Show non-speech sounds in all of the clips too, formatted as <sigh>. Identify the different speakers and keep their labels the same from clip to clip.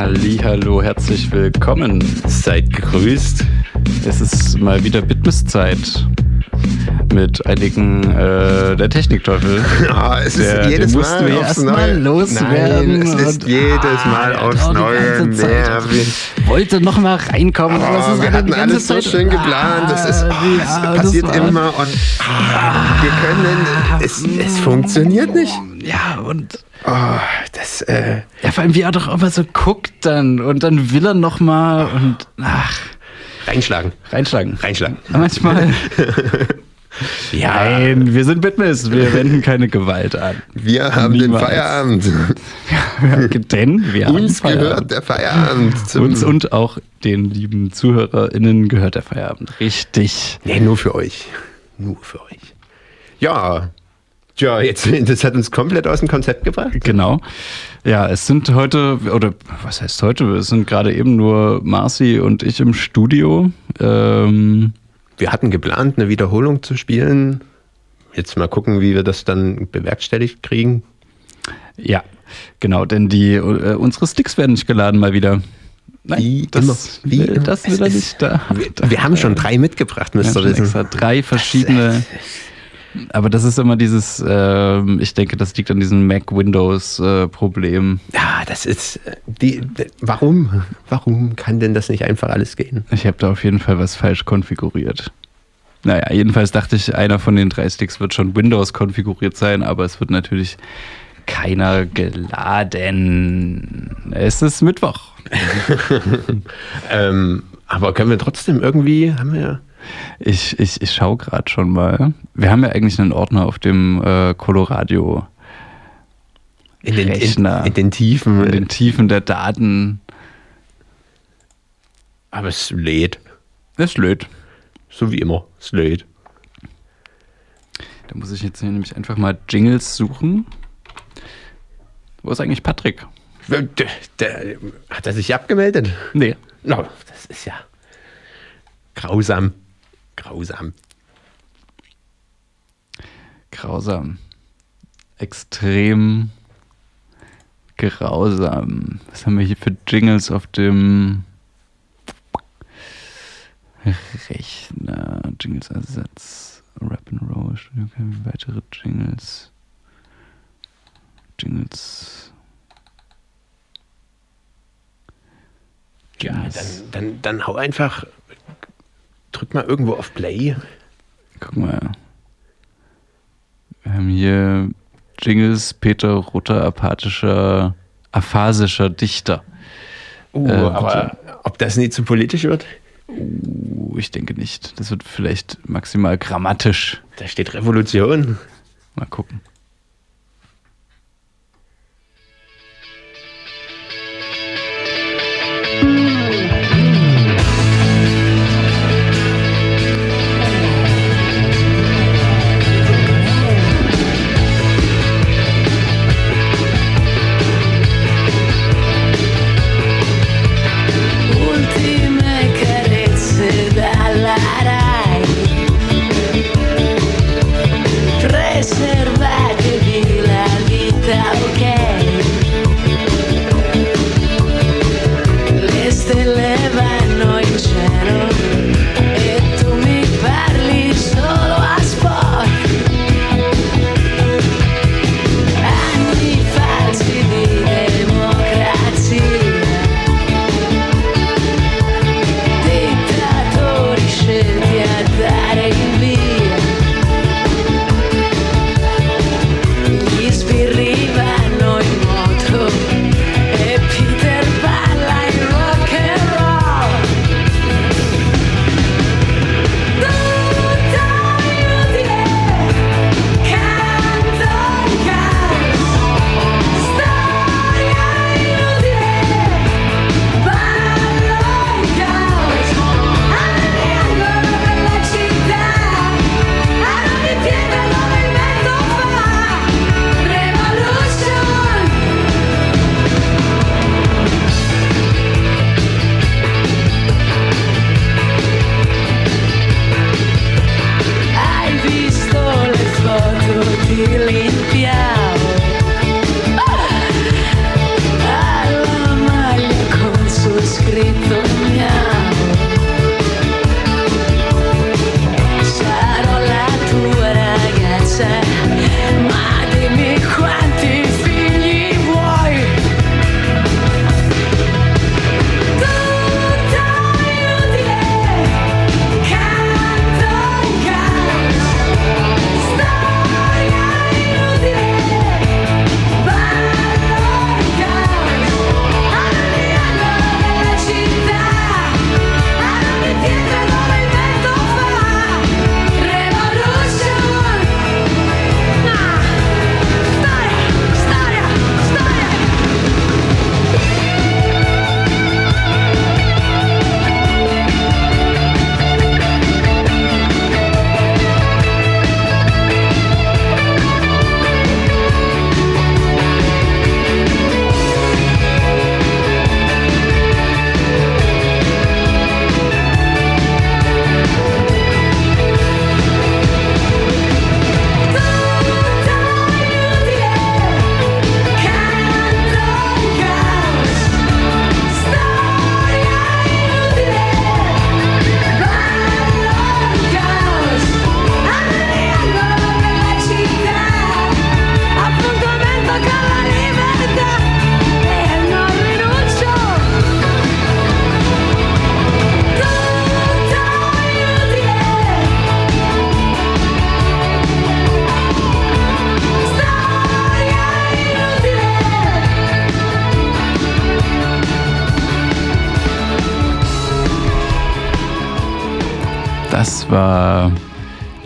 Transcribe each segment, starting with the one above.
Speaker 1: Hallo, herzlich willkommen. Seid gegrüßt. Es ist mal wieder Bitmiss-Zeit mit einigen äh, der Technikteufel.
Speaker 2: Ja, <laughs> es ist
Speaker 1: Der-
Speaker 2: jedes
Speaker 1: den mussten
Speaker 2: Mal
Speaker 1: wir
Speaker 2: aufs Neue.
Speaker 1: loswerden
Speaker 2: Nein, es ist
Speaker 1: und-
Speaker 2: jedes
Speaker 1: Ah,
Speaker 2: Mal
Speaker 1: ja,
Speaker 2: aufs Neue. nervig.
Speaker 1: Wollte noch mal reinkommen, aber es
Speaker 2: Oh,
Speaker 1: ist
Speaker 2: wir hatten alles so
Speaker 1: Zeit-
Speaker 2: schön geplant. Das ist,
Speaker 1: Ah,
Speaker 2: oh,
Speaker 1: ja,
Speaker 2: es passiert immer und ah, wir können, es, es funktioniert nicht.
Speaker 1: Ja, und
Speaker 2: Oh, das, äh,
Speaker 1: ja, vor allem wie er doch immer so guckt dann und dann will er noch mal und ach,
Speaker 2: reinschlagen,
Speaker 1: reinschlagen.
Speaker 2: reinschlagen.
Speaker 1: Manchmal. <laughs> Nein, wir sind Bitmiss. Wir wenden keine Gewalt an.
Speaker 2: Wir haben
Speaker 1: Niemals.
Speaker 2: den Feierabend.
Speaker 1: Denn wir haben
Speaker 2: Uns
Speaker 1: Feierabend.
Speaker 2: gehört der Feierabend. Zum,
Speaker 1: Uns und auch den lieben ZuhörerInnen gehört der Feierabend. Richtig.
Speaker 2: Nee, nur für euch. Nur für euch. Ja. Tja, jetzt, das hat uns komplett aus dem Konzept gebracht.
Speaker 1: Genau. Ja, es sind heute, oder was heißt heute? Es sind gerade eben nur Marci und ich im Studio. Ähm,
Speaker 2: Wir hatten geplant, eine Wiederholung zu spielen. Jetzt mal gucken, wie wir das dann bewerkstelligt kriegen.
Speaker 1: ja, genau, denn die äh, unsere Sticks werden nicht geladen mal wieder. Nein,
Speaker 2: Wie
Speaker 1: das,
Speaker 2: immer. Wie
Speaker 1: das will er nicht da.
Speaker 2: Wir, wir haben schon drei mitgebracht,
Speaker 1: Wir haben schon
Speaker 2: wissen.
Speaker 1: extra drei verschiedene. Aber das ist immer dieses, ähm, ich denke, das liegt an diesem Mac-Windows-Problem.
Speaker 2: Ja, das ist. äh, Die, die, warum? Warum kann denn das nicht einfach alles gehen?
Speaker 1: ich habe da auf jeden Fall was falsch konfiguriert. Naja, jedenfalls dachte ich, einer von den drei Sticks wird schon Windows konfiguriert sein, aber es wird natürlich keiner geladen. Es ist Mittwoch. <laughs>
Speaker 2: Ähm, aber können wir trotzdem irgendwie, haben wir.
Speaker 1: Ich, ich, ich schaue gerade schon mal. Wir haben ja eigentlich einen Ordner auf dem äh, Coloradio.
Speaker 2: In den, in,
Speaker 1: Rechner.
Speaker 2: in den Tiefen.
Speaker 1: In den Tiefen der Daten.
Speaker 2: aber es lädt.
Speaker 1: Das lädt.
Speaker 2: So wie immer. Es lädt.
Speaker 1: Da muss ich jetzt hier nämlich einfach mal Jingles suchen. Wo ist eigentlich Patrick?
Speaker 2: Der, der, hat er sich abgemeldet?
Speaker 1: Nee.
Speaker 2: No, das ist ja grausam. Grausam.
Speaker 1: Grausam. Extrem grausam. Was haben wir hier für Jingles auf dem Rechner? Jingles-Ersatz. Rap and Roll, Studio, weitere Jingles. Jingles.
Speaker 2: Ja, dann, dann, dann hau einfach. Drück mal irgendwo auf Play.
Speaker 1: Guck mal. Wir haben hier Jingles, Peter Rutter, apathischer, aphasischer Dichter.
Speaker 2: Uh,
Speaker 1: Äh,
Speaker 2: aber ob das nicht zu politisch wird?
Speaker 1: Uh, ich denke nicht. Das wird vielleicht maximal grammatisch.
Speaker 2: Da steht Revolution.
Speaker 1: Mal gucken.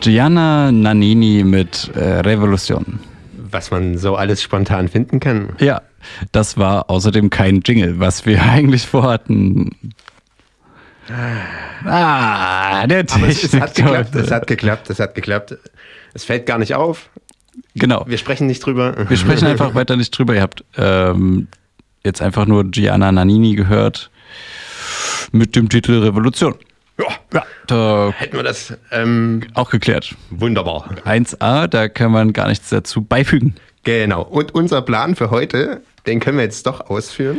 Speaker 1: Gianna Nannini mit äh, Revolution.
Speaker 2: Was man so alles spontan finden kann.
Speaker 1: Ja, das war außerdem kein Jingle, was wir <laughs> eigentlich vorhatten. Ah, der
Speaker 2: Aber es, es hat geklappt, es hat geklappt, es hat geklappt. Es fällt gar nicht auf.
Speaker 1: Genau.
Speaker 2: Wir sprechen nicht drüber.
Speaker 1: Wir sprechen einfach <laughs> weiter nicht drüber. Ihr habt ähm, jetzt einfach nur Gianna Nannini gehört mit dem Titel Revolution.
Speaker 2: Ja,
Speaker 1: Ja, da
Speaker 2: hätten wir das ähm,
Speaker 1: auch geklärt.
Speaker 2: wunderbar.
Speaker 1: 1a, da kann man gar nichts dazu beifügen.
Speaker 2: Genau. Und unser Plan für heute, den können wir jetzt doch ausführen.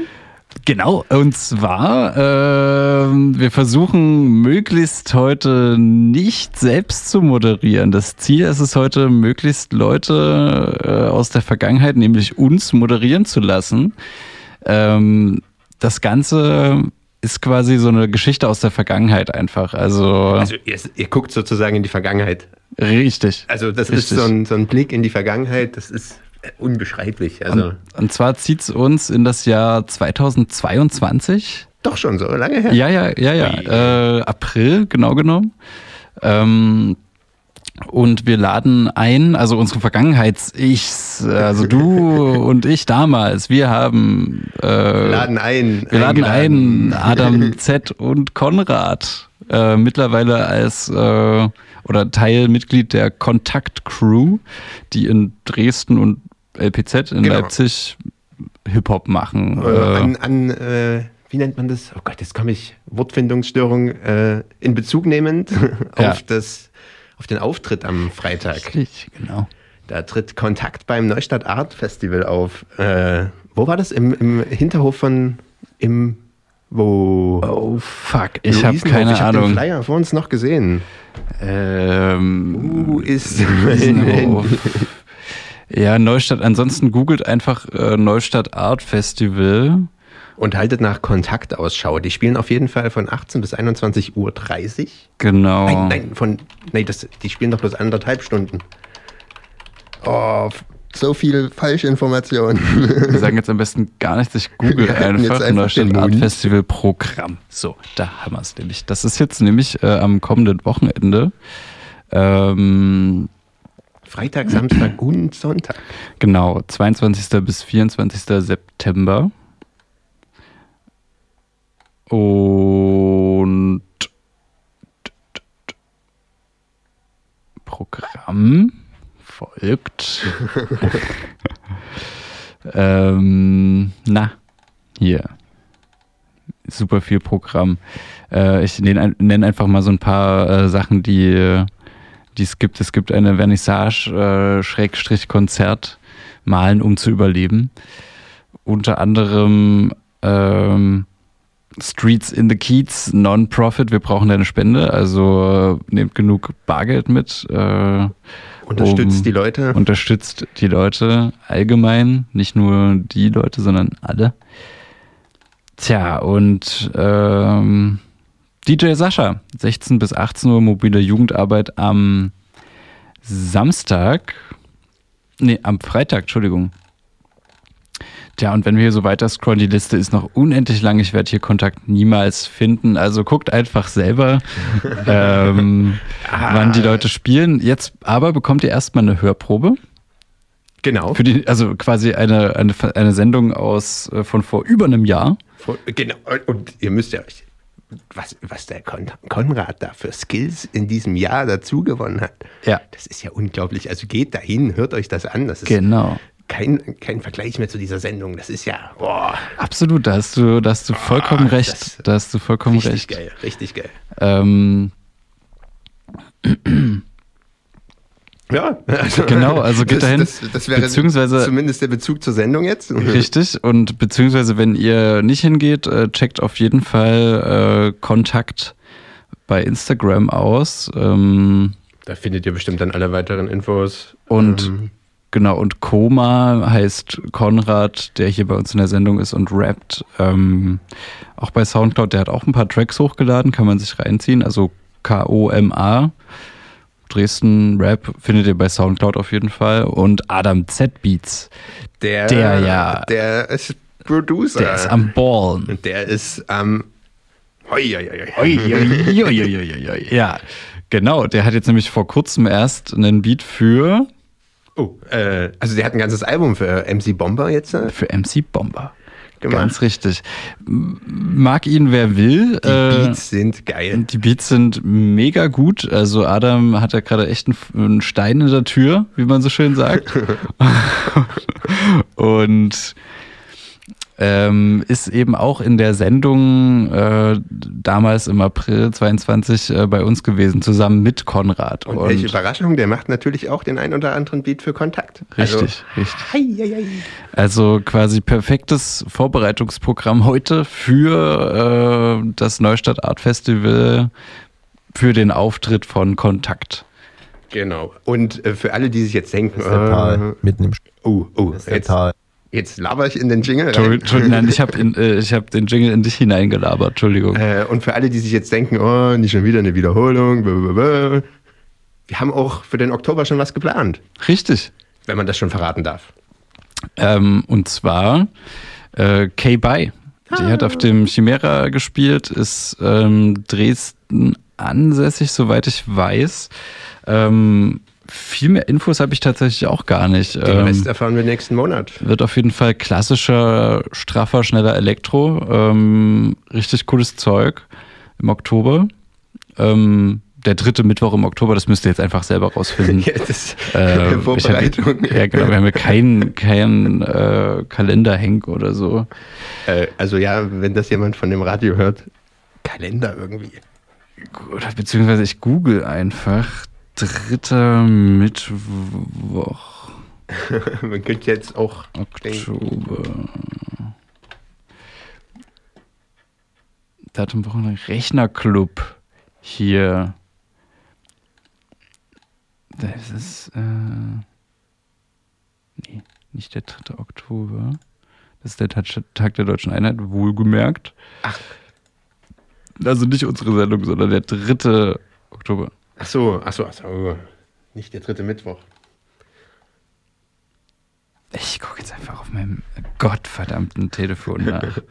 Speaker 1: Genau, und zwar, ähm, wir versuchen möglichst heute nicht selbst zu moderieren. Das Ziel ist es heute, möglichst Leute äh, aus der Vergangenheit, nämlich uns, moderieren zu lassen. Ähm, das Ganze ist quasi so eine Geschichte aus der Vergangenheit einfach. Also,
Speaker 2: Also ihr, ihr guckt sozusagen in die Vergangenheit.
Speaker 1: richtig.
Speaker 2: Also das
Speaker 1: Richtig.
Speaker 2: ist so ein, so ein Blick in die Vergangenheit, das ist unbeschreiblich. Also
Speaker 1: Und, und zwar zieht es uns in das Jahr 2022.
Speaker 2: doch schon so lange her.
Speaker 1: Ja, ja, ja, ja. Äh, April, genau genommen. Ähm, und wir laden ein, also unsere Vergangenheits-Ichs, also du <laughs> und ich damals, wir haben äh,
Speaker 2: Laden ein.
Speaker 1: wir laden ein. Adam <laughs> Z und Konrad, äh, mittlerweile als äh, oder Teilmitglied der Kontakt-Crew, die in Dresden und LPZ in
Speaker 2: Genau.
Speaker 1: Leipzig Hip-Hop machen.
Speaker 2: Äh,
Speaker 1: Äh,
Speaker 2: an, an äh, wie nennt man das? Oh Gott, jetzt komme ich, Wortfindungsstörung, äh, in Bezug nehmend <laughs>
Speaker 1: Ja.
Speaker 2: auf, das, auf den Auftritt am Freitag.
Speaker 1: richtig, genau.
Speaker 2: Da tritt Kontakt beim Neustadt Art Festival auf. Äh, wo war das? Im, Im Hinterhof von, im, wo?
Speaker 1: Oh fuck, ich habe keine
Speaker 2: ich hab
Speaker 1: Ahnung.
Speaker 2: den Flyer vor uns noch gesehen.
Speaker 1: Ähm,
Speaker 2: Wo ist. <laughs>
Speaker 1: Ja, Neustadt. Ansonsten googelt einfach äh, Neustadt Art Festival.
Speaker 2: Und haltet nach Kontakt Ausschau. Die spielen auf jeden Fall von 18 bis 21.30 Uhr.
Speaker 1: Genau.
Speaker 2: Nein, nein, von, nein das, die spielen doch bloß anderthalb Stunden. Oh, so viel Falschinformation. <laughs>
Speaker 1: Wir sagen jetzt am besten gar nichts. Ich google
Speaker 2: jetzt
Speaker 1: einfach,
Speaker 2: einfach
Speaker 1: Neustadt Art. Festival Programm. So, da haben wir es nämlich. Das ist jetzt nämlich äh, am kommenden Wochenende. Ähm,
Speaker 2: Freitag, Samstag und Sonntag.
Speaker 1: genau, 22. bis 24. September. Und Programm folgt. <laughs> ähm, na, hier. Super viel Programm. Äh, ich nenne nenn einfach mal so ein paar äh, Sachen, die, die es gibt. Es gibt eine Vernissage, äh, Schrägstrich Konzert, Malen um zu überleben. Unter anderem ähm, Streets in the Keats, Non-Profit, wir brauchen deine Spende, also äh, nehmt genug Bargeld mit. Äh,
Speaker 2: Unterstützt
Speaker 1: um-
Speaker 2: die Leute.
Speaker 1: Unterstützt die Leute allgemein, nicht nur die Leute, sondern alle. Tja, und ähm, DJ Sascha, 16 bis 18 Uhr mobile Jugendarbeit am Samstag. Nee, am Freitag, Entschuldigung. Tja, und wenn wir hier so weiter scrollen, die Liste ist noch unendlich lang. Ich werde hier Kontakt niemals finden. Also guckt einfach selber, <laughs> ähm, wann die Leute spielen. Jetzt aber bekommt ihr erstmal eine Hörprobe.
Speaker 2: genau.
Speaker 1: Für die, also quasi eine, eine, eine Sendung aus äh, von vor über einem Jahr.
Speaker 2: Vor- Genau. Und ihr müsst ja euch, was, was der Kon Konrad da für Skills in diesem Jahr dazu gewonnen hat.
Speaker 1: Ja.
Speaker 2: Das ist ja unglaublich. Also geht dahin, hört euch das an. Das ist
Speaker 1: Genau.
Speaker 2: Kein, kein Vergleich mehr zu dieser Sendung. Das ist ja boah,
Speaker 1: Absolut, da hast du, da hast du vollkommen
Speaker 2: Ah,
Speaker 1: recht.
Speaker 2: das-
Speaker 1: Da hast du vollkommen
Speaker 2: richtig
Speaker 1: recht.
Speaker 2: geil. Richtig geil.
Speaker 1: Ähm,
Speaker 2: Ja, also,
Speaker 1: Genau, also geht
Speaker 2: das,
Speaker 1: dahin.
Speaker 2: Das, das wäre
Speaker 1: Beziehungsweise-
Speaker 2: zumindest der Bezug zur Sendung jetzt.
Speaker 1: richtig. Und beziehungsweise, wenn ihr nicht hingeht, äh, checkt auf jeden Fall äh, Kontakt bei Instagram aus. Ähm,
Speaker 2: Da findet ihr bestimmt dann alle weiteren Infos.
Speaker 1: Und
Speaker 2: Ähm,
Speaker 1: genau, und Koma heißt Konrad, der hier bei uns in der Sendung ist und rappt. Ähm, auch bei Soundcloud, der hat auch ein paar Tracks hochgeladen, kann man sich reinziehen. Also K-O-M-A. Dresden Rap findet ihr bei Soundcloud auf jeden Fall. Und Adam Z Beats,
Speaker 2: der,
Speaker 1: der ja-
Speaker 2: Der ist Producer.
Speaker 1: der ist am Ballen.
Speaker 2: Und der ist am.
Speaker 1: Uiuiuiuiui. Ja, genau. Der hat jetzt nämlich vor kurzem erst einen Beat für,
Speaker 2: Oh, äh, also der hat ein ganzes Album für MC Bomber jetzt äh,
Speaker 1: für MC Bomber.
Speaker 2: gemacht.
Speaker 1: Ganz richtig. Mag ihn wer will.
Speaker 2: Die
Speaker 1: äh,
Speaker 2: Beats sind geil.
Speaker 1: Die Beats sind mega gut. Also Adam hat ja gerade echt einen, einen Stein in der Tür, wie man so schön sagt. <laughs> <laughs> Und ähm, ist eben auch in der Sendung äh, damals im April 22 äh, bei uns gewesen, zusammen mit Konrad.
Speaker 2: Und, welche Überraschung, der macht natürlich auch den ein oder anderen Beat für Kontakt.
Speaker 1: richtig, richtig.
Speaker 2: Also, hei, hei, hei.
Speaker 1: Also quasi perfektes Vorbereitungsprogramm heute für äh, das Neustadt Art Festival, für den Auftritt von Kontakt.
Speaker 2: Genau. Und äh, für alle, die sich jetzt denken,
Speaker 3: Das ist der Tal, mitten im
Speaker 2: äh, oh, oh,
Speaker 3: das ist der
Speaker 2: jetzt,
Speaker 3: Tal.
Speaker 2: Jetzt laber ich in den Jingle rein.
Speaker 1: Entschuldigung, nein, ich habe äh, ich hab den Jingle in dich hineingelabert, Entschuldigung.
Speaker 2: Äh, und für alle, die sich jetzt denken, oh, nicht schon wieder eine Wiederholung. blablabla. Wir haben auch für den Oktober schon was geplant,
Speaker 1: Richtig.
Speaker 2: wenn man das schon verraten darf.
Speaker 1: Ähm, und zwar äh, K-By. Die hat auf dem Chimera gespielt, ist ähm, Dresden ansässig, soweit ich weiß. Ähm, viel mehr Infos habe ich tatsächlich auch gar nicht.
Speaker 2: Den
Speaker 1: Ähm,
Speaker 2: Rest erfahren wir nächsten Monat.
Speaker 1: Wird auf jeden Fall klassischer, straffer, schneller Elektro. Ähm, richtig cooles Zeug im Oktober. Ähm, der dritte Mittwoch im Oktober, das müsst ihr jetzt einfach selber rausfinden. <laughs>
Speaker 2: Ja, das
Speaker 1: Ähm, ich
Speaker 2: Vorbereitung.
Speaker 1: Hab, <laughs> ja, genau. Wir haben ja keinen kein, äh, Kalender hängen oder so.
Speaker 2: Äh, also ja, wenn das jemand von dem Radio hört, Kalender irgendwie.
Speaker 1: Oder beziehungsweise ich google einfach dritter Mittwoch <laughs>
Speaker 2: Man könnte jetzt auch
Speaker 1: Oktober. Datum Wochen Rechnerclub hier. Das ist äh, nee, nicht der 3. Oktober. Das ist der Tag Tag der Deutschen Einheit, wohlgemerkt.
Speaker 2: Ach.
Speaker 1: Also nicht unsere Sendung, sondern der 3. Oktober.
Speaker 2: Ach so, ach so, ach so. Nicht der dritte Mittwoch.
Speaker 1: Ich gucke jetzt einfach auf meinem gottverdammten Telefon nach. <laughs>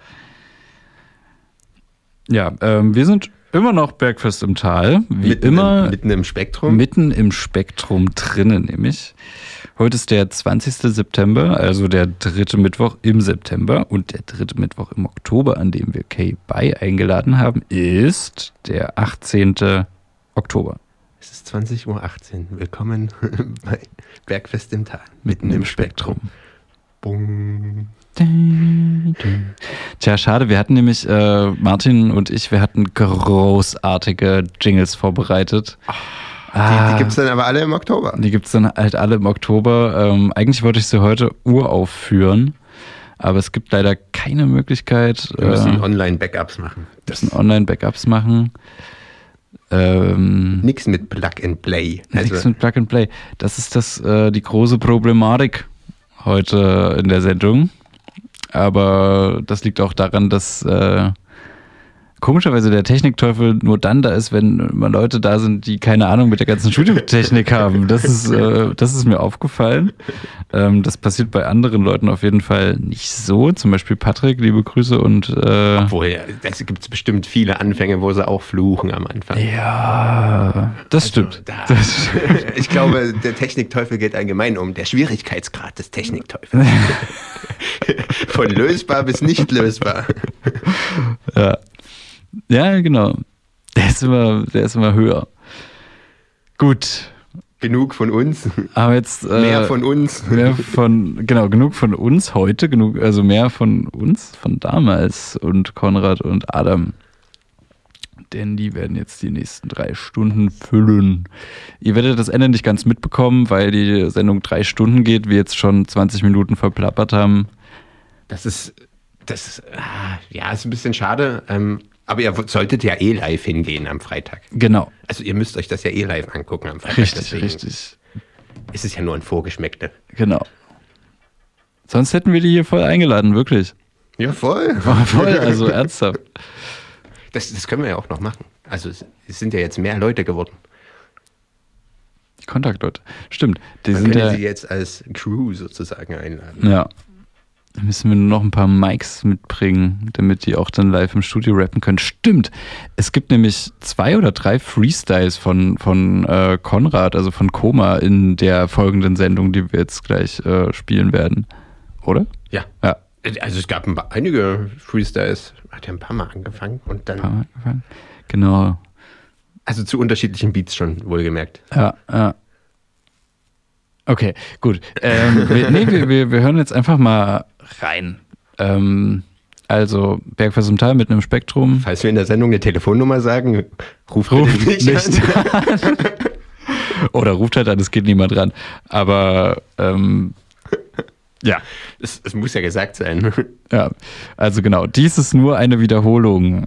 Speaker 1: ja, ähm, wir sind immer noch Bergfest im Tal. Wie
Speaker 2: mitten
Speaker 1: immer
Speaker 2: Im, mitten im Spektrum.
Speaker 1: mitten im Spektrum drinnen, nämlich. Heute ist der 20. September, also der dritte Mittwoch im September und der dritte Mittwoch im Oktober, an dem wir Kay Bay eingeladen haben, ist der 18. Oktober.
Speaker 2: Es ist 20.18 Uhr. Willkommen <laughs> bei Bergfest im Tal.
Speaker 1: Mitten im Spektrum.
Speaker 2: Bung.
Speaker 1: Tja, schade. Wir hatten nämlich, äh, Martin und ich, wir hatten großartige Jingles vorbereitet.
Speaker 2: Die,
Speaker 1: Ah,
Speaker 2: die gibt es dann aber alle im Oktober.
Speaker 1: die gibt's dann halt alle im Oktober. Ähm, eigentlich wollte ich sie heute uraufführen, aber es gibt leider keine Möglichkeit.
Speaker 2: Wir müssen
Speaker 1: äh,
Speaker 2: Online-Backups machen.
Speaker 1: müssen Online-Backups machen. Ähm,
Speaker 2: Nix mit Plug and Play.
Speaker 1: Nichts
Speaker 2: Also,
Speaker 1: mit Plug and Play. Das ist das, äh, die große Problematik heute in der Sendung. Aber das liegt auch daran, dass äh, komischerweise der Technikteufel nur dann da ist, wenn mal Leute da sind, die keine Ahnung mit der ganzen Studiotechnik haben. Das ist, äh, das ist mir aufgefallen. Ähm, das passiert bei anderen Leuten auf jeden Fall nicht so. Zum Beispiel Patrick, liebe Grüße und äh,
Speaker 2: obwohl, es gibt bestimmt viele Anfänge, wo sie auch fluchen am Anfang.
Speaker 1: ja, das stimmt.
Speaker 2: Da,
Speaker 1: Das stimmt.
Speaker 2: ich glaube, der Technikteufel geht allgemein um. Der Schwierigkeitsgrad des Technikteufels. <laughs> Von lösbar bis nicht lösbar.
Speaker 1: Ja. Ja, genau. Der ist immer, der ist immer höher. Gut.
Speaker 2: Genug von uns.
Speaker 1: Aber jetzt äh,
Speaker 2: Mehr von uns.
Speaker 1: mehr von genau genug von uns heute, genug also mehr von uns von damals und Konrad und Adam. Denn die werden jetzt die nächsten drei Stunden füllen. Ihr werdet das Ende nicht ganz mitbekommen, weil die Sendung drei Stunden geht, wir jetzt schon 20 Minuten verplappert haben.
Speaker 2: Das ist, das ist, ah, ja, ist ein bisschen schade. Ähm, aber ihr solltet ja eh live hingehen am Freitag.
Speaker 1: Genau.
Speaker 2: Also ihr müsst euch das ja eh live angucken am Freitag.
Speaker 1: Richtig,
Speaker 2: deswegen
Speaker 1: richtig.
Speaker 2: Ist es ja nur ein Vorgeschmeckte.
Speaker 1: Genau. Sonst hätten wir die hier voll eingeladen, wirklich.
Speaker 2: Ja, voll. <laughs>
Speaker 1: Voll, also ernsthaft.
Speaker 2: Das, das können wir ja auch noch machen. Also es, es sind ja jetzt mehr Leute geworden.
Speaker 1: Die Kontaktleute. Stimmt. Die
Speaker 2: Man
Speaker 1: sind
Speaker 2: könnte
Speaker 1: ja.
Speaker 2: sie jetzt als Crew sozusagen einladen.
Speaker 1: Ja. Da müssen wir nur noch ein paar Mics mitbringen, damit die auch dann live im Studio rappen können. Stimmt. Es gibt nämlich zwei oder drei Freestyles von, von äh, Konrad, also von Koma, in der folgenden Sendung, die wir jetzt gleich äh, spielen werden. Oder?
Speaker 2: Ja.
Speaker 1: Ja.
Speaker 2: Also es gab ein paar, einige Freestyles. Hat er ein paar Mal angefangen und dann.
Speaker 1: Haben wir angefangen? Genau.
Speaker 2: Also zu unterschiedlichen Beats schon, wohlgemerkt.
Speaker 1: Ja, ja. Okay, gut. Ähm, wir, nee, wir, wir, wir hören jetzt einfach mal rein. Ähm, also Bergfest im Tal mit einem Spektrum.
Speaker 2: Falls wir in der Sendung eine Telefonnummer sagen, ruft
Speaker 1: Ruft
Speaker 2: bitte nicht,
Speaker 1: nicht
Speaker 2: an. <laughs>
Speaker 1: Oder ruft halt an, es geht niemand ran. Aber ähm, ja,
Speaker 2: Es, es muss ja gesagt sein.
Speaker 1: ja. Also genau, dies ist nur eine Wiederholung.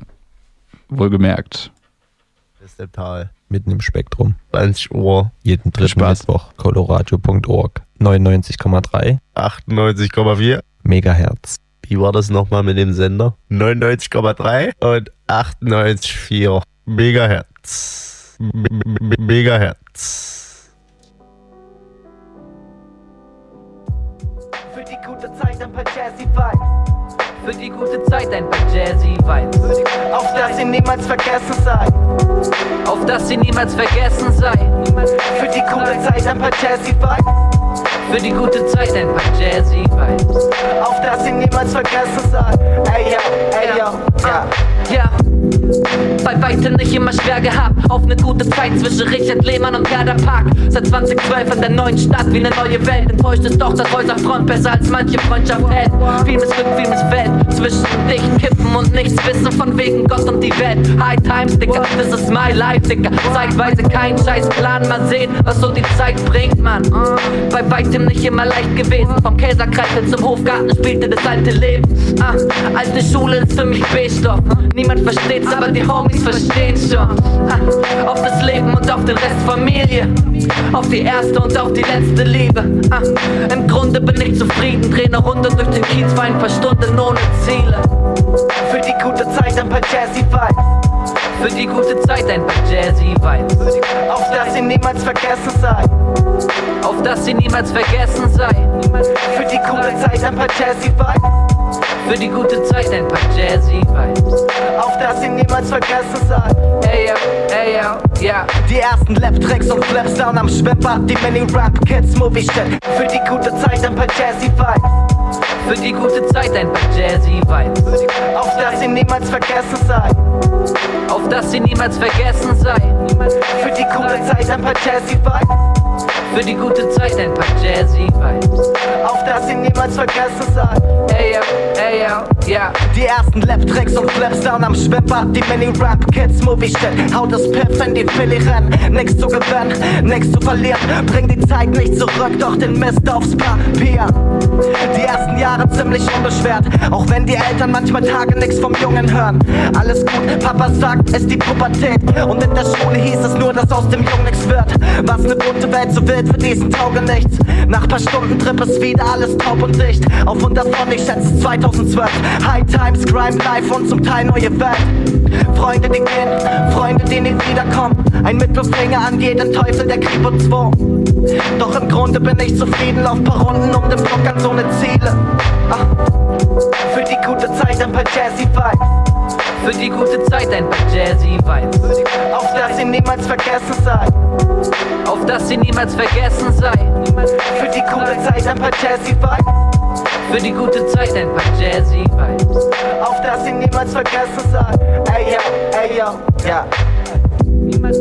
Speaker 1: Wohlgemerkt.
Speaker 3: Das ist der Tal. Mitten im Spektrum. 20 Uhr, jeden dritten
Speaker 1: Spaß.
Speaker 3: Mittwoch. Coloradio.org. 99,3. 98,4 Megahertz. Wie war das nochmal mit dem Sender? 99,3 und 98,4 Megahertz. M M Megahertz.
Speaker 4: Für die gute Zeit ein paar Jazzy Vibes.
Speaker 5: Für die gute Zeit ein paar Jazzy Vibes.
Speaker 4: Auf dass ihr niemals vergessen seid.
Speaker 5: Auf dass sie niemals vergessen sei.
Speaker 4: Für die gute Zeit ein paar Jazzy Vibes.
Speaker 5: Für die gute Zeit ein paar Jazzy Vibes.
Speaker 4: Auf dass ihr niemals vergessen seid. Ey yo, ey yo, ja.
Speaker 5: Ja. Bei weitem nicht immer schwer gehabt. Auf eine gute Zeit zwischen Richard Lehmann und Gerda Park. Seit 2012 in der neuen Stadt wie eine neue Welt. Enttäuscht ist doch das Häuserfront besser als manche Freundschaft hält. Viel Glück, viel Feld. Zwischen dicht kippen und nichts wissen von wegen Gott und die Welt. High Times, Dicker, this is my life, Dicker. Zeitweise kein Scheißplan, mal sehen, was so die Zeit bringt, man. Bei weitem nicht immer leicht gewesen. Vom Käserkreisel zum Hofgarten spielte das alte Leben. Ah, alte Schule ist für mich B-Stoff. Niemand versteht's, aber die Homies verstehen's schon. Auf das Leben und auf den Rest Familie. Auf die erste und auf die letzte Liebe. Im Grunde bin ich zufrieden. Dreh eine Runde durch den Kiez für ein paar Stunden ohne Ziele.
Speaker 4: Für die gute Zeit ein paar Jazzy Vibes.
Speaker 5: Für die gute Zeit ein paar Jazzy Vibes.
Speaker 4: Auf dass ihr niemals vergessen seid.
Speaker 5: Auf dass sie niemals vergessen sei.
Speaker 4: Für die gute Zeit ein paar Jazzy Vibes.
Speaker 5: Für die gute Zeit ein paar Jazzy Vibes.
Speaker 4: Auf dass ihr niemals vergessen seid.
Speaker 5: Ey, ey, yo, ja.
Speaker 4: Die ersten Lap-Tracks und Flaps down am Schwimmbad, die Mini-Rap-Kids, Movie-Shit. Für die gute Zeit ein paar Jazzy Vibes.
Speaker 5: Für die gute Zeit ein paar Jazzy Vibes.
Speaker 4: Auf dass ihr niemals vergessen seid.
Speaker 5: Auf dass sie niemals vergessen sei.
Speaker 4: Für die gute Zeit ein paar Jazzy Vibes.
Speaker 5: Für die gute Zeit ein paar Jazzy Vibes.
Speaker 4: Auf dass ihr niemals vergessen seid.
Speaker 5: Ey, yo, ey, yo, ja.
Speaker 4: Die ersten Lap-Tracks und Flaps down am Schwimmbad, die Mini-Rap-Kids, Movie-Shit. Haut das Piff in die Philly rennen, nix zu gewinnen, nix zu verlieren. Bring die Zeit nicht zurück, doch den Mist aufs Papier. Die ersten Jahre ziemlich unbeschwert. Auch wenn die Eltern manchmal Tage nix vom Jungen hören. Alles gut, Papa sagt, es die Pubertät. Und in der Schule hieß es nur, dass aus dem Jungen nix wird. Was ne bunte Welt so wild für diesen Tauge nichts. Nach paar Stunden Trip ist wieder alles taub und dicht. Auf 100 von, ich schätze es 2012. High Times, Crime Life und zum Teil neue Welt. Freunde, die gehen, Freunde, die nie wiederkommen. Ein Mittelfinger an jeden Teufel, der Krieg und Zwo. Doch im Grunde bin ich zufrieden, lauf paar Runden um den Block an so ne Ziele. Ah. Für die gute Zeit ein paar Jazzy Vibes.
Speaker 5: Für die gute Zeit ein paar Jazzy Vibes.
Speaker 4: Auf dass sie niemals vergessen sei.
Speaker 5: Auf dass sie niemals vergessen sei.
Speaker 4: Für die gute Zeit ein paar Jazzy Vibes.
Speaker 5: Für die gute Zeit ein paar Jazzy Vibes.
Speaker 4: Auf dass sie niemals vergessen sei. Ey yo, ey yo, ja.
Speaker 5: Niemals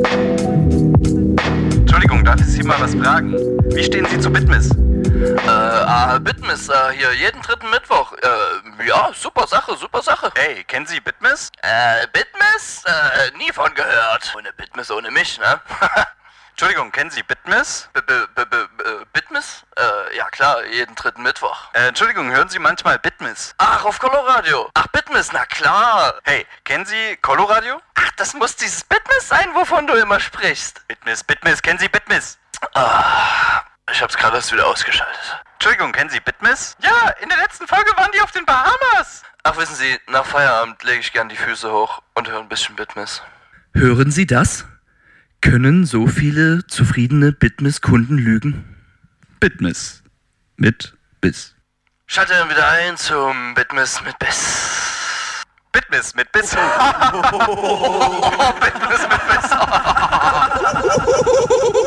Speaker 6: Entschuldigung, darf ich Sie mal was fragen? Wie stehen Sie zu Bitmiss?
Speaker 7: Äh, ah, Bitmiss, äh, hier jeden dritten Mittwoch. Äh, ja, super Sache, super Sache.
Speaker 6: Ey, kennen Sie Bitmiss?
Speaker 7: Äh, Bitmiss? Äh, nie von gehört. Ohne Bitmiss, ohne mich, ne? <laughs>
Speaker 6: Entschuldigung, kennen Sie Bitmiss?
Speaker 7: B -b -b -b Bitmiss? Äh, ja klar, jeden dritten Mittwoch.
Speaker 6: Äh, Entschuldigung, hören Sie manchmal Bitmiss?
Speaker 7: Ach, auf Coloradio. Ach, Bitmiss, na klar.
Speaker 6: Hey, kennen Sie Coloradio?
Speaker 7: Ach, das muss dieses Bitmiss sein, wovon du immer sprichst.
Speaker 6: Bitmiss, Bitmiss, kennen Sie Bitmiss?
Speaker 7: Ah, ich hab's gerade erst wieder ausgeschaltet.
Speaker 6: Entschuldigung, kennen Sie Bitmiss? Ja, in der letzten Folge waren die auf den Bahamas.
Speaker 7: Ach, wissen Sie, nach Feierabend lege ich gern die Füße hoch und höre ein bisschen Bitmiss.
Speaker 8: Hören Sie das? Können so viele zufriedene Bitmiss-Kunden lügen? Bitmiss. Mit Biss.
Speaker 7: Schalte dann wieder ein zum Bitmiss mit Biss.
Speaker 6: Bitmiss mit Biss. <laughs>
Speaker 7: Bitmiss mit Biss. <laughs>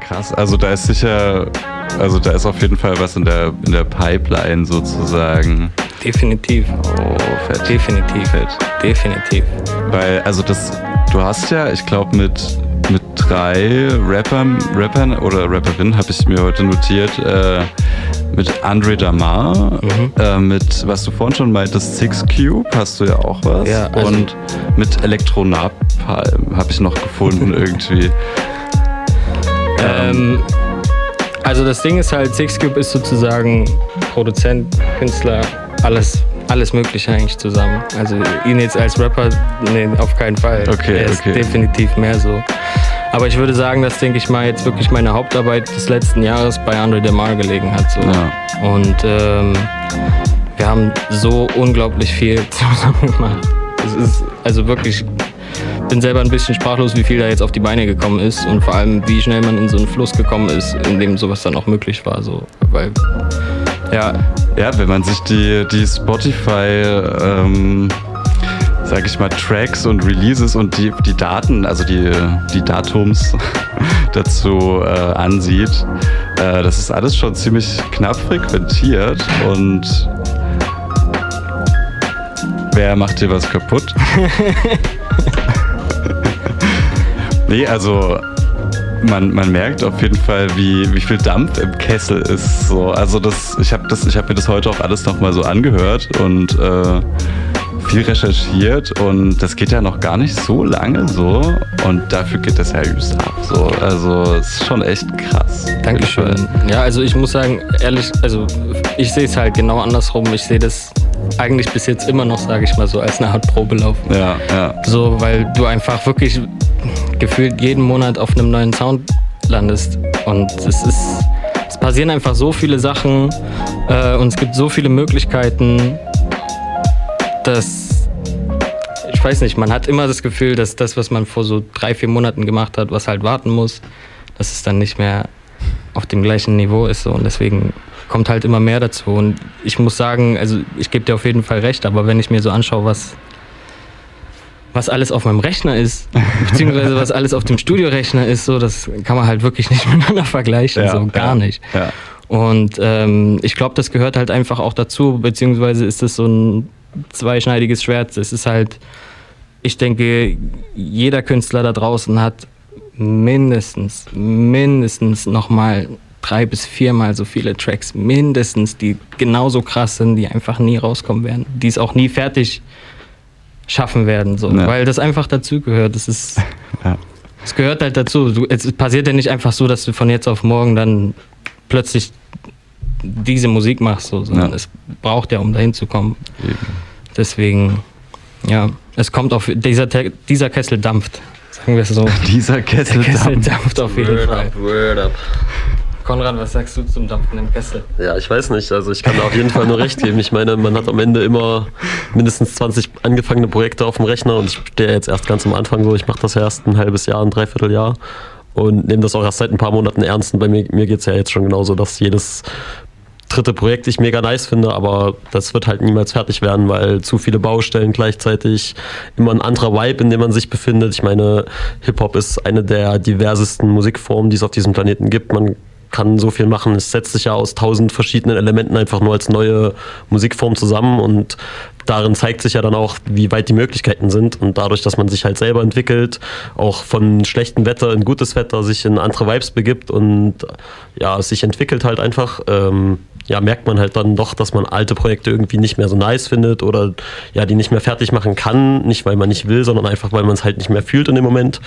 Speaker 1: Ja, krass. Also da ist sicher, also da ist auf jeden Fall was in der, in der Pipeline sozusagen.
Speaker 9: Definitiv.
Speaker 1: Oh, fett.
Speaker 9: Definitiv.
Speaker 1: Fett.
Speaker 9: Definitiv.
Speaker 1: Weil, also das, du hast ja, ich glaube, mit, mit drei Rappern, Rappern oder Rapperinnen habe ich mir heute notiert, äh, mit Andre Damar,
Speaker 9: Mhm.
Speaker 1: äh, mit, was du vorhin schon meintest, Six Cube hast du ja auch was.
Speaker 9: Ja, also-
Speaker 1: Und mit Elektronapalm habe ich noch gefunden <laughs> irgendwie.
Speaker 9: Ähm, also das Ding ist halt, Sixcube ist sozusagen Produzent, Künstler, alles, alles Mögliche eigentlich zusammen. Also ihn jetzt als Rapper, nee, auf keinen Fall.
Speaker 1: Okay,
Speaker 9: er ist
Speaker 1: okay.
Speaker 9: definitiv mehr so. Aber ich würde sagen, dass, denke ich mal, jetzt wirklich meine Hauptarbeit des letzten Jahres bei Andre Demar gelegen hat. So.
Speaker 1: Ja.
Speaker 9: Und ähm, wir haben so unglaublich viel <laughs> zusammen gemacht. Es ist also wirklich, bin selber ein bisschen sprachlos, wie viel da jetzt auf die Beine gekommen ist und vor allem, wie schnell man in so einen Fluss gekommen ist, in dem sowas dann auch möglich war. So. Weil, ja,
Speaker 1: Ja, wenn man sich die, die Spotify, ähm, sag ich mal, Tracks und Releases und die, die Daten, also die, die Datums <laughs> dazu äh, ansieht, äh, das ist alles schon ziemlich knapp frequentiert und wer macht dir was kaputt? <laughs> nee, also man, man merkt auf jeden Fall, wie, wie viel Dampf im Kessel ist. So. Also das, ich habe hab mir das heute auch alles nochmal so angehört und äh, viel recherchiert und das geht ja noch gar nicht so lange so und dafür geht das ja übelst ab. So. Also es ist schon echt krass.
Speaker 9: Dankeschön. Ja, also ich muss sagen, ehrlich, also ich sehe es halt genau andersrum. Ich sehe das eigentlich bis jetzt immer noch, sage ich mal so, als eine Art Probelauf.
Speaker 1: Ja, ja.
Speaker 9: So, weil du einfach wirklich gefühlt jeden Monat auf einem neuen Sound landest. Und es ist, es passieren einfach so viele Sachen äh, und es gibt so viele Möglichkeiten, dass ich weiß nicht, man hat immer das Gefühl, dass das, was man vor so drei, vier Monaten gemacht hat, was halt warten muss, dass es dann nicht mehr auf dem gleichen Niveau ist. So. Und deswegen kommt halt immer mehr dazu. Und ich muss sagen, also ich gebe dir auf jeden Fall recht, aber wenn ich mir so anschaue, was, was alles auf meinem Rechner ist, <laughs> beziehungsweise was alles auf dem Studiorechner ist, so, das kann man halt wirklich nicht <laughs> miteinander vergleichen,
Speaker 1: Ja,
Speaker 9: so gar
Speaker 1: ja,
Speaker 9: nicht.
Speaker 1: Ja.
Speaker 9: Und ähm, ich glaube, das gehört halt einfach auch dazu, beziehungsweise ist das so ein zweischneidiges Schwert. Es ist halt, ich denke, jeder Künstler da draußen hat mindestens, mindestens nochmal drei bis viermal so viele Tracks, mindestens, die genauso krass sind, die einfach nie rauskommen werden, die es auch nie fertig schaffen werden, so,
Speaker 1: Ja.
Speaker 9: weil das einfach dazugehört. Das ist, <laughs>
Speaker 1: Ja.
Speaker 9: es gehört halt dazu. Du, es passiert ja nicht einfach so, dass du von jetzt auf morgen dann plötzlich diese Musik machst, so, sondern
Speaker 1: Ja.
Speaker 9: es braucht ja, um dahin zu kommen. Deswegen, ja, es kommt auf, dieser, dieser Kessel dampft, sagen wir es so. <laughs>
Speaker 1: Dieser Kessel,
Speaker 9: Der Kessel
Speaker 1: dampft.
Speaker 9: dampft auf jeden
Speaker 10: Word
Speaker 9: Fall.
Speaker 10: up, word up.
Speaker 9: Konrad, was sagst du zum dampfenden Kessel?
Speaker 10: Ja, ich weiß nicht. Also ich kann da auf jeden Fall nur recht geben. Ich meine, man hat am Ende immer mindestens 20 angefangene Projekte auf dem Rechner und ich stehe jetzt erst ganz am Anfang so. Ich mache das ja erst ein halbes Jahr, ein Dreivierteljahr und nehme das auch erst seit ein paar Monaten ernst. Und bei mir, mir geht es ja jetzt schon genauso, dass jedes dritte Projekt ich mega nice finde, aber das wird halt niemals fertig werden, weil zu viele Baustellen gleichzeitig, immer ein anderer Vibe, in dem man sich befindet. Ich meine, Hip-Hop ist eine der diversesten Musikformen, die es auf diesem Planeten gibt. Man kann so viel machen. Es setzt sich ja aus tausend verschiedenen Elementen einfach nur als neue Musikform zusammen und darin zeigt sich ja dann auch, wie weit die Möglichkeiten sind und dadurch, dass man sich halt selber entwickelt, auch von schlechtem Wetter in gutes Wetter sich in andere Vibes begibt und ja, sich entwickelt halt einfach, ähm, ja, merkt man halt dann doch, dass man alte Projekte irgendwie nicht mehr so nice findet oder ja, die nicht mehr fertig machen kann, nicht weil man nicht will, sondern einfach, weil man es halt nicht mehr fühlt in dem Moment.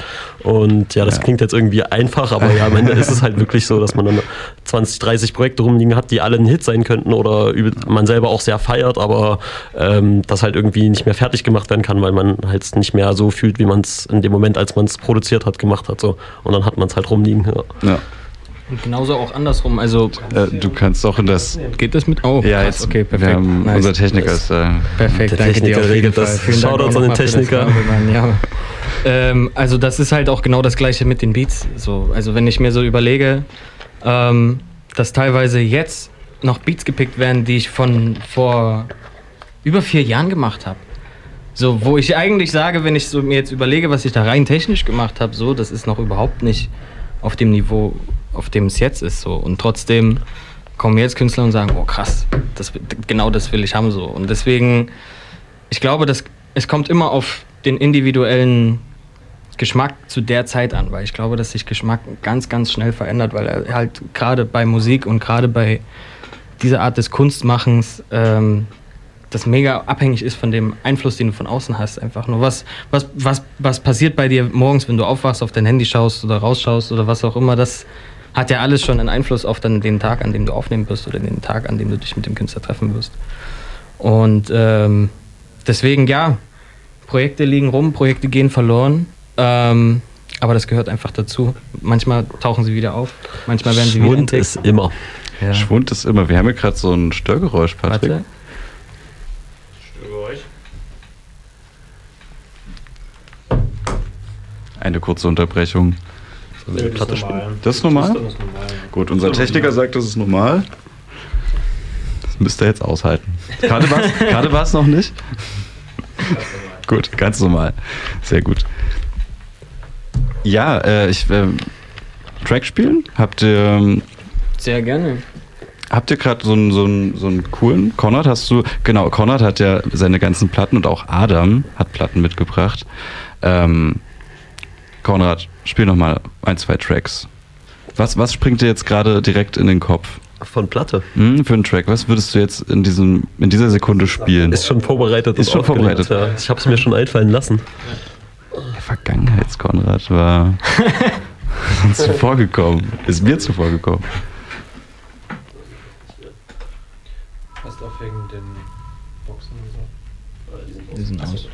Speaker 10: Und ja, das klingt jetzt irgendwie einfach, aber ja, am Ende ist es halt wirklich so, dass man dann 20, 30 Projekte rumliegen hat, die alle ein Hit sein könnten oder man selber auch sehr feiert, aber ähm, das halt irgendwie nicht mehr fertig gemacht werden kann, weil man halt nicht mehr so fühlt, wie man es in dem Moment, als man es produziert hat, gemacht hat. So. Und dann hat man es halt rumliegen. Ja.
Speaker 1: Ja.
Speaker 9: Und genauso auch andersrum, also
Speaker 1: Äh, du kannst auch in das.
Speaker 9: geht das mit? Oh,
Speaker 1: Ja,
Speaker 9: krass,
Speaker 1: jetzt.
Speaker 9: okay, perfekt.
Speaker 1: Wir haben,
Speaker 9: nice.
Speaker 1: Unser Techniker ist. Äh,
Speaker 9: Perfekt,
Speaker 10: Der
Speaker 9: danke dir
Speaker 10: Techniker
Speaker 9: auf jeden
Speaker 10: regelt
Speaker 9: Fall.
Speaker 10: das. Shoutouts
Speaker 9: auch
Speaker 10: an den
Speaker 9: das
Speaker 10: Techniker.
Speaker 9: Werbeband, Ja. Ähm, also das ist halt auch genau das gleiche mit den Beats. So, also wenn ich mir so überlege, ähm, dass teilweise jetzt noch Beats gepickt werden, die ich von vor über vier Jahren gemacht habe. So, wo ich eigentlich sage, wenn ich so mir jetzt überlege, was ich da rein technisch gemacht habe, so, das ist noch überhaupt nicht auf dem Niveau, auf dem es jetzt ist. So. Und trotzdem kommen jetzt Künstler und sagen, oh krass, das, genau das will ich haben so. Und deswegen, ich glaube, dass es kommt immer auf den individuellen Geschmack zu der Zeit an, weil ich glaube, dass sich Geschmack ganz, ganz schnell verändert, weil er halt gerade bei Musik und gerade bei dieser Art des Kunstmachens ähm, das mega abhängig ist von dem Einfluss, den du von außen hast. Einfach nur, was, was, was, was passiert bei dir morgens, wenn du aufwachst, auf dein Handy schaust oder rausschaust oder was auch immer, das hat ja alles schon einen Einfluss auf dann den Tag, an dem du aufnehmen wirst oder den Tag, an dem du dich mit dem Künstler treffen wirst. Und ähm, deswegen, ja, Projekte liegen rum, Projekte gehen verloren. Ähm, aber das gehört einfach dazu. Manchmal tauchen sie wieder auf, manchmal werden sie wieder
Speaker 10: Schwund
Speaker 9: entdeckt.
Speaker 10: ist immer.
Speaker 9: Ja.
Speaker 1: Schwund ist immer. Wir haben hier gerade so ein Störgeräusch, Patrick.
Speaker 9: Warte.
Speaker 1: Eine kurze Unterbrechung.
Speaker 10: So, die Platte spielt.
Speaker 1: Das ist normal? Gut, unser Techniker sagt, das ist normal. Das müsst ihr jetzt aushalten. Gerade war es noch nicht? gut, ganz normal. Sehr gut. Ja, äh, ich ähm, Track spielen? Habt ihr ähm,
Speaker 9: Sehr gerne.
Speaker 1: Habt ihr gerade so einen, so, einen, so einen coolen? Konrad, hast du. Genau, Konrad hat ja seine ganzen Platten und auch Adam hat Platten mitgebracht. Ähm, Konrad, spiel nochmal ein, zwei Tracks. Was, was springt dir jetzt gerade direkt in den Kopf?
Speaker 10: Von Platte.
Speaker 1: Hm, für einen Track, was würdest du jetzt in, diesem, in dieser Sekunde spielen?
Speaker 10: Ist schon vorbereitet.
Speaker 1: Ist
Speaker 10: und
Speaker 1: schon vorbereitet.
Speaker 10: Ja. Ich habe es mir schon einfallen lassen.
Speaker 1: Der Vergangenheitskonrad war <laughs> uns zuvor gekommen. Ist mir zuvor gekommen.
Speaker 11: Hast auch wegen den Boxen gesagt?
Speaker 9: Die sind aus.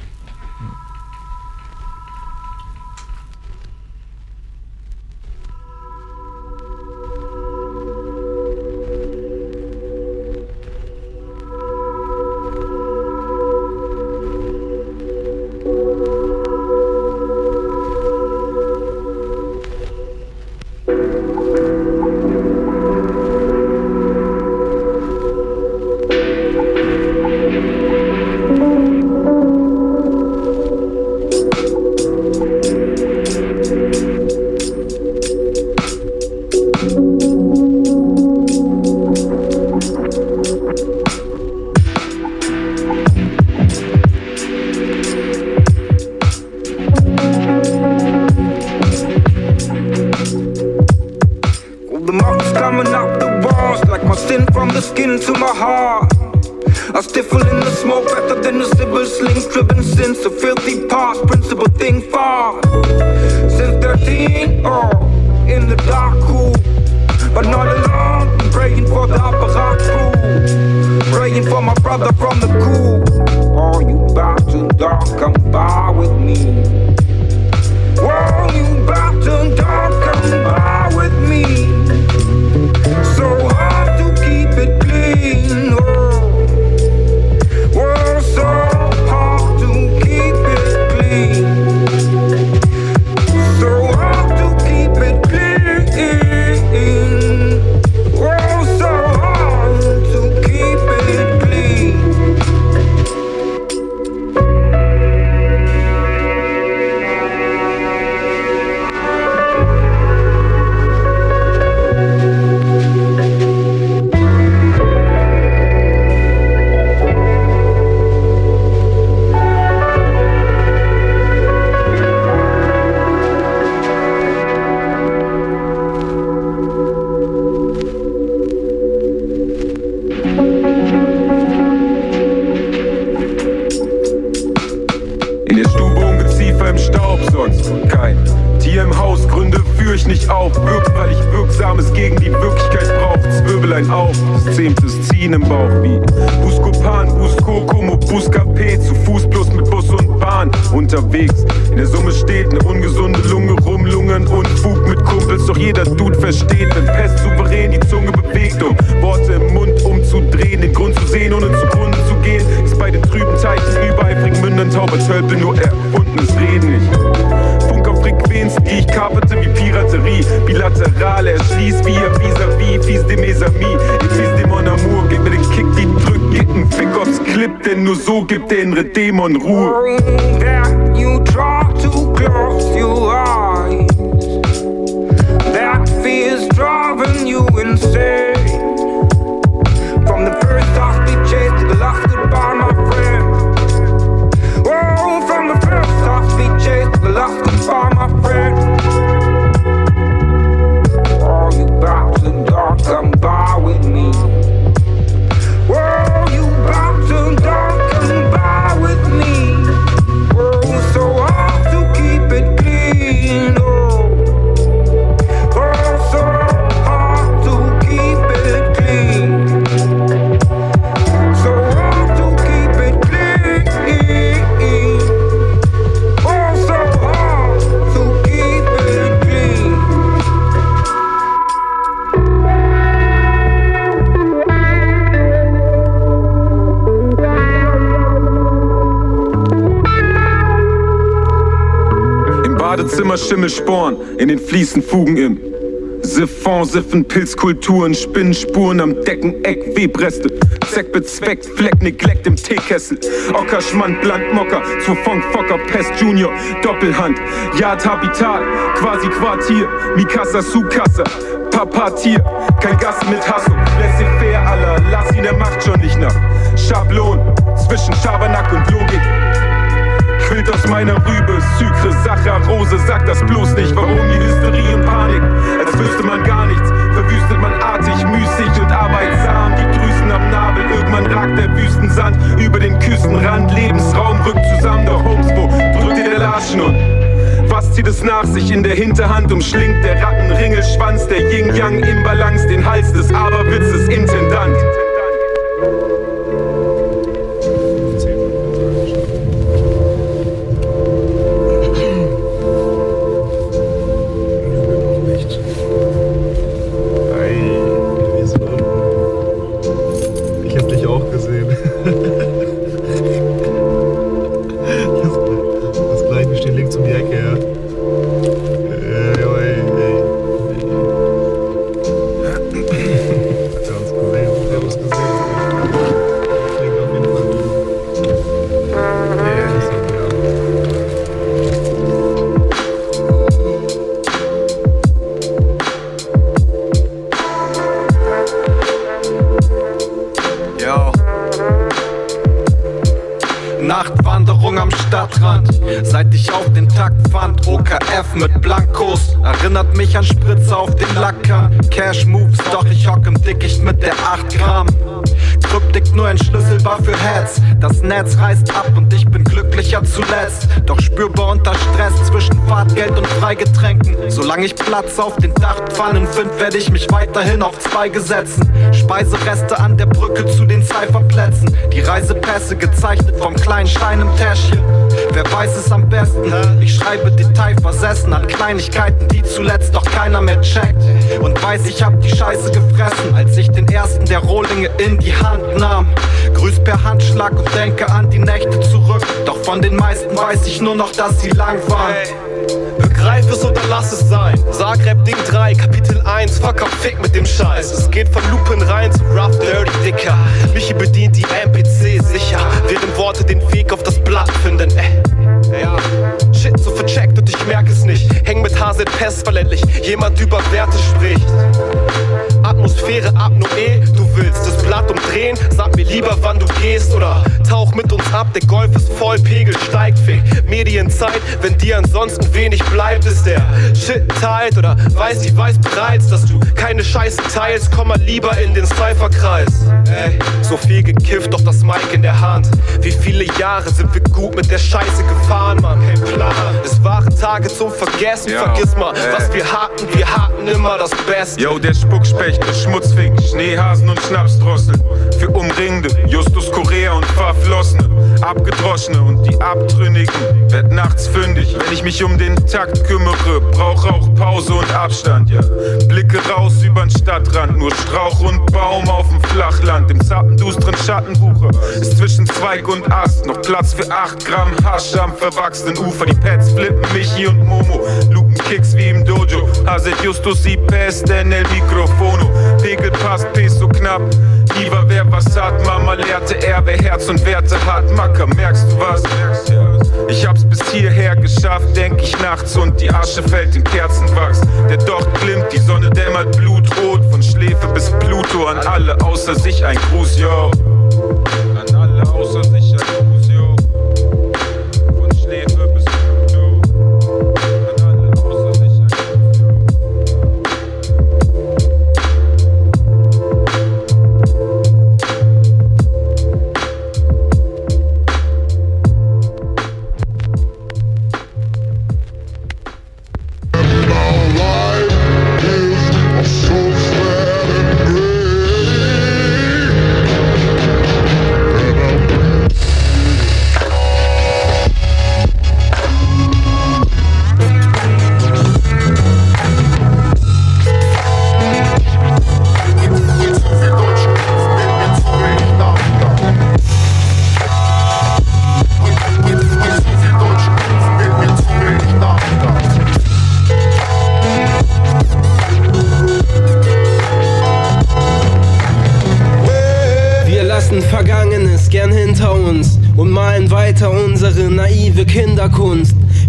Speaker 12: Badezimmer Schimmelsporn, in den Fliesen Fugen im Siphon, Siffen, Pilzkulturen, Spinnenspuren am Deckeneck, Webreste, Zeck bezweckt, Fleck, Neglect im Teekessel, Ocker, Schmand, zu Funk, Focker, Pest Junior, Doppelhand, Yard, Habitat, quasi Quartier, Mikasa, Sukasa, Papatier, kein Gas mit Hassel, laissez-faire aller, lass ihn, er macht schon nicht nach, Schablon, zwischen Schabernack und Logik, Quillt aus meiner Rübe, Sucre, Saccharose, sag das bloß nicht. Warum die Hysterie und Panik? Als wüsste man gar nichts. Verwüstet man artig, müßig und arbeitsam. Die Grüßen am Nabel, irgendwann ragt der Wüstensand über den Küstenrand. Lebensraum rückt zusammen, doch Homes, wo drückt ihr der Larschen und was zieht es nach sich in der Hinterhand umschlingt der Rattenringelschwanz, der Yin-Yang im Balance, den Hals des Aberwitzes Intendant.
Speaker 13: Solange ich Platz auf den Dachpfannen find, werde ich mich weiterhin auf Zweige setzen. Speisereste an der Brücke zu den Cypherplätzen. Die Reisepässe gezeichnet vom kleinen Stein im Täschchen. Wer weiß es am besten? Ich schreibe detailversessen an Kleinigkeiten, die zuletzt doch keiner mehr checkt. Und weiß, ich hab die Scheiße gefressen, als ich den ersten der Rohlinge in die Hand nahm. Grüß per Handschlag und denke an die Nächte zurück. Doch von den meisten weiß ich nur noch, dass sie lang waren.
Speaker 14: Begreif es oder lass es sein. Zagreb Ding 3, Kapitel 1, fuck up, fick mit dem Scheiß. Es geht von Lupen rein zu Rough Dirty Dicker. Michi bedient die NPC sicher, während Worte den Weg auf das Blatt finden. Äh. Ja. Shit so vercheckt und ich merk es nicht. Häng mit HZ Pest verländlich, jemand über Werte spricht. Atmosphäre Apnoe, du willst das Blatt umdrehen, sag mir lieber wann du gehst oder tauch mit uns ab, der Golf ist voll, Pegel steigt, fick Medienzeit, wenn dir ansonsten wenig bleibt, ist der Shit tight oder weiß ich weiß bereits, dass du keine Scheiße teilst, komm mal lieber in den Cypherkreis. Ey, so viel gekifft, doch das Mic in der Hand. Wie viele Jahre sind wir gut mit der Scheiße gefahren, Mann? Hey, Plan. Es waren Tage zum Vergessen,
Speaker 12: Ja,
Speaker 14: vergiss mal,
Speaker 12: ey.
Speaker 14: was wir hatten, wir hatten immer das Beste.
Speaker 12: Yo, der Spuckspecht, der Schmutzfink, Schneehasen und Schnapsdrossel. Für Umringende, Justus Korea und Verflossene. Abgedroschene und die Abtrünnigen. Werd nachts fündig, wenn ich mich um den Takt kümmere. Brauch auch Pause und Abstand, ja. Blicke raus übern Stadtrand, nur Strauch und Baum auf dem Flachland. Im zappendustren Schattenwucher ist zwischen Zweig und Ast noch Platz für 8 Gramm Hasch am verwachsenen Ufer. Die Pets flippen Michi und Momo, lupen Kicks wie im Dojo. Hazet Justus y peste en el microfono. Pegel passt Peso knapp. Lieber wer was hat, Mama lehrte er, wer Herz und Werte hat. Macker, merkst du was? Ich hab's bis hierher geschafft, denk ich nachts und die Asche fällt in Kerzenwachs. Der Docht glimmt, die Sonne dämmert blutrot, von Schläfe bis Pluto. An alle außer sich ein Gruß, yo.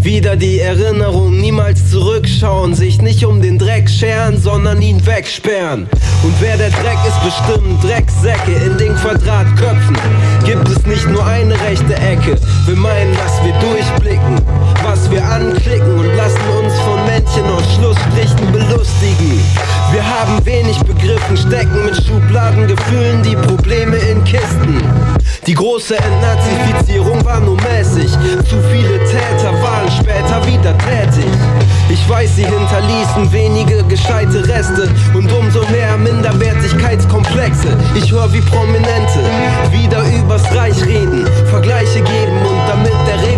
Speaker 15: Wieder die Erinnerung, niemals zurückschauen, sich nicht um den Dreck scheren, sondern ihn wegsperren. Und wer der Dreck ist, bestimmt Drecksäcke in den Quadratköpfen. Gibt es nicht nur eine rechte Ecke, wir meinen, dass wir durchblicken, was wir anklicken und lassen uns von Männchen aus Schlussstrichen belustigen. Wir haben wenig begriffen, stecken mit Schubladengefühlen die Probleme in Kisten. Die große Entnazifizierung war nur mäßig. Zu viele Täter waren später wieder tätig. Ich weiß, sie hinterließen wenige gescheite Reste und umso mehr Minderwertigkeitskomplexe. Ich höre wie Prominente wieder übers Reich reden, Vergleiche geben und damit der die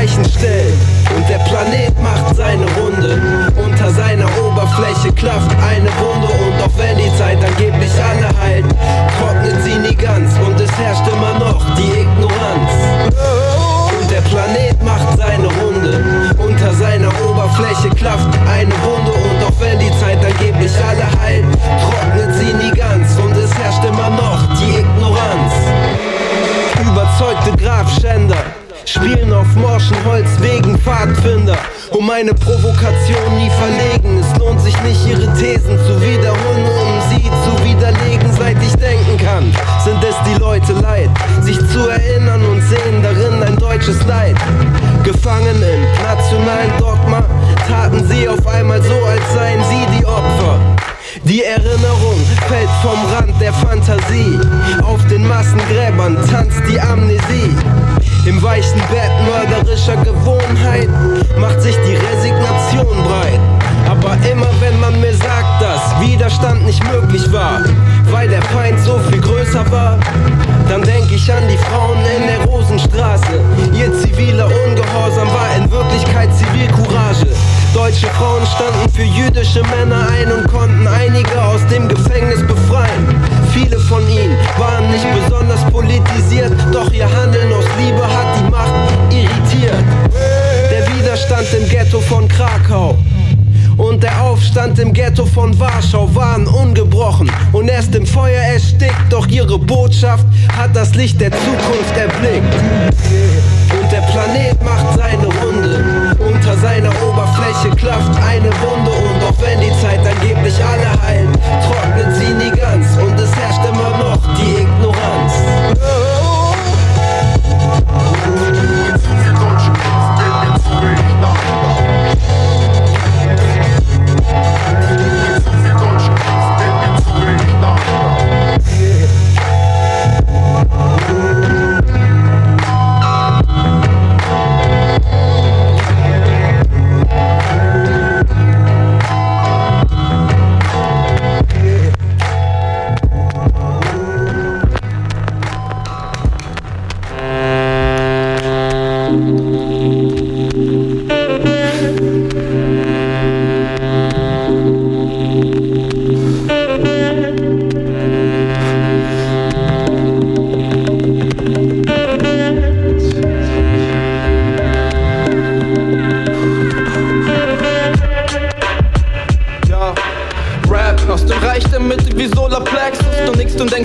Speaker 15: Weichen stellen. Und der Planet macht seine Runde. Unter seiner Oberfläche klafft eine Wunde und auch wenn die Zeit angeblich alle heilt, trocknet sie nie ganz und es herrscht immer noch die Ignoranz. Und der Planet macht seine Runde. Unter seiner Oberfläche klafft eine Wunde und auch wenn die Zeit angeblich alle heilt, trocknet sie nie ganz und es herrscht immer noch die Ignoranz. Überzeugte Grabschänder spielen auf morschen Holzwegen Pfadfinder. Um eine Provokation nie verlegen. Es lohnt sich nicht, ihre Thesen zu wiederholen, um sie zu widerlegen. Seit ich denken kann, sind es die Leute leid, sich zu erinnern und sehen darin ein deutsches Leid. Gefangen im nationalen Dogma taten sie auf einmal so, als seien sie die Opfer. Die Erinnerung fällt vom Rand der Fantasie. Auf den Massengräbern tanzt die Amnesie. Im weichen Bett mörderischer Gewohnheit macht sich die Resignation breit. Aber immer wenn man mir sagt, dass Widerstand nicht möglich war, weil der Feind so viel größer war, dann denk ich an die Frauen in der Rosenstraße. Ihr ziviler Ungehorsam war in Wirklichkeit Zivilcourage. Deutsche Frauen standen für jüdische Männer ein und konnten einige aus dem Gefängnis befreien. Viele von ihnen waren nicht besonders politisiert, doch ihr Handeln aus Liebe hat die Macht irritiert. Der Widerstand im Ghetto von Krakau und der Aufstand im Ghetto von Warschau waren ungebrochen und erst im Feuer erstickt, doch ihre Botschaft hat das Licht der Zukunft erblickt. Und der Planet macht seine Runde, unter seiner Oberfläche klafft eine Wunde. Und auch wenn die Zeit angeblich alle heilt, trocknet sie nie ganz. Und es herrscht immer noch die Ignoranz.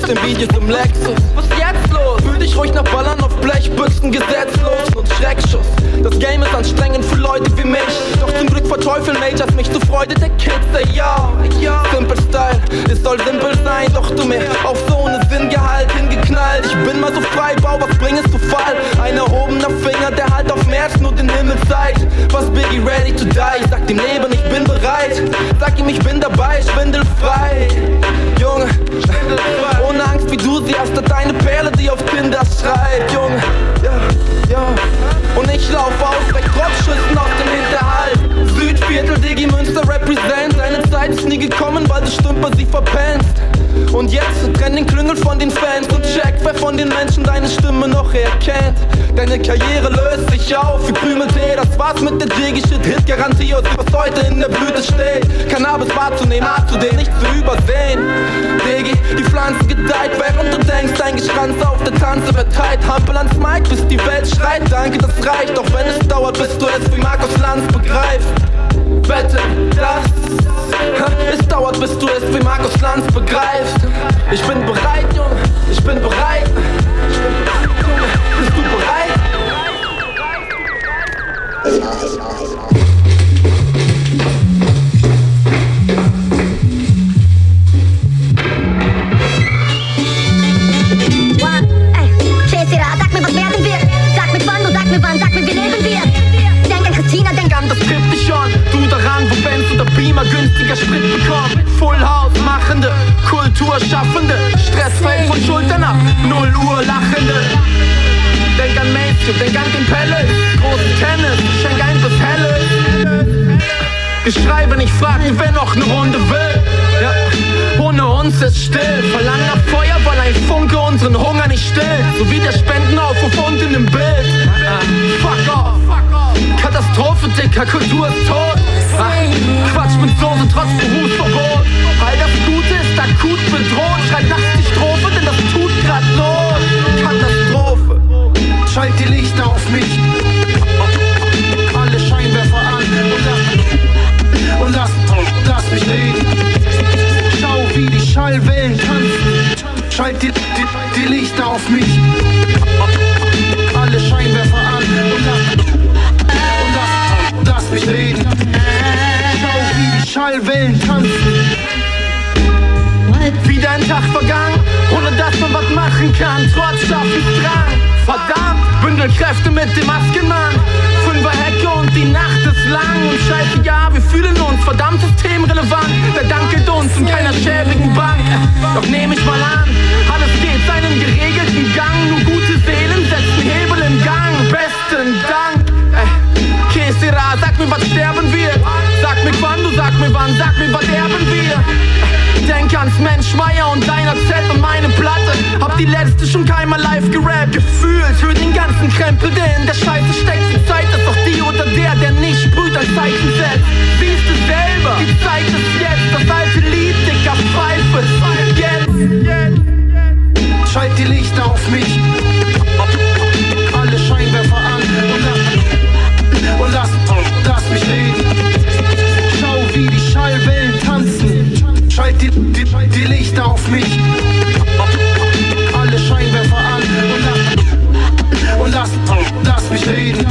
Speaker 16: 15 Video zum Lexus. Was jetzt los? Fühl dich ruhig nach Ballern auf Blechbüsten gesetzlos und Schreckschuss. Das Game ist anstrengend für Leute wie mich. Doch zum Glück verteufeln Majors mich zur Freude der Kids. Ja, ja. Simple Style, es soll simpel sein, doch du mir auf so eine Sinngehalt hingeknallt. Ich bin mal so frei, bau, was bring zu Fall? Ein erhobener Finger, der halt auf März nur den Himmel zeigt. Was Biggie ready to die? Ich sag dem Leben, ich bin bereit. Sag ihm, ich bin dabei, schwindelfrei. Junge, ohne Angst wie du sie hast, hat deine Perle, die auf Tinder schreibt. Junge, ja, ja. Und ich lauf aus, trotz Schüssen aus dem Hinterhalt. Südviertel, Digi Münster represent. Deine Zeit ist nie gekommen, weil du Stümper sie verpennst. Und jetzt trenn den Klüngel von den Fans und check, wer von den Menschen deine Stimme noch erkennt. Deine Karriere löst sich auf wie Krümeltee. Das war's mit der Digi-Shit-Hit-Garantie aus was heute in der Blüte steht. Cannabis wahrzunehmen, abzudehnen, nicht zu übersehen. Digi, die Pflanze gedeiht, während du denkst, dein Geschranz auf der Tanze tight. Hampel ans Mic, bis die Welt schreit. Danke, das reicht, auch wenn es dauert, bis du es wie Markus Lanz begreifst. Wette, das Es dauert, bis du es wie Markus Lanz begreifst. Ich bin bereit, Junge, ich bin bereit Junge, bist du bereit? So wie der Spendenaufruf unten im Bild. Ah, Fuck off. Katastrophe, Dicker, Kultur ist tot. Ach, Quatsch mit Soße trotz Berufsverbot All das Gute ist akut bedroht. Schreib nachts die Strophe, denn das tut grad Not. Katastrophe.
Speaker 17: Schalt die Lichter auf mich. Alle Scheinwerfer an. Und lass, und lass, lass mich reden. Schau, wie die Schallwellen tanzen. Schalt die, die, die Lichter auf mich. Schallwellen tanzen.
Speaker 16: Wieder ein Tag vergangen, ohne dass man was machen kann, trotz Schaffensdrang. Verdammt, bündel Kräfte mit dem Maskenmann. Fünfer Hecke und die Nacht ist lang. Und scheiße, ja, wir fühlen uns verdammt systemrelevant. Der Dank gilt uns und keiner schäbigen Bank. Doch nehm ich mal an, alles geht seinen geregelten Gang. Nur gute Seelen setzen Hebel im Gang. Besten Dank. Ey. Kesera, sag mir, was sterben wird. Sag mir wann, du sag mir wann, sag mir, was erben wir. Denk ans Mensch Meier und deiner Z und meine Platte. Hab die letzte schon keinmal live gerappt. Gefühlt für den ganzen Krempel, der in der Scheiße steckt. Die Zeit ist doch die oder der, der nicht sprüht, ein Zeichen setzt. Siehst du selber, die Zeit ist jetzt. Das alte Lied, dicker Pfeife. Jetzt.
Speaker 17: Schalt die Lichter auf mich. Alle Scheinwerfer an und lass, und lass, lass mich reden. Schau, wie die Schallwellen tanzen. Schalt die, die, die Lichter auf mich. Alle Scheinwerfer an und lass, und lass, lass mich reden.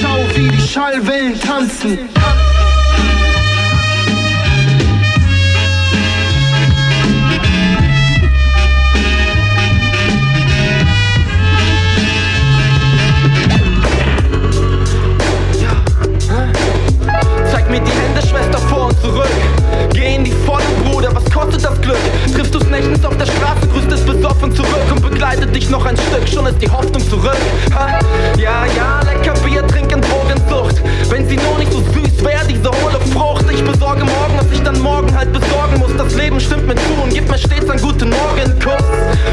Speaker 17: Schau, wie die Schallwellen tanzen.
Speaker 16: Kostet das Glück? Triffst du's nächtens auf der Straße, grüßt es besoffen zurück und begleitet dich noch ein Stück, schon ist die Hoffnung zurück. Ha? Ja, ja, lecker Bier, trinken, Drogensucht. Wenn sie nur nicht so süß wäre, diese hohle Frucht. Ich besorge morgen, was ich dann morgen halt besorgen muss. Das Leben stimmt mir zu und gibt mir stets einen guten Morgenkuss.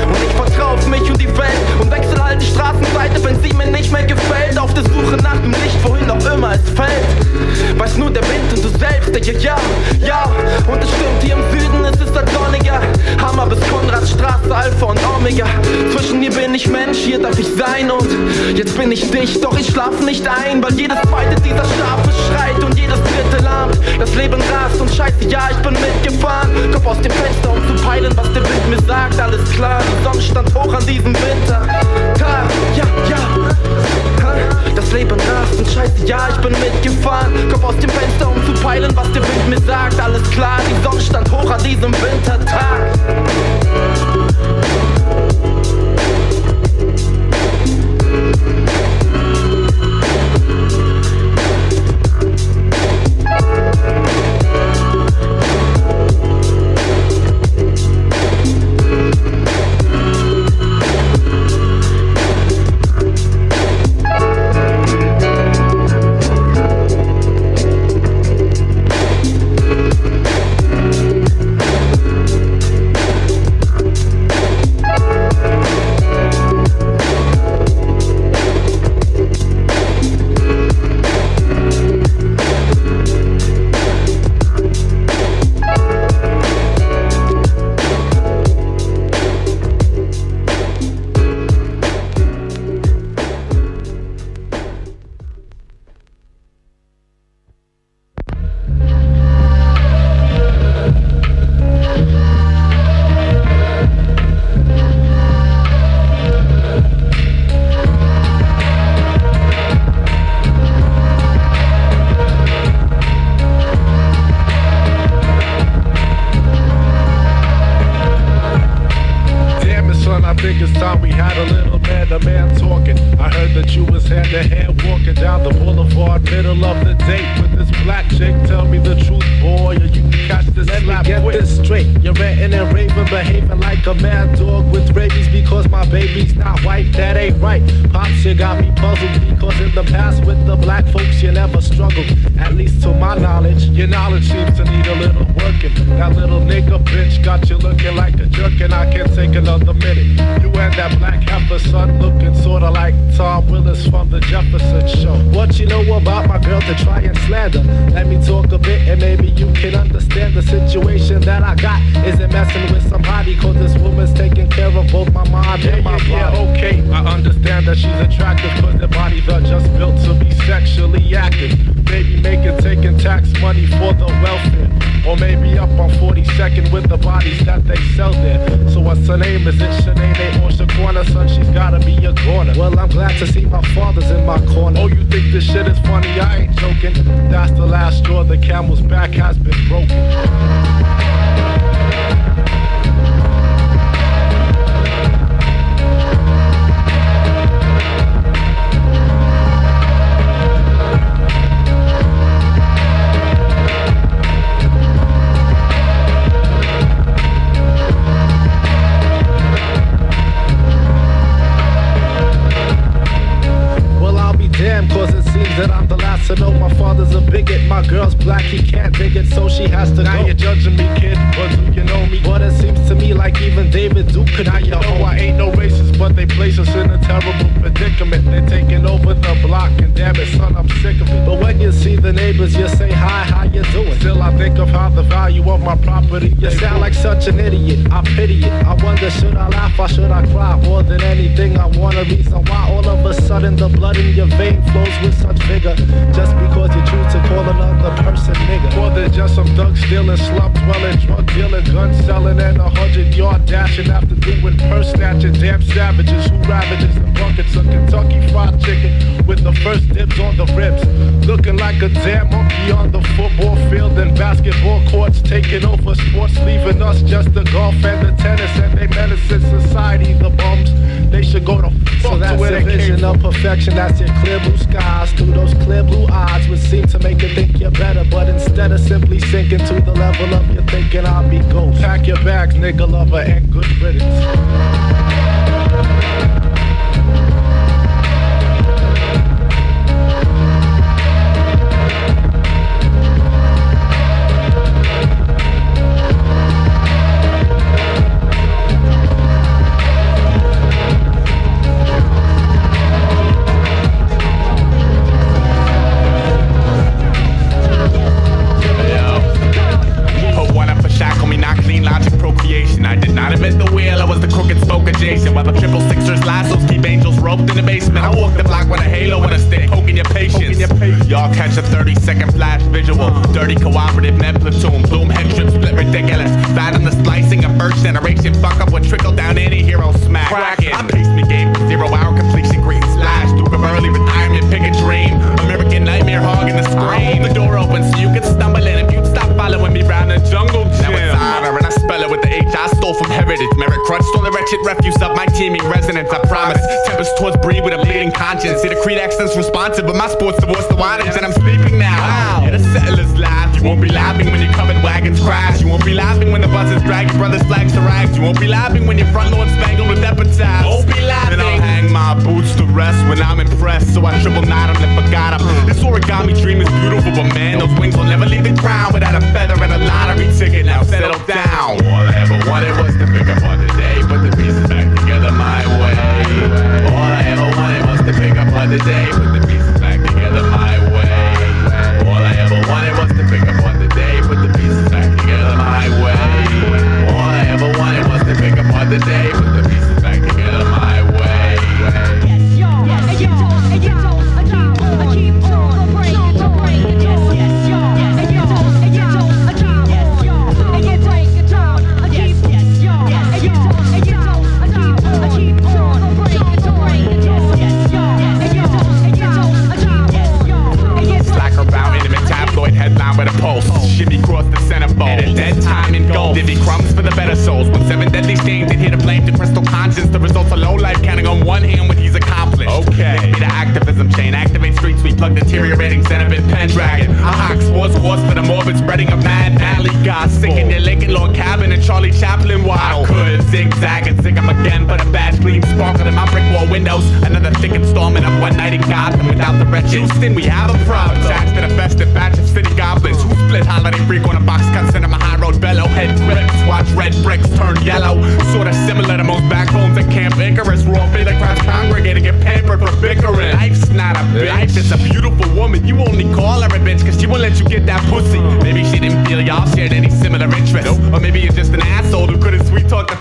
Speaker 16: Und ich vertrau auf mich und die Welt und wechsle halt die Straßenseite, wenn sie mir nicht mehr gefällt. Auf der Suche nach dem Licht, wohin auch immer es fällt. Weiß nur der Wind und du selbst, ja, ja, ja. Und es stimmt, hier im Süden ist es halt sonniger. Hammer bis Konradstraße, Alpha und Omega. Zwischen mir bin ich Mensch, hier darf ich sein und jetzt bin ich dich, doch ich schlaf nicht ein, weil jedes zweite dieser Schafe schreit und jedes dritte lahmt. Das Leben rast und scheiße, ja, ich bin mitgefahren. Kopf aus dem Fenster, um zu peilen,
Speaker 4: sagt, alles klar, die Sonne stand hoch an diesem Winter. Tag, ja, ja. Das Leben rast und scheiße, ja, ich bin mitgefahren. Kopf aus dem Fenster, um zu peilen, was der Wind mir sagt. Alles klar, die Sonne stand hoch an diesem Wintertag. Because in the past with the black folks, you never struggled. At least to my knowledge.
Speaker 3: Your knowledge seems to need a little working. That little nigga bitch got you looking like a jerk, and I can't take another minute. You and that black heifer son looking sorta like Tom Willis from the Jefferson Show.
Speaker 4: What you know about my girl to try and slander? Let me talk a bit and maybe you can understand the situation that I got. Isn't messing with somebody cause this woman's taking care of both my mind
Speaker 3: Yeah,
Speaker 4: and my
Speaker 3: yeah,
Speaker 4: body.
Speaker 3: yeah, okay. I understand that she's attractive cause their bodies are just built to be sexually active. Maybe making taking tax money for the welfare. Or maybe up on 42nd with the bodies that they sell there. So what's her name? Is it Sinead or Shaquana? Son, she's gotta be a corner.
Speaker 4: Well, I'm glad to see my father's in my corner.
Speaker 3: Oh, you think this shit is funny? I ain't joking. That's the last straw. The camel's back has been broken.
Speaker 4: Neighbors, you say, hi, how you doing?
Speaker 3: I think of how the value of my property.
Speaker 4: You sound like such an idiot, I pity it. I wonder, should I laugh or should I cry? More than anything, I want a reason why all of a sudden the blood in your vein flows with such vigor. Just because you choose to call another person nigga.
Speaker 3: More than just some thugs stealing, slum dwelling, drug dealing, gun selling, and a hundred yard dashing after doing purse snatching. Damn savages who ravages the buckets of Kentucky fried chicken with the first dibs on the ribs. Looking like a damn monkey on the football field and basketball courts, taking over sports, leaving us just the golf and the tennis. And they menacing society, the bums. They should go to
Speaker 4: So
Speaker 3: fuck to
Speaker 4: that's
Speaker 3: where
Speaker 4: a
Speaker 3: they
Speaker 4: vision
Speaker 3: from.
Speaker 4: of perfection. That's your clear blue skies through those clear blue eyes, which seem to make you think you're better. But instead of simply sinking to the level of your thinking, I'll be ghost.
Speaker 3: Pack your bags, nigga lover, and good riddance.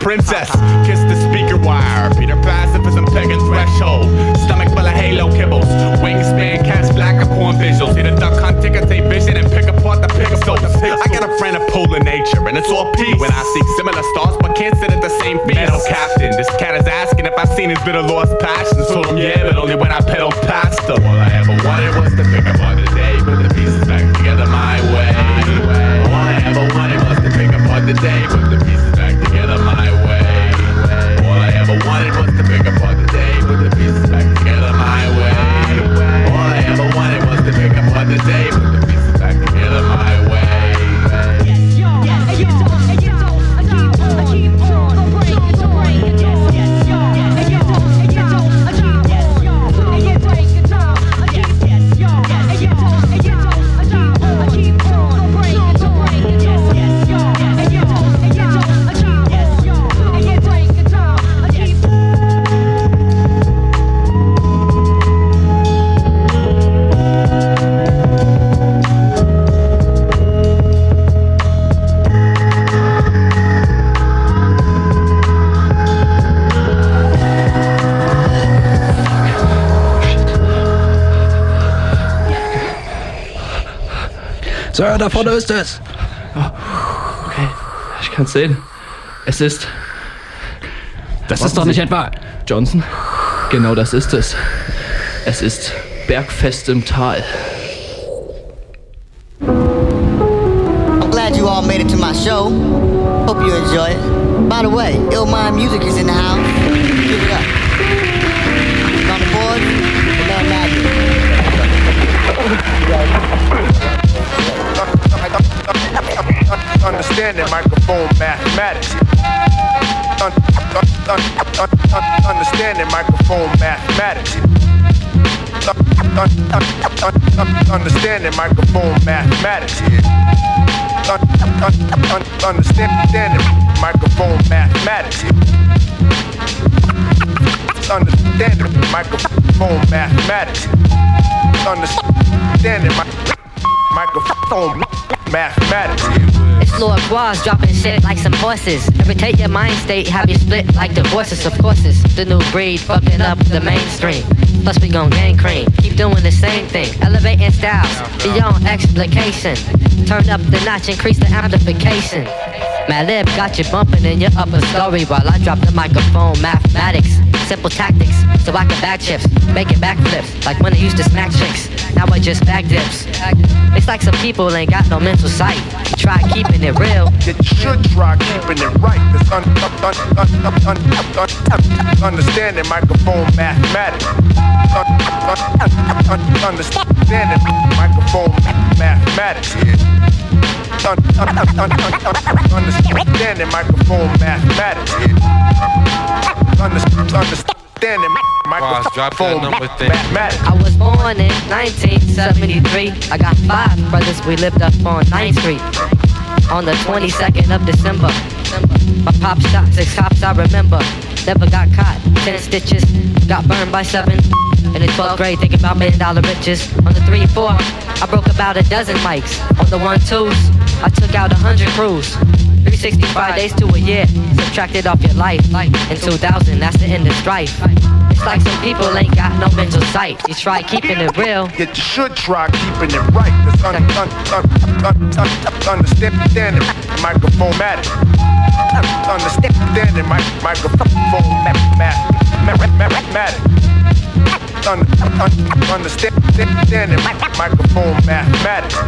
Speaker 18: Princess. Kiss the speaker wire. Peter pacifism pegging threshold. Stomach full of halo kibbles. Wingspan cast black upon visuals. Hit a duck hunt, ticker tape vision, and pick apart the pixels. I got a friend of polar nature, and it's all peace. When I see similar stars, but can't sit at the same feast. Metal captain, this cat is asking if I've seen his bit of lost passions. Told him yeah, but only when I pedaled past him. All I ever wanted was to pick up on the day, put the pieces back together my way. All I ever wanted was to pick on the day, put the pieces
Speaker 19: da vorne ist es. okay, ich kann es sehen. Es ist.
Speaker 20: Das ist doch nicht etwa.
Speaker 19: Johnson? Genau das ist es. Es ist Bergfest im Tal.
Speaker 21: I'm glad you all made it to my show. Hope you enjoy it. By the way, Ill Mind Music is in the house.
Speaker 22: Understanding microphone mathematics. Un- un- un- un- un- Understanding microphone mathematics. Un- un- un- un- un- Understanding microphone mathematics. Un- un- un- Understanding microphone mathematics. Understanding microphone mathematics. Understanding mi- microphone mathematics.
Speaker 23: It's Lord Quaz dropping shit like some horses. Irritate your mind state, have you split like divorces. Of course, it's the new breed fucking up the mainstream. Plus, we gon' gang cream. Keep doing the same thing. Elevating styles beyond explication. Turn up the notch, increase the amplification. Mad Lib got you bumping in your upper story while I drop the microphone. Mathematics, simple tactics, so I can back chips, making backflips like when I used to smack chicks. Now I just back dips. It's like some people ain't got no mental sight. Try keeping it real.
Speaker 22: You should try keeping it right. This un- un- un- un- un- un- un- understanding microphone mathematics. Un- un- un- un- Understanding microphone mathematics. Un- un- un- un- un- Understanding microphone mathematics. Understanding microphone mathematics.
Speaker 23: I was born in 1973. I got five brothers. We lived up on 9th Street on the 22nd of December. My pop shot six cops. I remember. Never got caught. Ten stitches. Got burned by seven. In the 12th grade, thinking about million dollar riches. On the 3-4, I broke about a dozen mics. On the 1-2s, I took out a hundred crews. 365 days to a year, subtracted off your life. In 2000, that's the end of strife. It's like some people ain't got no mental sight. You try keeping it real.
Speaker 22: You should try keeping it right. This un- un- un- un- un- understanding microphone matters. Understanding my microphone mathematics. Un- un- Understanding microphone mathematics.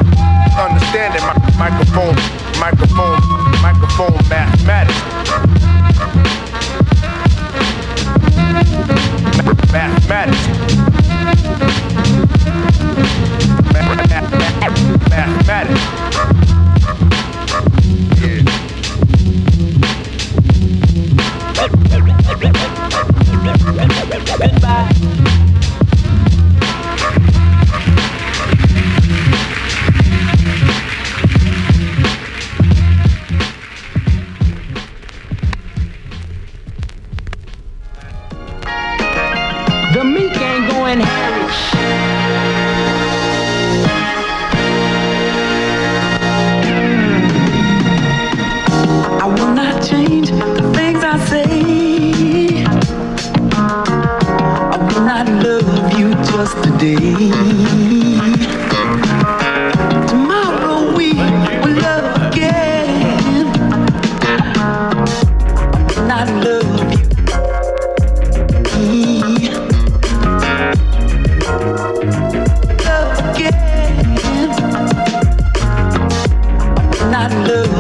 Speaker 22: Understanding microphone, microphone, microphone mathematics. Mathematics. Mathematics.
Speaker 24: Not love you. Love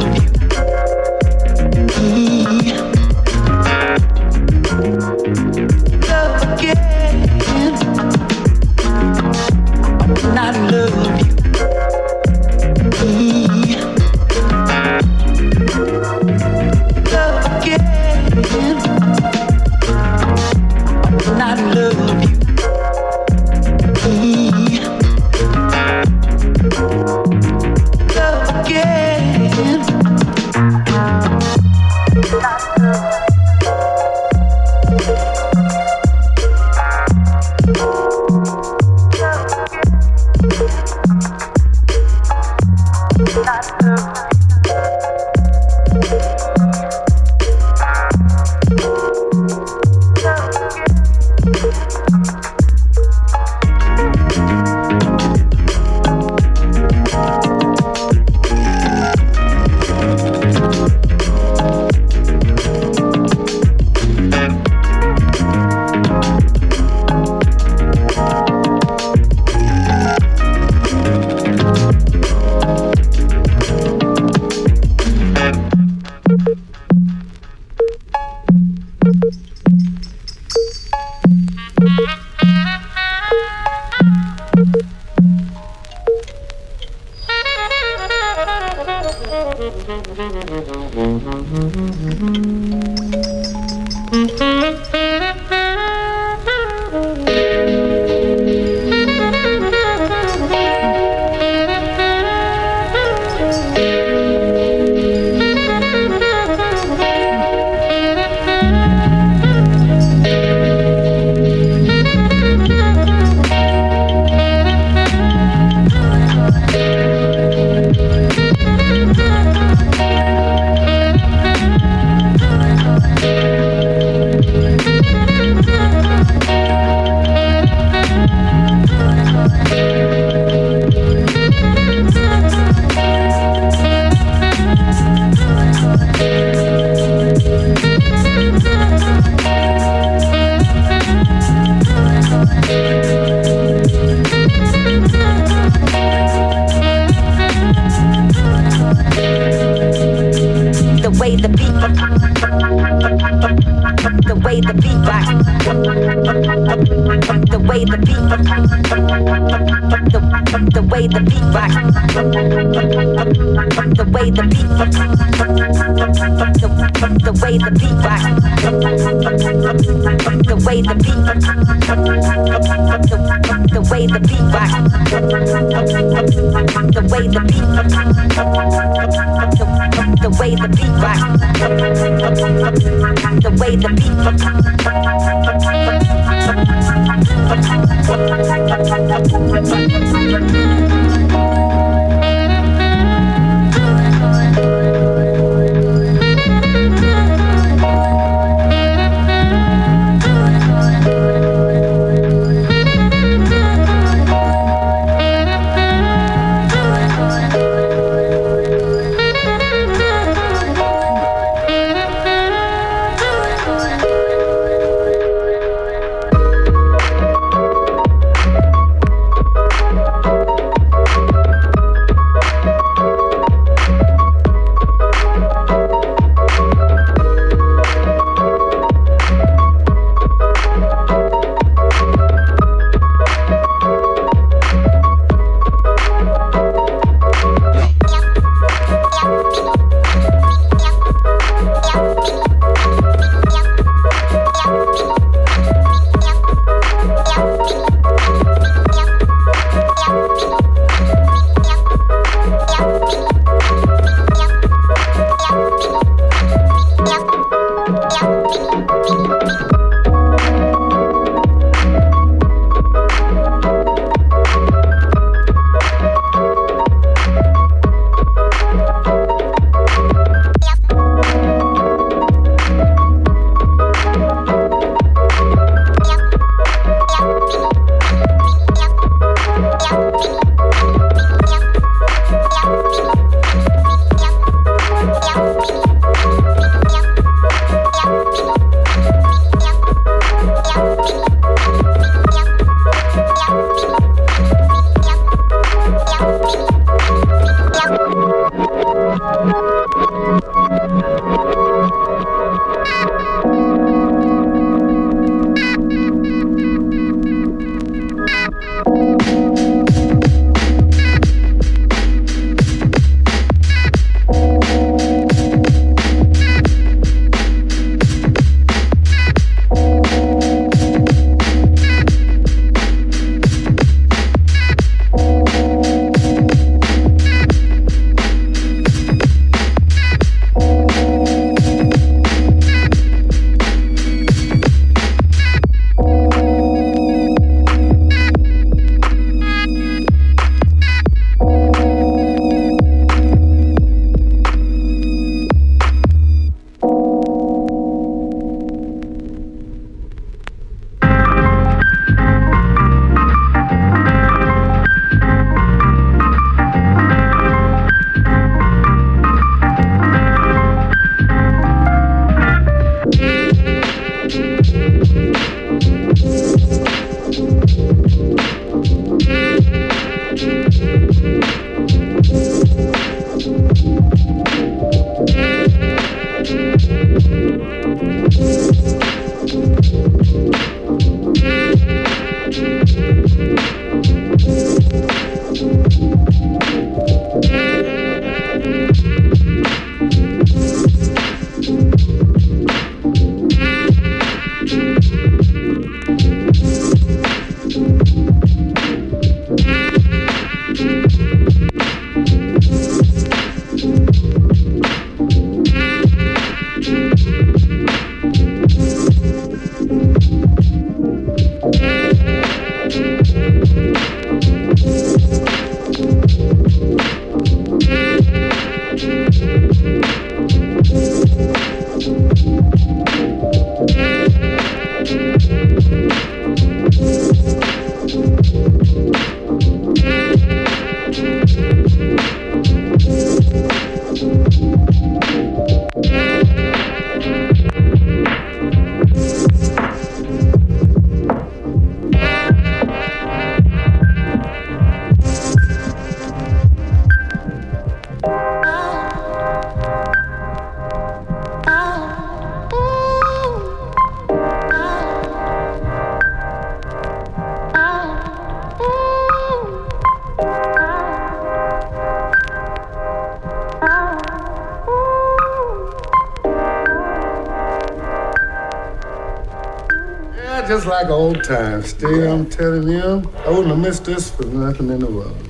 Speaker 25: just like old times. Still, I'm telling you, I wouldn't have missed this for nothing in the world.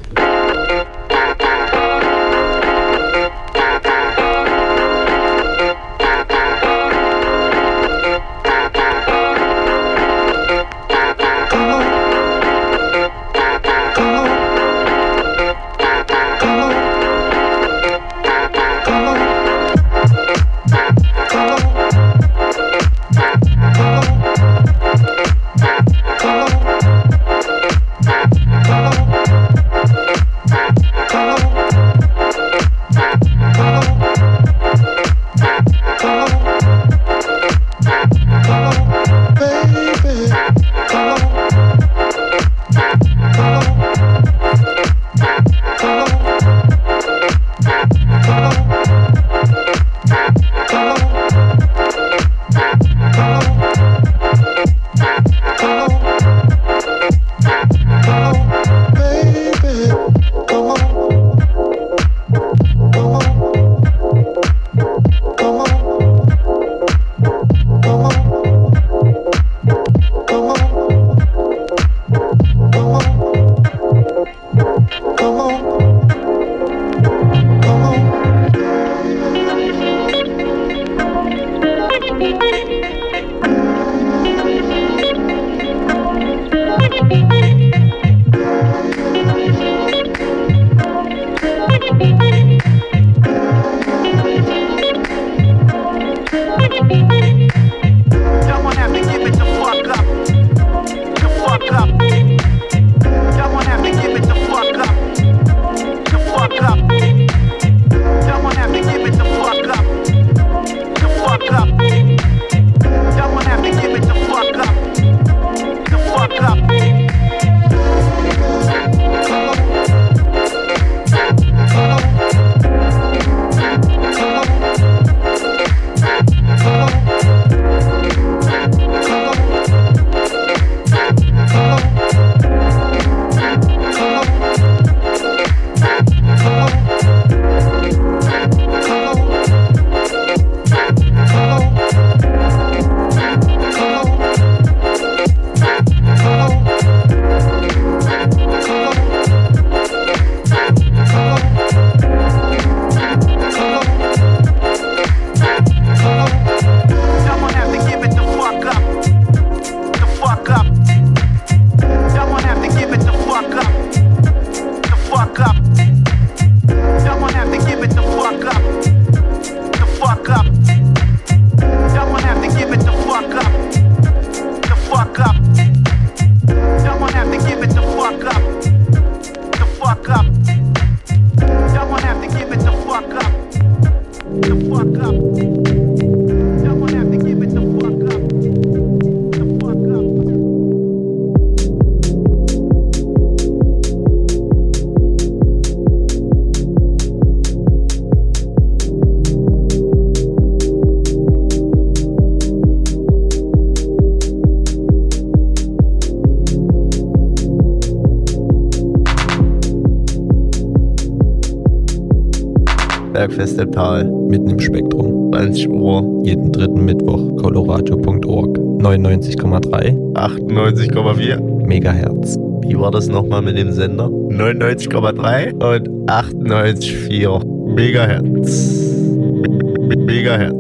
Speaker 26: das nochmal mit dem Sender? 99,3 und 98,4 Megahertz. Megahertz.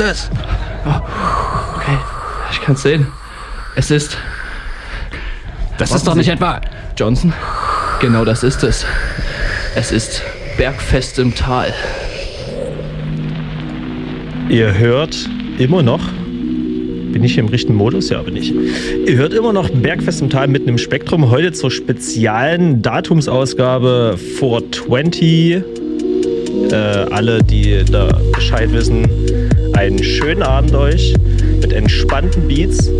Speaker 19: Ist es. Oh, okay, ich kann es sehen. Es ist.
Speaker 27: Das
Speaker 19: Warten
Speaker 27: ist doch
Speaker 19: Sie.
Speaker 27: nicht etwa.
Speaker 19: Johnson? Genau das ist es. Es ist Bergfest im Tal.
Speaker 28: Ihr hört immer noch. Bin ich hier im richtigen Modus? Ja, bin ich. Ihr hört immer noch Bergfest im Tal mitten im Spektrum. Heute zur speziellen Datumsausgabe 420. Äh, alle, die da Bescheid wissen, einen schönen Abend euch mit entspannten Beats.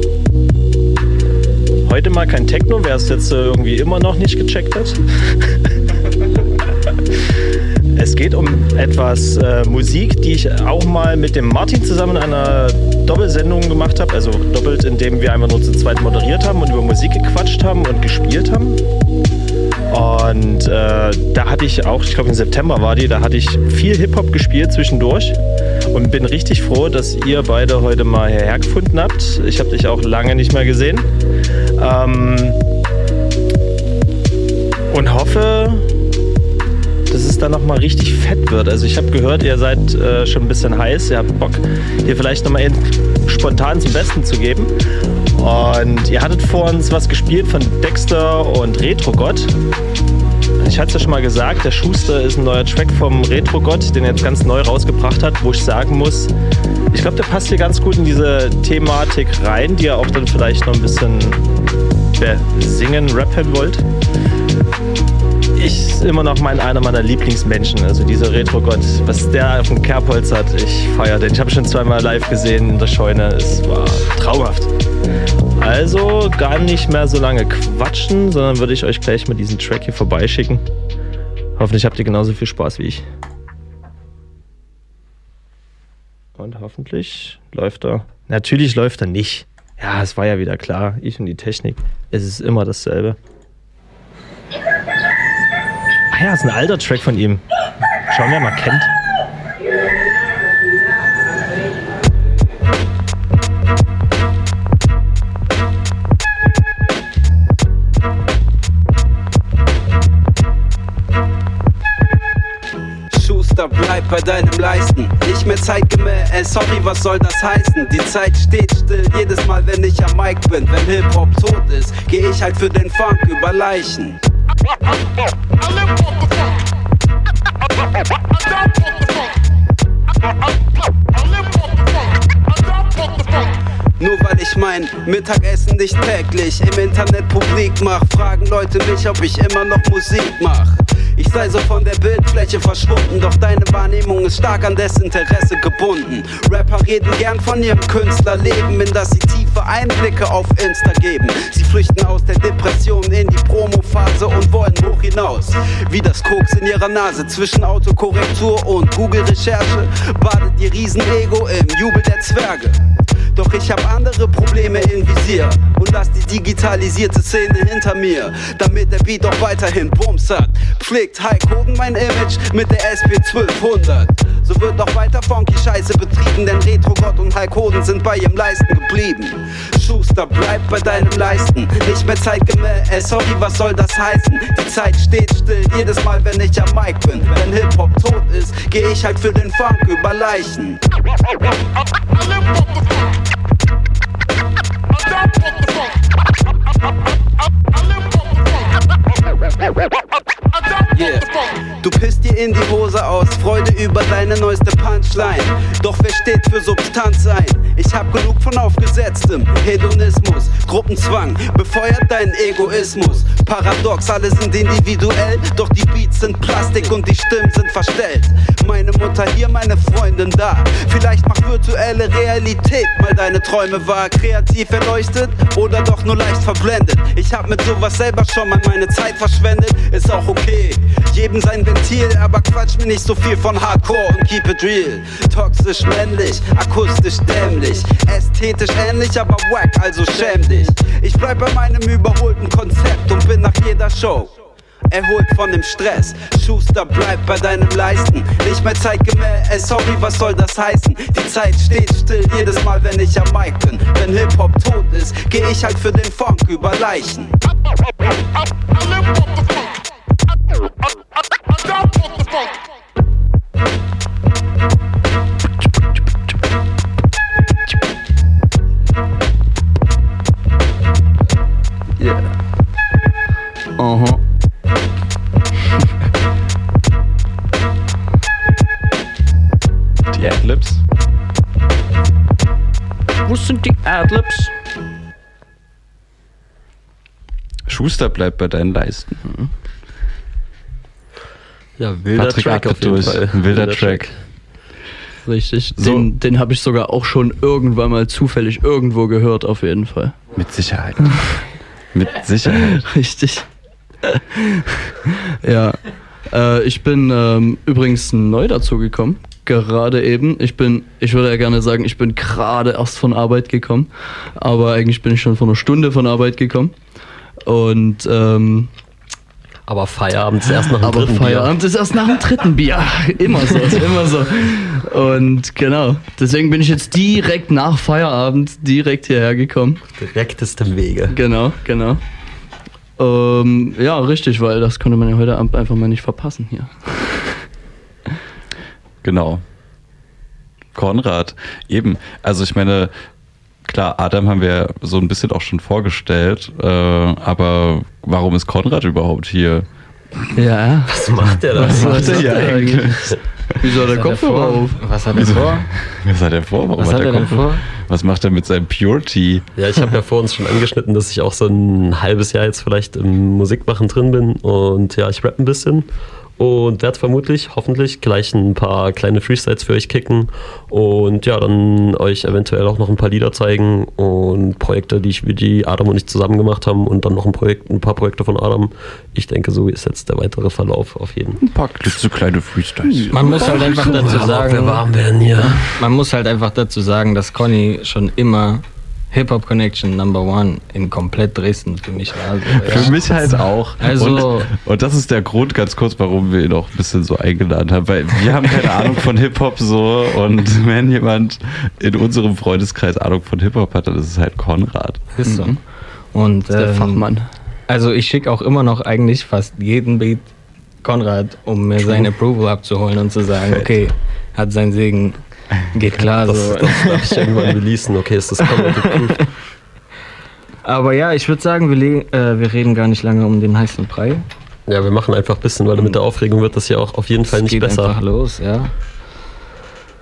Speaker 28: Heute mal kein Techno, wer es jetzt äh, irgendwie immer noch nicht gecheckt hat. <laughs> Es geht um etwas äh, Musik, die ich auch mal mit dem Martin zusammen in einer Doppelsendung gemacht habe. Also doppelt, indem wir einfach nur zu zweit moderiert haben und über Musik gequatscht haben und gespielt haben. Und äh, da hatte ich auch, ich glaube im September war die, da hatte ich viel Hip-Hop gespielt zwischendurch und bin richtig froh, dass ihr beide heute mal hierher gefunden habt. Ich habe dich auch lange nicht mehr gesehen. Ähm, und hoffe, dass es dann nochmal richtig fett wird. Also ich habe gehört, ihr seid äh, schon ein bisschen heiß, ihr habt Bock, hier vielleicht nochmal spontan zum Besten zu geben. Und ihr hattet vor uns was gespielt von Dexter und Retrogott. Ich hatte es ja schon mal gesagt, der Schuster ist ein neuer Track vom Retrogott, den er jetzt ganz neu rausgebracht hat, wo ich sagen muss, ich glaube, der passt hier ganz gut in diese Thematik rein, die ihr auch dann vielleicht noch ein bisschen singen, rappen wollt. Ich immer noch mein, einer meiner Lieblingsmenschen, also dieser Retrogott. Was der auf dem Kerbholz hat, ich feiere den. Ich habe schon zweimal live gesehen in der Scheune, es war traumhaft. Also gar nicht mehr so lange quatschen, sondern würde ich euch gleich mit diesem Track hier vorbeischicken. Hoffentlich habt ihr genauso viel Spaß wie ich. Und hoffentlich läuft er. Natürlich läuft er nicht. Ja, es war ja wieder klar. Ich und die Technik. Es ist immer dasselbe. Ah ja, ist ein alter Track von ihm. Schauen, wer mal kennt.
Speaker 29: Mehr zeitgemäß, äh, sorry, was soll das heißen? Die Zeit steht still, jedes Mal, wenn ich am Mic bin. Wenn Hip-Hop tot ist, geh ich halt für den Funk über Leichen. Nur weil ich mein Mittagessen nicht täglich im Internet publik mach, fragen Leute mich, ob ich immer noch Musik mach. Sei so von der Bildfläche verschwunden, doch deine Wahrnehmung ist stark an Desinteresse gebunden. Rapper reden gern von ihrem Künstlerleben, in das sie tiefe Einblicke auf Insta geben. Sie flüchten aus der Depression in die Promophase und wollen hoch hinaus. Wie das Koks in ihrer Nase zwischen Autokorrektur und Google-Recherche badet ihr Riesenego im Jubel der Zwerge. Doch ich hab andere Probleme im Visier und lass die digitalisierte Szene hinter mir, damit der Beat auch weiterhin Bums hat. Pflegt Hulk Hogan mein Image mit der SP 1200. So wird auch weiter funky Scheiße betrieben, denn Retro-Gott und Hulk Hogan sind bei ihrem Leisten geblieben. Schuster, bleib bei deinem Leisten, nicht mehr zeitgemäß, sorry, was soll das heißen? Die Zeit steht still, jedes Mal, wenn ich am Mic bin. Wenn Hip-Hop tot ist, geh ich halt für den Funk über Leichen. Yeah. Über deine neueste Punchline. Doch wer steht für Substanz ein? Ich hab genug von aufgesetztem Hedonismus. Gruppenzwang befeuert deinen Egoismus. Paradox, alle sind individuell, doch die Beats sind Plastik und die Stimmen sind verstellt. Meine Mutter hier, meine Freundin da. Vielleicht macht virtuelle Realität mal deine Träume wahr. Kreativ erleuchtet oder doch nur leicht verblendet. Ich hab mit sowas selber schon mal meine Zeit verschwendet, ist auch okay. Jedem sein Ventil, aber quatsch mir nicht so viel von Hardcore und keep it real. Toxisch männlich, akustisch dämlich, ästhetisch ähnlich, aber wack, also schäm dich. Ich bleib bei meinem überholten Konzept und bin nach jeder Show erholt von dem Stress. Schuster, bleib bei deinem Leisten. Nicht mehr zeitgemäß, sorry, was soll das heißen? Die Zeit steht still jedes Mal, wenn ich am Mic bin. Wenn Hip-Hop tot ist, geh ich halt für den Funk über Leichen.
Speaker 19: Yeah.
Speaker 1: Schuster bleibt bei deinen Leisten.
Speaker 10: Ja, wilder
Speaker 1: Patrick
Speaker 10: Track auf jeden
Speaker 1: durch.
Speaker 10: Fall.
Speaker 1: Ein wilder Track.
Speaker 19: Richtig.
Speaker 1: So.
Speaker 19: Den, den habe ich sogar auch schon irgendwann mal zufällig irgendwo gehört, auf jeden Fall.
Speaker 1: Mit Sicherheit. Mit <laughs> Sicherheit.
Speaker 19: Richtig. <laughs> ja. Äh, ich bin ähm, übrigens neu dazu gekommen. Gerade eben. Ich bin, ich würde ja gerne sagen, ich bin gerade erst von Arbeit gekommen. Aber eigentlich bin ich schon vor einer Stunde von Arbeit gekommen. Und ähm,
Speaker 10: aber Feierabend ist erst nach dem
Speaker 19: aber
Speaker 10: dritten
Speaker 19: Feierabend ist erst nach dem dritten Bier. <laughs> Immer so, immer so. Und genau, deswegen bin ich jetzt direkt nach Feierabend direkt hierher gekommen.
Speaker 10: Direkteste Wege.
Speaker 19: Genau, genau. Ähm, ja, richtig, weil das konnte man ja heute Abend einfach mal nicht verpassen hier.
Speaker 1: Genau. Konrad, eben. Also ich meine, klar, Adam haben wir so ein bisschen auch schon vorgestellt, äh, aber warum ist Konrad überhaupt hier?
Speaker 19: Ja.
Speaker 10: Was macht der da?
Speaker 1: Was macht der hier eigentlich?
Speaker 19: Wieso hat der Kopfhörer auf?
Speaker 9: Was hat er vor?
Speaker 1: Was hat er vor? Warum
Speaker 9: Was hat
Speaker 1: er
Speaker 9: er
Speaker 1: Kopfhörer?
Speaker 9: vor?
Speaker 1: Was macht er mit seinem Purity?
Speaker 10: Ja, ich habe ja vor uns schon angeschnitten, dass ich auch so ein halbes Jahr jetzt vielleicht im Musikmachen drin bin und ja, ich rap ein bisschen und werde vermutlich, hoffentlich gleich ein paar kleine Freestyles für euch kicken und ja, dann euch eventuell auch noch ein paar Lieder zeigen und Projekte, die ich wie die Adam und ich zusammen gemacht haben und dann noch ein Projekt, ein paar Projekte von Adam. Ich denke, so ist jetzt der weitere Verlauf auf jeden.
Speaker 1: Ein paar klitzekleine Freestyles.
Speaker 9: Man muss halt einfach dazu sagen.
Speaker 10: Wer warm werden hier?
Speaker 9: Man muss halt einfach dazu sagen, dass Conny schon immer Hip-Hop Connection Number One in komplett Dresden für mich war. Also,
Speaker 1: Für
Speaker 9: ja.
Speaker 1: mich halt auch.
Speaker 9: Also-
Speaker 1: und, und das ist der Grund, ganz kurz, warum wir ihn auch ein bisschen so eingeladen haben, weil wir haben keine <laughs> Ahnung von Hip-Hop so und wenn jemand in unserem Freundeskreis Ahnung von Hip-Hop hat, dann ist es halt Konrad.
Speaker 9: Ist so.
Speaker 19: Mhm.
Speaker 9: Und
Speaker 19: der
Speaker 9: ähm,
Speaker 19: Fachmann.
Speaker 9: Also ich schicke auch immer noch eigentlich fast jeden Beat Konrad, um mir
Speaker 19: True.
Speaker 9: sein Approval abzuholen und zu sagen,
Speaker 1: Fett.
Speaker 9: okay, hat seinen Segen. <laughs> Geht klar.
Speaker 10: Das,
Speaker 9: so.
Speaker 10: das darf ich irgendwann releasen. Okay, ist das Comedy <laughs> Proof?
Speaker 9: Aber ja, ich würde sagen, wir, äh, wir reden gar nicht lange um den heißen Brei.
Speaker 10: Ja, wir machen einfach ein bisschen, weil mit der Aufregung wird das ja auch auf jeden Fall nicht
Speaker 9: geht
Speaker 10: besser.
Speaker 9: einfach los, ja.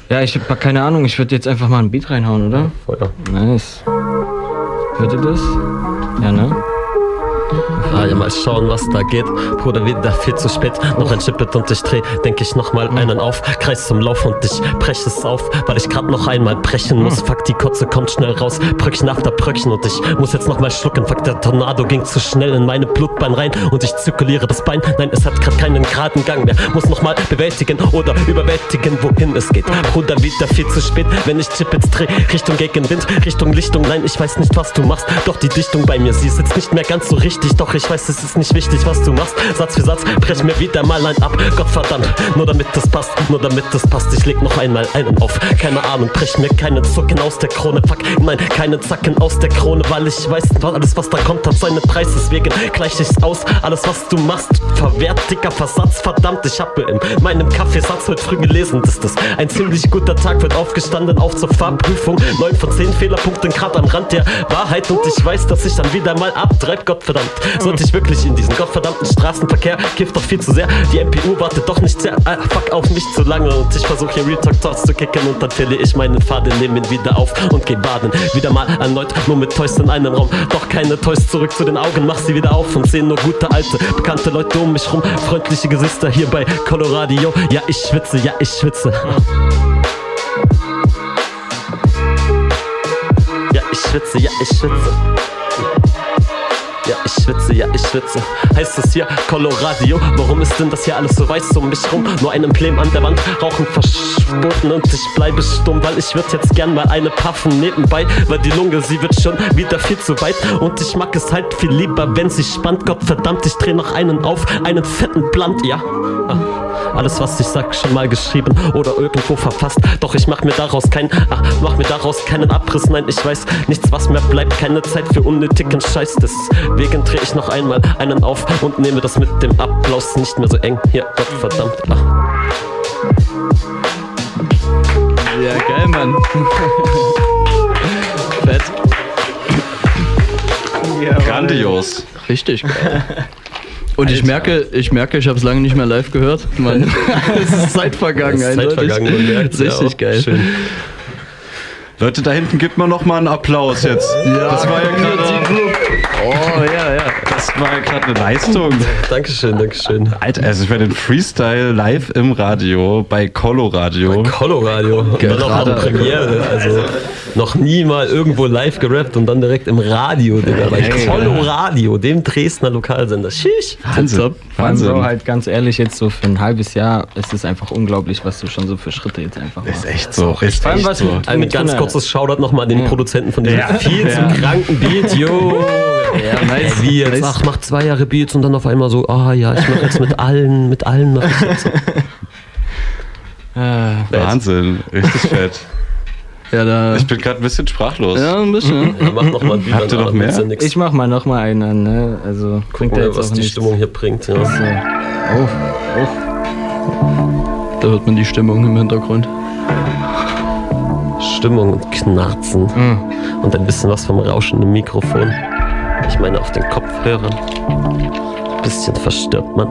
Speaker 9: Ja, ich habe keine Ahnung, ich würde jetzt einfach mal ein Beat reinhauen, oder?
Speaker 10: Feuer.
Speaker 9: Nice. Hört ihr das? Ja, ne?
Speaker 10: Ja, mal schauen, was da geht. Bruder, wieder viel zu spät. Noch ein Chippet und ich dreh, denk ich nochmal einen auf. Kreis zum Lauf und ich brech es auf, weil ich grad noch einmal brechen muss. Fuck, die Kotze kommt schnell raus. Bröckchen after Bröckchen und ich muss jetzt nochmal schlucken. Fuck, der Tornado ging zu schnell in meine Blutbahn rein und ich zirkuliere das Bein. Nein, es hat grad keinen geraden Gang mehr. Muss nochmal bewältigen oder überwältigen, wohin es geht. Bruder, wieder viel zu spät, wenn ich Chippets dreh. Richtung Gegenwind, Richtung Lichtung. Nein, ich weiß nicht, was du machst. Doch die Dichtung bei mir, sie sitzt nicht mehr ganz so richtig. Doch ich weiß, es ist nicht wichtig, was du machst. Satz für Satz, brech mir wieder mal ein ab. Gottverdammt, nur damit das passt, nur damit das passt. Ich leg noch einmal einen auf. Keine Ahnung, brech mir keine Zucken aus der Krone. Fuck, nein, keine Zacken aus der Krone, weil ich weiß, alles, was da kommt, hat seinen Preis. Deswegen gleich ich's aus. Alles, was du machst, verwertiger Versatz. Verdammt, ich habe in meinem Kaffeesatz heute früh gelesen, dass das ein ziemlich guter Tag wird. Aufgestanden auf zur Fahrprüfung. 9 von 10 Fehlerpunkten, grad am Rand der Wahrheit. Und ich weiß, dass ich dann wieder mal abtreib. Gottverdammt, sollte ich wirklich in diesen gottverdammten Straßenverkehr, kifft doch viel zu sehr. Die MPU wartet doch nicht sehr, ah, fuck auf mich zu lange. Und ich versuche hier Real Talk Thoughts zu kicken. Und dann verliere ich meinen Faden, nehme ihn wieder auf und geh baden. Wieder mal erneut, nur mit Toys in einem Raum. Doch keine Toys zurück zu den Augen, mach sie wieder auf und sehen nur gute alte, bekannte Leute um mich rum. Freundliche Gesichter hier bei Coloradio. Ja, ich schwitze, ja, ich schwitze. Ja, ich schwitze, ja, ich schwitze. Ja, ich schwitze, ja, ich schwitze. Heißt es hier Coloradio? Warum ist denn das hier alles so weiß um mich rum? Nur ein Emblem an der Wand, Rauchen verboten und ich bleibe stumm, weil ich würd jetzt gern mal eine puffen nebenbei, weil die Lunge, sie wird schon wieder viel zu weit und ich mag es halt viel lieber, wenn sie spannt. Gott verdammt, ich dreh noch einen auf, einen fetten Blunt, ja. Ah. Alles, was ich sag, schon mal geschrieben oder irgendwo verfasst. Doch ich mach mir daraus kein, ah, mach mir daraus keinen Abriss. Nein, ich weiß nichts, was mehr bleibt. Keine Zeit für unnötigen Scheiß. Deswegen dreh ich noch einmal einen auf und nehme das mit dem Applaus nicht mehr so eng. Hier, Gott verdammt. Ah.
Speaker 19: Ja, geil, Mann. <laughs> Fett.
Speaker 1: Grandios.
Speaker 19: Richtig geil. <laughs> Und ich merke, ich merke, ich habe es lange nicht mehr live gehört. Man, <laughs> es ist Zeit vergangen.
Speaker 10: Es ist Zeit
Speaker 19: eindeutig.
Speaker 10: vergangen, man merkt's ja
Speaker 19: Richtig
Speaker 10: auch.
Speaker 19: geil.
Speaker 10: Schön.
Speaker 1: Leute, da hinten gibt mir noch mal einen Applaus jetzt.
Speaker 19: Ja,
Speaker 1: das war ja gerade.
Speaker 19: Oh, ja, ja.
Speaker 1: Das war gerade eine Leistung.
Speaker 10: Dankeschön, Dankeschön.
Speaker 1: Alter, also ich werde den Freestyle live im Radio bei Colo Radio.
Speaker 10: Und dann noch
Speaker 1: Gerade-
Speaker 10: Premiere. Also noch nie mal irgendwo live gerappt und dann direkt im Radio, Digga. Bei
Speaker 9: Hey,
Speaker 10: Coloradio, dem Dresdner Lokalsender. Schisch.
Speaker 1: Wahnsinn.
Speaker 9: So
Speaker 1: Wahnsinn.
Speaker 9: halt ganz ehrlich, jetzt so für ein halbes Jahr ist es einfach unglaublich, was du schon so für Schritte jetzt einfach machst.
Speaker 1: Ist echt so. Ist
Speaker 9: Vor allem
Speaker 1: echt
Speaker 9: was
Speaker 1: so.
Speaker 9: mit,
Speaker 10: Ein
Speaker 9: mit
Speaker 10: ganz
Speaker 9: so
Speaker 10: kurzes Shoutout nochmal an den
Speaker 9: Ja.
Speaker 10: Produzenten von diesem
Speaker 1: Ja.
Speaker 10: viel zu
Speaker 1: Ja.
Speaker 10: kranken Beat, jo. <laughs>
Speaker 19: Ja, nice.
Speaker 10: Wie jetzt?
Speaker 19: Nice.
Speaker 10: Ach, mach zwei Jahre Beats und dann auf einmal so, ah ja, ich mach jetzt mit allen, mit allen mach ich jetzt.
Speaker 9: Äh, <laughs>
Speaker 1: Wahnsinn. Richtig fett.
Speaker 19: Ja, da.
Speaker 1: Ich bin gerade ein bisschen sprachlos.
Speaker 19: Ja, ein bisschen.
Speaker 10: Ja, mach noch mal ein Beat.
Speaker 1: Habt ihr noch mehr?
Speaker 10: ja
Speaker 9: ich mach mal noch mal einen, ne? Also
Speaker 10: wir,
Speaker 9: jetzt
Speaker 10: was die
Speaker 9: nichts.
Speaker 10: Stimmung hier bringt. Ja.
Speaker 9: So. Oh, oh.
Speaker 19: Da hört man die Stimmung im Hintergrund.
Speaker 10: Stimmung und Knarzen.
Speaker 9: Mhm.
Speaker 10: Und ein bisschen was vom Rauschen im Mikrofon. Ich meine auf den Kopfhörern. Bisschen verstört man.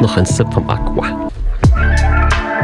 Speaker 10: Noch ein Sip vom Aqua.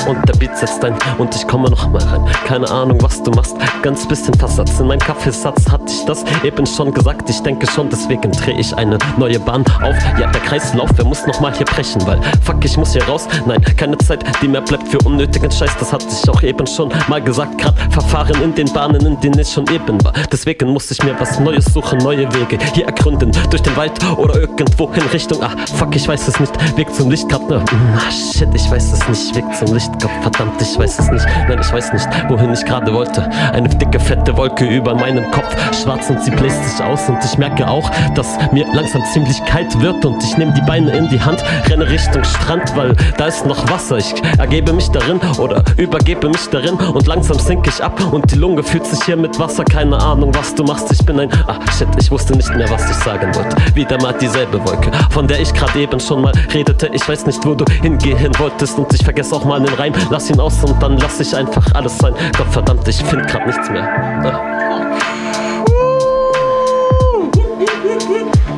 Speaker 10: Und der Beat setzt ein und ich komme noch mal rein. Keine Ahnung, was du machst, ganz bisschen Versatz. In meinem Kaffeesatz hatte ich das eben schon gesagt. Ich denke schon, deswegen dreh ich eine neue Bahn auf. Ja, der Kreislauf, wer muss noch mal hier brechen? Weil, fuck, ich muss hier raus. Nein, keine Zeit, die mehr bleibt für unnötigen Scheiß. Das hatte ich auch eben schon mal gesagt. Grad Verfahren in den Bahnen, in denen ich schon eben war. Deswegen muss ich mir was Neues suchen, neue Wege hier ergründen. Durch den Wald oder irgendwo in Richtung. Ah, fuck, ich weiß es nicht. Weg zum Licht grad, ne? Ah, shit, ich weiß es nicht. Weg zum Licht. Gott verdammt, ich weiß es nicht. Nein, ich weiß nicht, wohin ich gerade wollte. Eine dicke, fette Wolke über meinem Kopf. Schwarz und sie bläst sich aus. Und ich merke auch, dass mir langsam ziemlich kalt wird. Und ich nehme die Beine in die Hand, renne Richtung Strand, weil da ist noch Wasser. Ich ergebe mich darin oder übergebe mich darin. Und langsam sink ich ab. Und die Lunge fühlt sich hier mit Wasser. Keine Ahnung, was du machst. Ich bin ein. Ah, shit, ich wusste nicht mehr, was ich sagen wollte. Wieder mal dieselbe Wolke, von der ich gerade eben schon mal redete. Ich weiß nicht, wo du hingehen wolltest. Und ich vergesse auch mal den Reim. Lass ihn aus und dann lass ich einfach alles sein. Gott verdammt, ich find grad nichts mehr. Ah.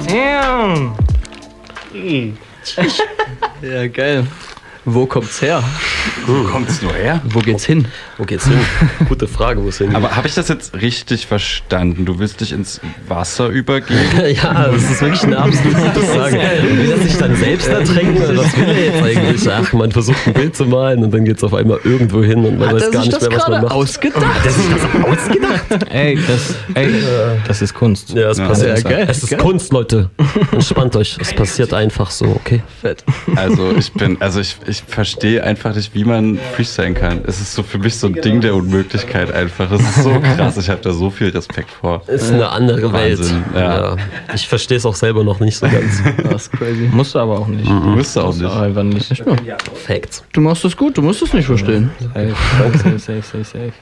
Speaker 30: Damn.
Speaker 19: Ja, geil. Wo kommt's her?
Speaker 1: Wo kommt's nur her?
Speaker 19: Wo geht's hin?
Speaker 10: Wo geht's hin? Gute Frage, wo es hingeht.
Speaker 1: Aber habe ich das jetzt richtig verstanden? Du willst dich ins Wasser übergeben? <laughs>
Speaker 10: ja, das ist wirklich eine absolut gute Frage. Will er sich dann selbst ertränken? Was will er jetzt eigentlich? Ach, man versucht ein Bild zu malen und dann geht's auf einmal irgendwo hin und man
Speaker 19: Hat
Speaker 10: weiß gar nicht
Speaker 19: das
Speaker 10: mehr, was man macht.
Speaker 19: ausgedacht?
Speaker 10: Hat er sich das ausgedacht?
Speaker 30: Ey, das, ey, das ist Kunst.
Speaker 10: Ja, es
Speaker 1: Ja,
Speaker 10: passiert.
Speaker 1: ja, geil,
Speaker 10: es ist
Speaker 19: geil.
Speaker 10: Kunst, Leute. Entspannt euch. Es passiert einfach so, okay?
Speaker 19: Fett. <laughs>
Speaker 1: Also ich bin, also ich, ich verstehe einfach nicht, wie man freestylen kann. Es ist so für mich so ein Ding der Unmöglichkeit einfach. Es ist so <laughs> krass. Ich habe da so viel Respekt vor.
Speaker 10: Ist eine andere
Speaker 1: Wahnsinn,
Speaker 10: Welt.
Speaker 1: ja.
Speaker 10: Ich verstehe es auch selber noch nicht so ganz. <laughs>
Speaker 19: Das ist crazy.
Speaker 30: Musst du aber auch nicht.
Speaker 1: Musst du auch
Speaker 30: Musst du
Speaker 1: nicht.
Speaker 30: auch einfach nicht.
Speaker 10: Facts.
Speaker 19: Du machst das gut, du musst es nicht verstehen.
Speaker 30: Safe, safe, safe, safe, safe.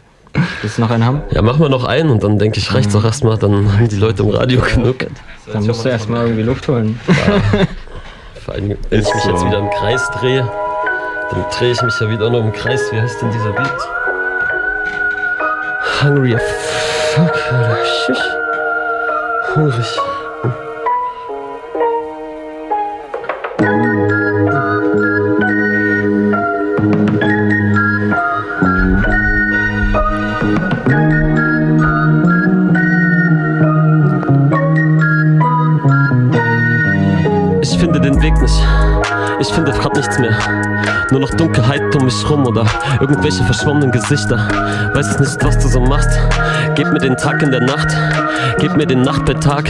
Speaker 30: Willst du noch einen haben?
Speaker 10: Ja, machen wir noch einen und dann denke ich, reicht's auch erstmal. Dann haben die Leute im Radio genug.
Speaker 30: Dann musst du erstmal irgendwie Luft holen.
Speaker 10: Vor allem, wenn ich
Speaker 1: Ist
Speaker 10: mich jetzt wieder im Kreis drehe, dann drehe ich mich ja wieder nur im Kreis. Wie heißt denn dieser Beat? Hungry fuck? Schisch. Hungrig. Ich finde den Weg nicht. Ich finde grad nichts mehr. Nur noch Dunkelheit um mich rum oder irgendwelche verschwommenen Gesichter. Weiß nicht, was du so machst. Gib mir den Tag in der Nacht. Gib mir den Nacht bei Tag.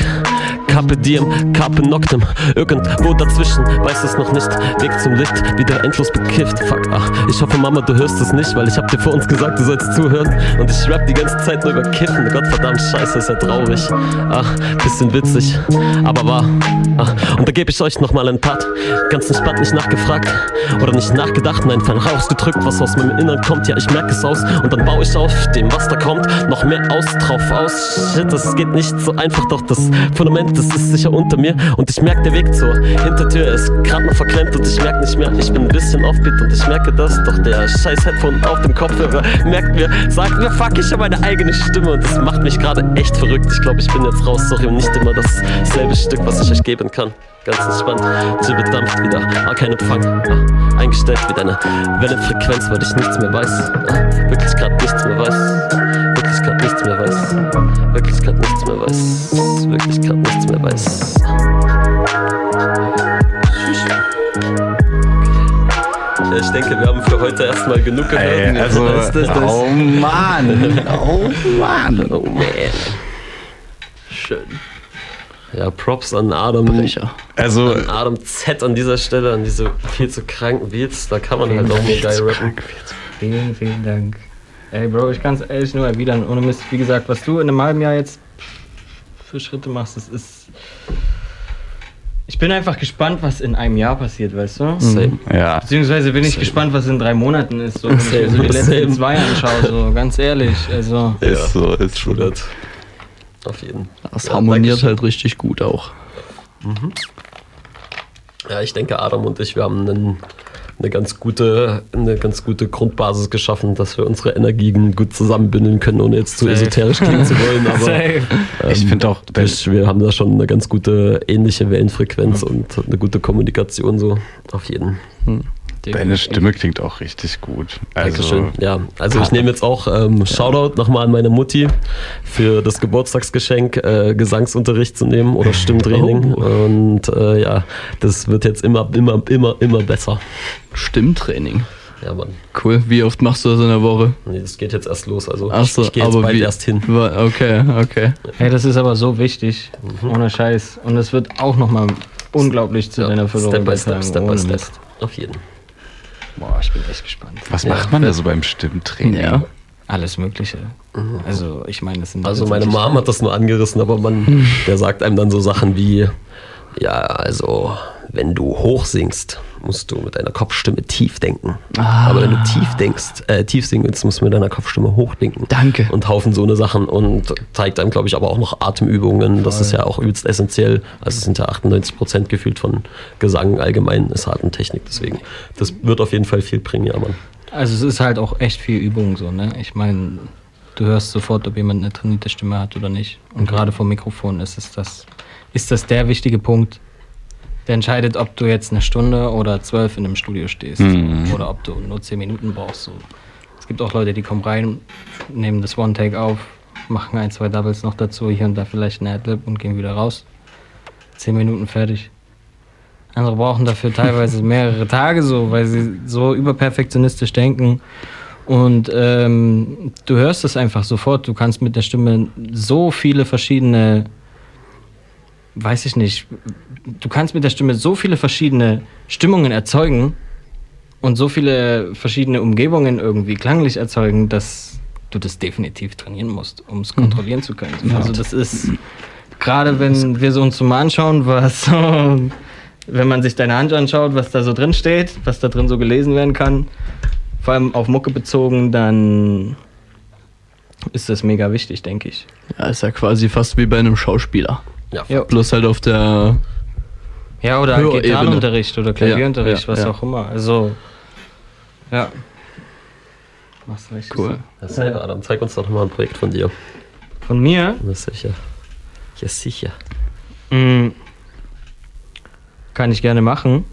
Speaker 10: Carpe diem, Carpe noctem. Irgendwo dazwischen, weiß es noch nicht. Weg zum Licht, wieder endlos bekifft. Fuck, ach, ich hoffe, Mama, du hörst es nicht, weil ich hab dir vor uns gesagt, du sollst zuhören. Und ich rap die ganze Zeit nur über Kiffen. Gottverdammt, scheiße, ist ja traurig. Ach, bisschen witzig, aber wahr. Ach, und da gebe ich euch nochmal einen Part. Ganz entspannt nicht nachgefragt oder nicht nachgedacht, nein, einfach rausgedrückt, was aus meinem Innern kommt. Ja, ich merke es aus und dann baue ich auf dem, was da kommt, noch mehr aus, drauf aus. Shit, das geht nicht so einfach, doch das Fundament, das ist sicher unter mir. Und ich merke, der Weg zur Hintertür ist gerade noch verklemmt und ich merke nicht mehr, ich bin ein bisschen offbeat und ich merke das. Doch der scheiß Headphone auf dem Kopfhörer merkt mir, sagt mir, fuck, ich habe meine eigene Stimme und das macht mich gerade echt verrückt. Ich glaube, ich bin jetzt raus, sorry, und nicht immer dasselbe Stück, was ich euch geben kann. Ganz entspannt, Chill bedampft wieder, ah, kein Empfang. Ah, eingestellt wie deine Wellenfrequenz, weil ich nichts mehr weiß. Ah, wirklich grad nichts mehr weiß. Wirklich grad nichts mehr weiß. Wirklich grad nichts mehr weiß. Wirklich grad nichts mehr weiß. Ja, ich denke, wir haben für heute erstmal genug gehört.
Speaker 1: Ey, also,
Speaker 10: Das, das, das.
Speaker 1: oh Mann, oh Mann.
Speaker 10: Oh man.
Speaker 19: Schön.
Speaker 10: Ja, Props an Adam.
Speaker 1: Also,
Speaker 10: an Adam Z an dieser Stelle, an diese viel zu kranken Beats. Da kann man halt auch nur geil rappen.
Speaker 30: Vielen, vielen Dank. Ey, Bro, ich kann es ehrlich nur erwidern. Ohne Mist, wie gesagt, was du in einem halben Jahr jetzt für Schritte machst, das ist. Ich bin einfach gespannt, was in einem Jahr passiert, weißt du?
Speaker 10: Same.
Speaker 1: Ja.
Speaker 30: Beziehungsweise bin ich gespannt, was in drei Monaten ist, so, wenn ich mir so die
Speaker 10: Same.
Speaker 30: letzten zwei anschaue, so ganz ehrlich. Also.
Speaker 1: Ist so, ist.
Speaker 10: True that. Auf jeden.
Speaker 19: Das
Speaker 10: Ja,
Speaker 19: harmoniert halt richtig gut auch.
Speaker 10: Mhm. Ja, ich denke, Adam und ich, wir haben einen, eine, ganz gute, eine ganz gute Grundbasis geschaffen, dass wir unsere Energien gut zusammenbündeln können, ohne jetzt zu
Speaker 1: Safe.
Speaker 10: esoterisch klingen zu wollen. Aber <laughs>
Speaker 1: Safe.
Speaker 10: ähm,
Speaker 1: Ich finde auch, wenn-
Speaker 10: wir, wir haben da schon eine ganz gute ähnliche Wellenfrequenz und eine gute Kommunikation so. Auf jeden.
Speaker 1: Deine Stimme klingt auch richtig gut. Also,
Speaker 10: Dankeschön. Ja, also ich nehme jetzt auch ähm, Shoutout nochmal an meine Mutti für das Geburtstagsgeschenk, äh, Gesangsunterricht zu nehmen oder Stimmtraining. Und äh, ja, das wird jetzt immer, immer, immer, immer besser.
Speaker 19: Stimmtraining.
Speaker 10: Ja, Mann.
Speaker 19: Cool. Wie oft machst du das in der Woche?
Speaker 10: Nee, das geht jetzt erst los. Also
Speaker 19: Ach so,
Speaker 10: ich, ich gehe jetzt
Speaker 19: aber
Speaker 10: bald
Speaker 19: wie-
Speaker 10: erst hin.
Speaker 19: Okay, okay.
Speaker 30: Hey, das ist aber so wichtig.
Speaker 10: Mhm.
Speaker 30: Ohne Scheiß. Und es wird auch nochmal unglaublich zu deiner Verlorung
Speaker 10: Step by step, step by step. Auf jeden.
Speaker 9: Boah, ich bin echt gespannt.
Speaker 1: Was macht man da so beim Stimmtraining?
Speaker 9: Alles Mögliche. Also, ich meine, das sind.
Speaker 10: Also meine Mom hat das nur angerissen, aber man, <laughs> der sagt einem dann so Sachen wie, ja, also wenn du hoch singst, musst du mit deiner Kopfstimme tief denken.
Speaker 19: Ah.
Speaker 10: Aber wenn du tief denkst, äh, tief singen willst, musst du mit deiner Kopfstimme hoch denken.
Speaker 19: Danke.
Speaker 10: Und haufen so eine Sachen und zeigt einem, glaube ich, aber auch noch Atemübungen. Das ist ja auch übelst essentiell. Also es sind ja 98 Prozent gefühlt von Gesang allgemein ist Atemtechnik. Deswegen, das wird auf jeden Fall viel bringen, ja, Mann.
Speaker 9: Also, es ist halt auch echt viel Übung so, ne? Ich meine, du hörst sofort, ob jemand eine trainierte Stimme hat oder nicht. Und
Speaker 10: Mhm.
Speaker 9: gerade vom Mikrofon ist es das, ist das der wichtige Punkt, der entscheidet, ob du jetzt eine Stunde oder zwölf in einem Studio stehst.
Speaker 1: Mhm.
Speaker 9: Oder ob du nur zehn Minuten brauchst. So. Es gibt auch Leute, die kommen rein, nehmen das One-Take auf, machen ein, zwei Doubles noch dazu, hier und da vielleicht ein Adlib und gehen wieder raus. Zehn Minuten fertig. Andere brauchen dafür <laughs> teilweise mehrere Tage so, weil sie so überperfektionistisch denken. Und ähm, du hörst es einfach sofort. Du kannst mit der Stimme so viele verschiedene, weiß ich nicht, du kannst mit der Stimme so viele verschiedene Stimmungen erzeugen und so viele verschiedene Umgebungen irgendwie klanglich erzeugen, dass du das definitiv trainieren musst, um es kontrollieren zu können.
Speaker 1: Ja.
Speaker 9: Also das ist gerade wenn wir so uns so mal anschauen, was <laughs> wenn man sich deine Hand anschaut, was da so drin steht, was da drin so gelesen werden kann, vor allem auf Mucke bezogen, dann ist das mega wichtig, denke ich.
Speaker 19: Ja, ist ja quasi fast wie bei einem Schauspieler.
Speaker 10: Ja,
Speaker 19: Bloß halt auf der.
Speaker 9: Ja, oder. Gitarrenunterricht oder Klavierunterricht,
Speaker 19: Ja, ja,
Speaker 9: was
Speaker 19: ja.
Speaker 9: auch immer. Also, ja. Machst du richtig
Speaker 10: Cool.
Speaker 9: so.
Speaker 10: Ja, Adam, zeig uns doch mal ein Projekt von dir.
Speaker 9: Von mir?
Speaker 10: Ja, sicher. Ja, sicher.
Speaker 9: Mm, Kann ich gerne machen.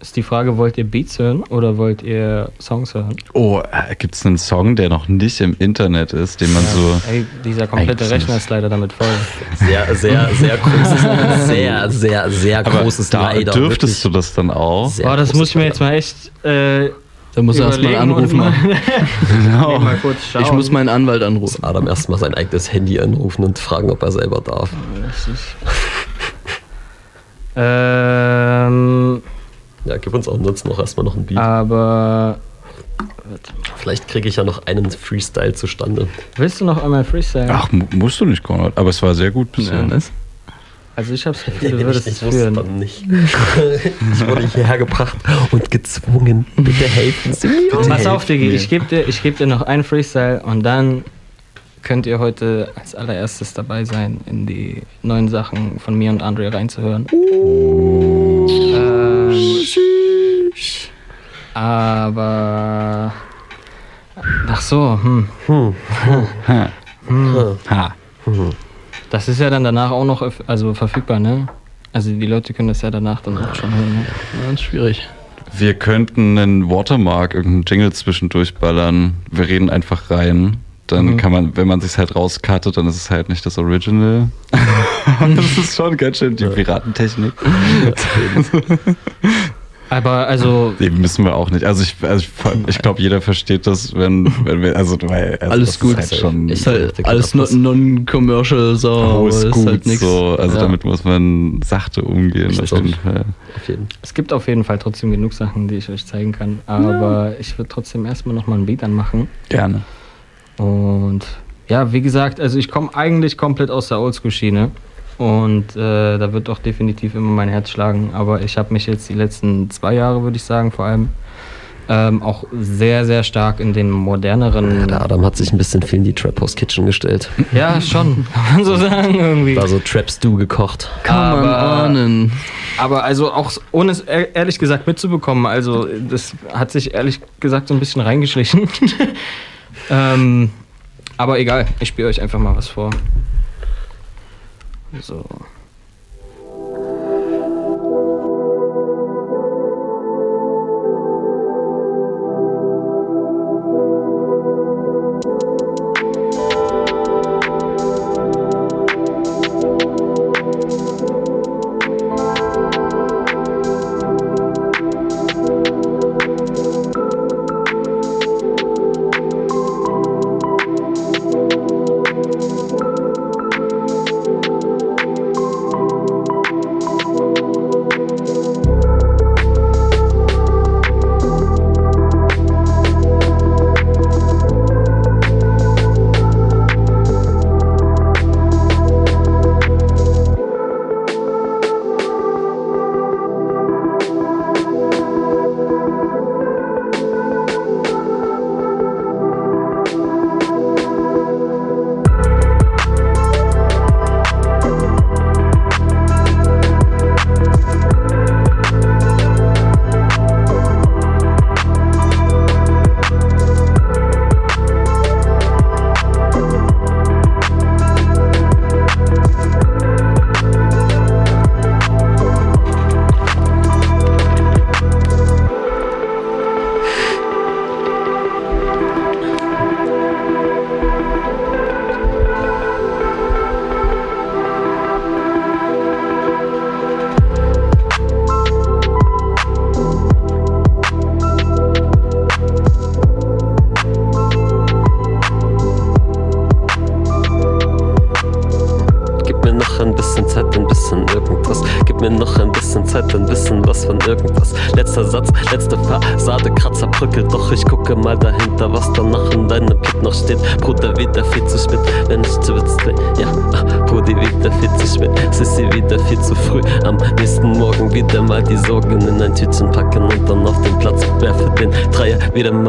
Speaker 9: Ist die Frage, wollt ihr Beats hören oder wollt ihr Songs hören?
Speaker 1: Oh, äh, gibt es einen Song, der noch nicht im Internet ist, den man so.
Speaker 9: Ey, dieser komplette Rechner ist leider damit voll.
Speaker 10: Sehr, sehr, sehr großes, <laughs> sehr, sehr, sehr
Speaker 1: Aber
Speaker 10: großes
Speaker 1: da
Speaker 10: Leider.
Speaker 1: dürftest du das dann auch.
Speaker 9: Boah, das muss ich mir jetzt mal echt. Äh,
Speaker 19: Da muss er erstmal anrufen.
Speaker 9: mal- <laughs>
Speaker 1: Genau.
Speaker 9: mal.
Speaker 19: Ich muss meinen Anwalt anrufen.
Speaker 10: Adam erstmal sein eigenes Handy anrufen und fragen, ob er selber darf.
Speaker 9: Ähm,
Speaker 10: Ja, gib uns auch sonst noch erstmal noch ein Beat.
Speaker 9: aber.
Speaker 10: Vielleicht kriege ich ja noch einen Freestyle zustande.
Speaker 9: Willst du noch einmal Freestyle?
Speaker 1: Ach, mu- musst du nicht, Konrad. Aber es war sehr gut bisher.
Speaker 9: Also ich hab's <laughs> Gefühl, du
Speaker 10: ich
Speaker 9: würdest
Speaker 10: nicht
Speaker 9: es
Speaker 10: wusste,
Speaker 9: führen.
Speaker 10: dann nicht. <laughs> Ich wurde hierher gebracht und gezwungen. Bitte helfen Sie mir.
Speaker 9: Pass auf, Digi, ich gebe dir, ich geb dir noch einen Freestyle und dann könnt ihr heute als allererstes dabei sein, in die neuen Sachen von mir und Andre reinzuhören. Ähm, aber. Ach so, hm.
Speaker 10: Hm.
Speaker 9: Hm.
Speaker 1: Ha.
Speaker 9: Das ist ja dann danach auch noch also verfügbar, ne? Also die Leute können das ja danach dann auch schon hören. Ne?
Speaker 19: Ganz schwierig.
Speaker 1: Wir könnten einen Watermark, irgendeinen Jingle zwischendurch ballern. Wir reden einfach rein. Dann
Speaker 9: Mhm.
Speaker 1: kann man, wenn man sich halt rauscuttet, dann ist es halt nicht das Original. <laughs> das ist schon ganz schön die Piratentechnik.
Speaker 9: Aber also.
Speaker 1: Nee, müssen wir auch nicht. Also ich, also ich, ich glaube, jeder versteht das, wenn, wenn wir, also, weil, also
Speaker 19: Alles gut.
Speaker 1: Ist halt schon
Speaker 19: Ist halt alles non- non-commercial, so.
Speaker 1: Oh, ist
Speaker 19: ist
Speaker 1: gut
Speaker 19: halt nix.
Speaker 1: so. Also
Speaker 19: Ja.
Speaker 1: damit muss man sachte umgehen.
Speaker 10: Ich
Speaker 1: Auf jeden Fall.
Speaker 10: Auf jeden.
Speaker 9: Es gibt auf jeden Fall trotzdem genug Sachen, die ich euch zeigen kann. Aber ich würde trotzdem erstmal nochmal ein Beat anmachen.
Speaker 1: Gerne.
Speaker 9: Und ja, wie gesagt, also ich komme eigentlich komplett aus der Oldschool-Schiene. Und äh, da wird auch definitiv immer mein Herz schlagen. Aber ich habe mich jetzt die letzten zwei Jahre, würde ich sagen, vor allem ähm, auch sehr, sehr stark in den moderneren.
Speaker 10: Der Adam hat sich ein bisschen viel in die Trap House Kitchen gestellt.
Speaker 9: Ja, schon, <laughs> kann man so sagen irgendwie.
Speaker 10: Da so Trap Stew gekocht.
Speaker 19: Kann man ahnen.
Speaker 9: Aber also auch ohne es ehr- ehrlich gesagt mitzubekommen, also das hat sich ehrlich gesagt so ein bisschen reingeschlichen. <laughs> ähm, aber egal, ich spiele euch einfach mal was vor. So.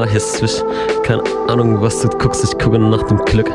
Speaker 10: Swish. Keine Ahnung, was du guckst, ich gucke nach dem Glück.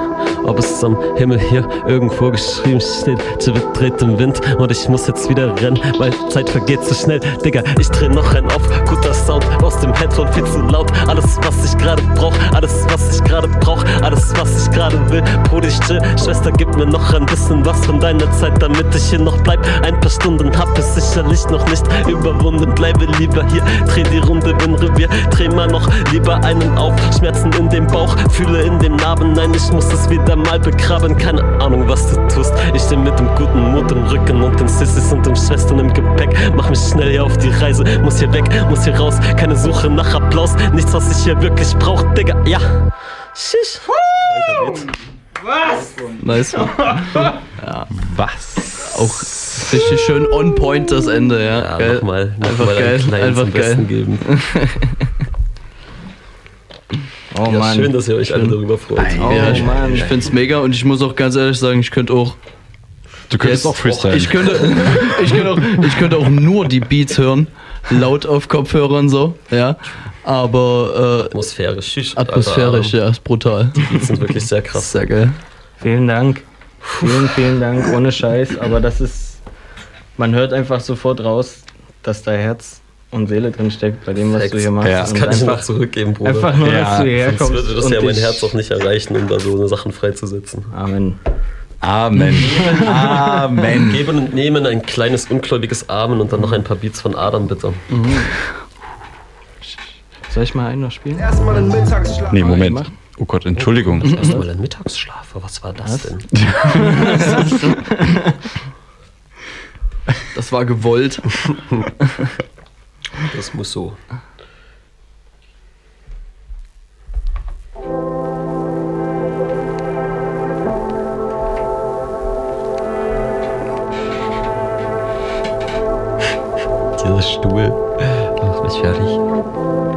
Speaker 10: Ob es am Himmel hier irgendwo geschrieben steht, Jibit dreht im Wind und ich muss jetzt wieder rennen, weil Zeit vergeht zu schnell. Digga, ich dreh noch einen auf, guter Sound aus dem Headphone viel zu laut. Alles, was ich gerade brauch, alles, was ich gerade brauch, alles, was ich gerade will. Bruder, ich chill, Schwester, gib mir noch ein bisschen was von deiner Zeit, damit ich hier noch bleib. Ein paar Stunden hab es sicherlich noch nicht überwunden. Bleibe lieber hier, dreh die Runde im Revier, dreh mal noch lieber einen auf. Schmerzen in dem Bauch, fühle in dem Narben, nein, ich muss es wieder mal begraben. Keine Ahnung, was du tust. Ich steh mit dem guten Mut im Rücken und den Sissis und den Schwestern im Gepäck. Mach mich schnell hier auf die Reise, muss hier weg, muss hier raus. Keine Suche nach Applaus, nichts, was ich hier wirklich brauch, Digga, ja. Shish.
Speaker 17: Was?
Speaker 19: Nice. <laughs> Ja. Was? Auch richtig schön on point das Ende, ja.
Speaker 10: Ja,
Speaker 19: geil.
Speaker 10: nochmal, noch
Speaker 19: Einfach
Speaker 10: mal
Speaker 19: geil. Einfach geil.
Speaker 10: Besten geben. <laughs>
Speaker 9: Oh
Speaker 10: ja,
Speaker 9: Mann.
Speaker 10: schön, dass ihr euch alle darüber freut.
Speaker 19: ja, ich, ich find's mega und ich muss auch ganz ehrlich sagen, ich könnte auch.
Speaker 1: Du könntest auch freestylen.
Speaker 19: Ich könnte, <laughs> ich, könnte auch, ich könnte auch nur die Beats hören, laut auf Kopfhörern so, ja. Aber äh,
Speaker 10: atmosphärisch,
Speaker 19: atmosphärisch,
Speaker 10: Alter.
Speaker 19: ja, ist brutal.
Speaker 10: Die Beats sind wirklich sehr krass.
Speaker 19: Sehr geil.
Speaker 9: Vielen Dank. Vielen, vielen Dank. Ohne Scheiß. Aber das ist. Man hört einfach sofort raus, dass da Herz und Seele drin steckt bei dem, was du
Speaker 10: Facts.
Speaker 9: hier machst.
Speaker 10: Ja, das kann ich
Speaker 9: einfach,
Speaker 10: zurückgeben, Bruder.
Speaker 9: Einfach nur, dass du hierher
Speaker 10: Sonst
Speaker 9: kommst.
Speaker 10: würde das
Speaker 9: und
Speaker 10: ja mein Herz auch nicht erreichen, um da so eine Sachen freizusetzen.
Speaker 9: Amen.
Speaker 1: Amen. <laughs> Amen.
Speaker 10: Geben und nehmen, ein kleines ungläubiges Amen und dann noch ein paar Beats von Adam, bitte.
Speaker 9: Soll ich mal einen noch spielen?
Speaker 14: Erstmal einen Mittagsschlaf.
Speaker 1: Nee, Moment. Oh Gott, Entschuldigung.
Speaker 10: Erstmal ein Mittagsschlaf. Was war das denn? <laughs>
Speaker 19: Das war gewollt. <laughs>
Speaker 10: Das muss so. Dieser Stuhl macht mich fertig.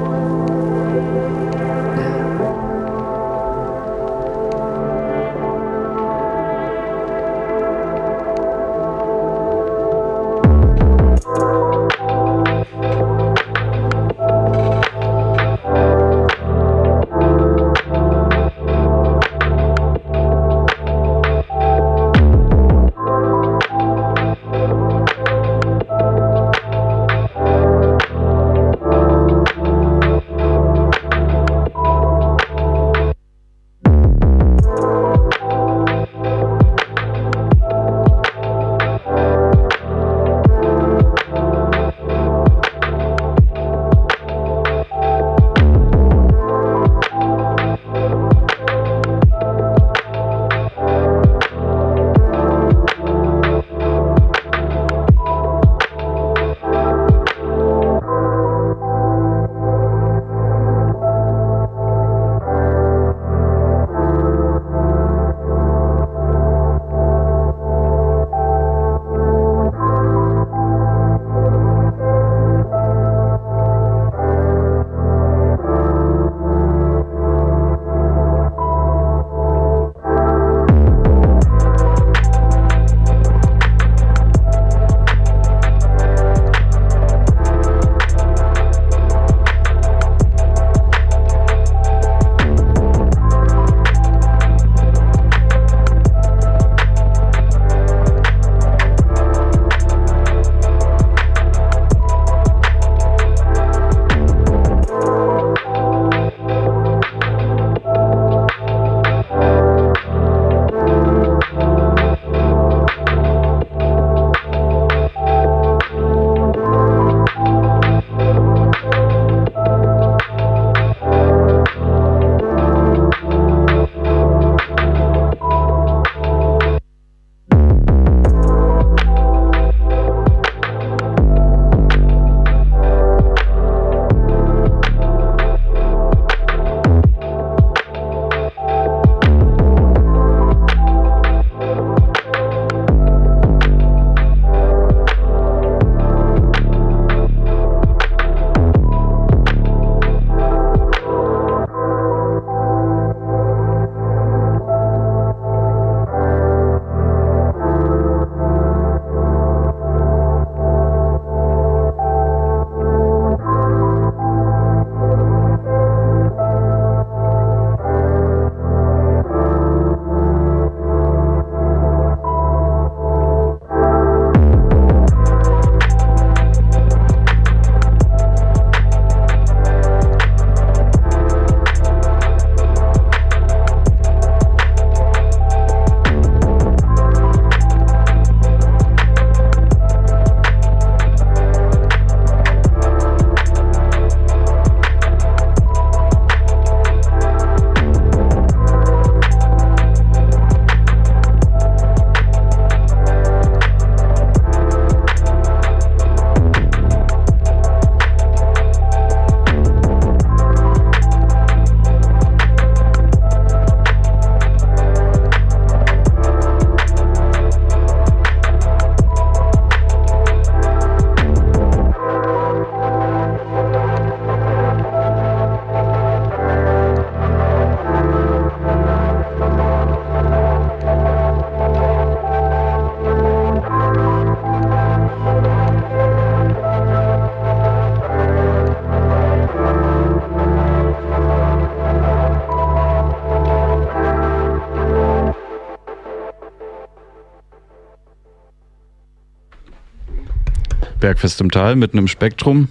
Speaker 1: Bergfest im Tal, mitten im Spektrum.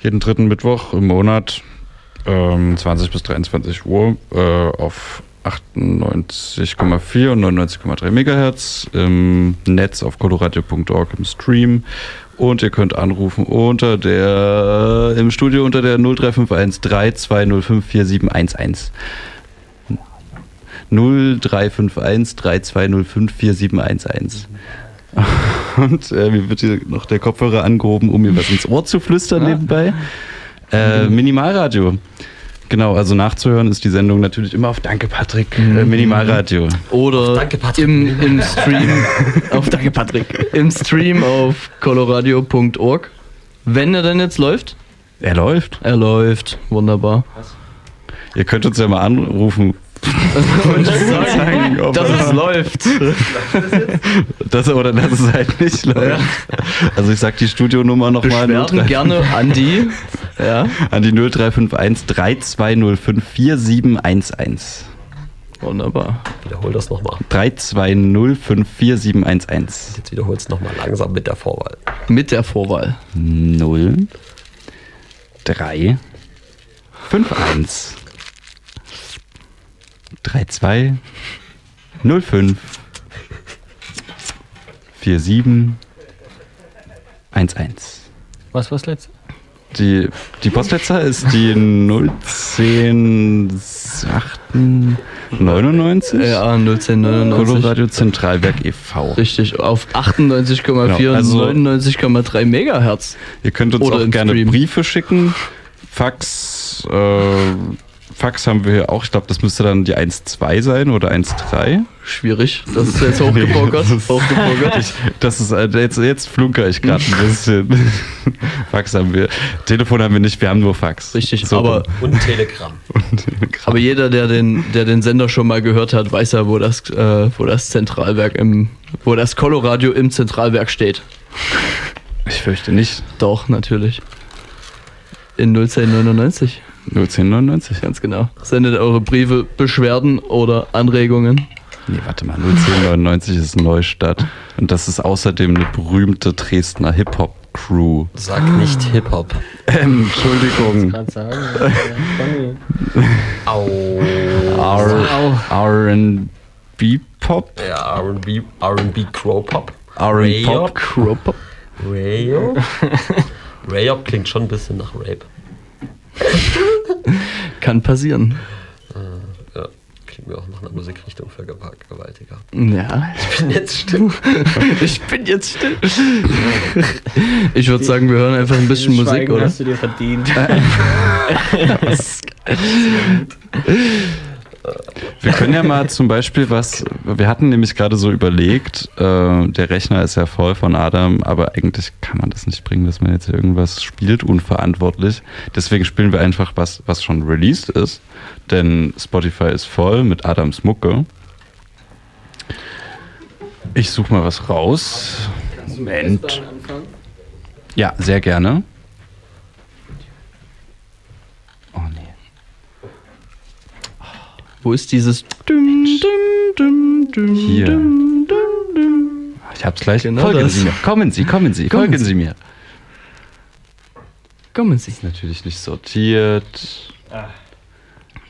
Speaker 1: Jeden dritten Mittwoch im Monat, ähm, 20 bis 23 Uhr, äh, auf 98,4 und 99,3 Megahertz im Netz auf coloradio.org im Stream. Und ihr könnt anrufen unter der, im Studio unter der 0351 3205 4711. 0351 3205 4711. Und äh, mir wird hier noch der Kopfhörer angehoben, um mir was ins Ohr zu flüstern nebenbei. Äh, Minimalradio. Genau, also nachzuhören ist die Sendung natürlich immer auf Danke Patrick, äh, Minimalradio.
Speaker 19: Oder im, im <laughs> Stream auf Danke Patrick. Im Stream auf coloradio.org. Wenn er denn jetzt läuft?
Speaker 1: Er läuft.
Speaker 19: Er läuft. Wunderbar.
Speaker 1: Ihr könnt uns ja mal anrufen.
Speaker 19: Und sagen,
Speaker 1: ob
Speaker 19: dass
Speaker 1: er-
Speaker 19: es läuft.
Speaker 1: Das, oder dass es halt nicht läuft. Also ich sag die Studionummer nochmal.
Speaker 19: Beschwerden gerne an die, ja.
Speaker 1: An die 0351 3205 4711.
Speaker 19: Wunderbar.
Speaker 10: Wiederhol das nochmal.
Speaker 1: 3205 4711.
Speaker 10: Jetzt wiederholst du nochmal langsam mit der Vorwahl.
Speaker 19: Mit der Vorwahl.
Speaker 1: 0 3 51 32 05 47 11.
Speaker 9: Was war das letzte?
Speaker 1: Die, die Postleitzahl ist die 010 99?
Speaker 19: Ja, 01099.
Speaker 1: Coloradio Zentralwerk e.V.
Speaker 19: Richtig, auf 98,4
Speaker 1: Genau, also-
Speaker 19: und 99,3 Megahertz.
Speaker 1: Ihr könnt uns
Speaker 19: Oder
Speaker 1: auch gerne
Speaker 19: Stream.
Speaker 1: Briefe schicken. Fax, äh, Fax haben wir hier auch. Ich glaube, das müsste dann die 1.2 sein oder 1.3.
Speaker 19: Schwierig. Das ist jetzt <laughs> hochgepokert.
Speaker 1: das ist,
Speaker 19: hochgepokert. <laughs>
Speaker 1: ich, das ist äh, jetzt, jetzt flunker ich gerade ein bisschen. <laughs> Fax haben wir. Telefon haben wir nicht, wir haben nur Fax.
Speaker 19: Richtig,
Speaker 1: So
Speaker 19: aber,
Speaker 10: Und Telegram.
Speaker 19: aber jeder, der den, der den Sender schon mal gehört hat, weiß ja, wo das, äh, wo das Zentralwerk im, wo das Coloradio im Zentralwerk steht.
Speaker 1: Ich fürchte nicht.
Speaker 19: Doch, natürlich. In 01099.
Speaker 1: 01099?
Speaker 19: Ganz genau. Sendet eure Briefe, Beschwerden oder Anregungen.
Speaker 1: Nee, warte mal, 01099 ist Neustadt. Und das ist außerdem eine berühmte Dresdner Hip-Hop-Crew.
Speaker 10: Sag nicht Hip-Hop.
Speaker 1: Ähm, Entschuldigung.
Speaker 9: Gerade sagen. <laughs>
Speaker 10: Au.
Speaker 1: R- R&B Pop?
Speaker 10: Ja, R&B, R&B Crow Pop.
Speaker 1: R&B Pop? <laughs>
Speaker 10: Rayop.
Speaker 19: Crow Pop.
Speaker 10: Rayop. Rayop klingt schon ein bisschen nach Rape. <laughs>
Speaker 19: Kann passieren.
Speaker 10: Äh, ja, klingt mir auch nach einer Musikrichtung für Vergewaltiger.
Speaker 19: Ja.
Speaker 10: Ich bin jetzt still. <laughs>
Speaker 19: ich bin jetzt still. Ich würde sagen, wir hören einfach ein bisschen
Speaker 9: Dieses
Speaker 19: Musik,
Speaker 9: Schweigen
Speaker 19: oder?
Speaker 9: hast du dir verdient. <laughs>
Speaker 1: Wir können ja mal zum Beispiel was, wir hatten nämlich gerade so überlegt, äh, der Rechner ist ja voll von Adam, aber eigentlich kann man das nicht bringen, dass man jetzt irgendwas spielt, unverantwortlich. Deswegen spielen wir einfach was, was schon released ist, denn Spotify ist voll mit Adams Mucke. Ich suche mal was raus. Moment. Ja, sehr gerne.
Speaker 19: Wo ist dieses Düm, düm, düm,
Speaker 1: Hier. Ich hab's gleich.
Speaker 19: Genau
Speaker 1: Folgen
Speaker 19: das.
Speaker 1: Sie mir. Kommen Sie, kommen Sie,
Speaker 19: Kommen
Speaker 1: folgen
Speaker 19: Sie.
Speaker 1: Sie mir.
Speaker 19: Kommen Sie.
Speaker 1: Ist natürlich nicht sortiert.
Speaker 9: Ah.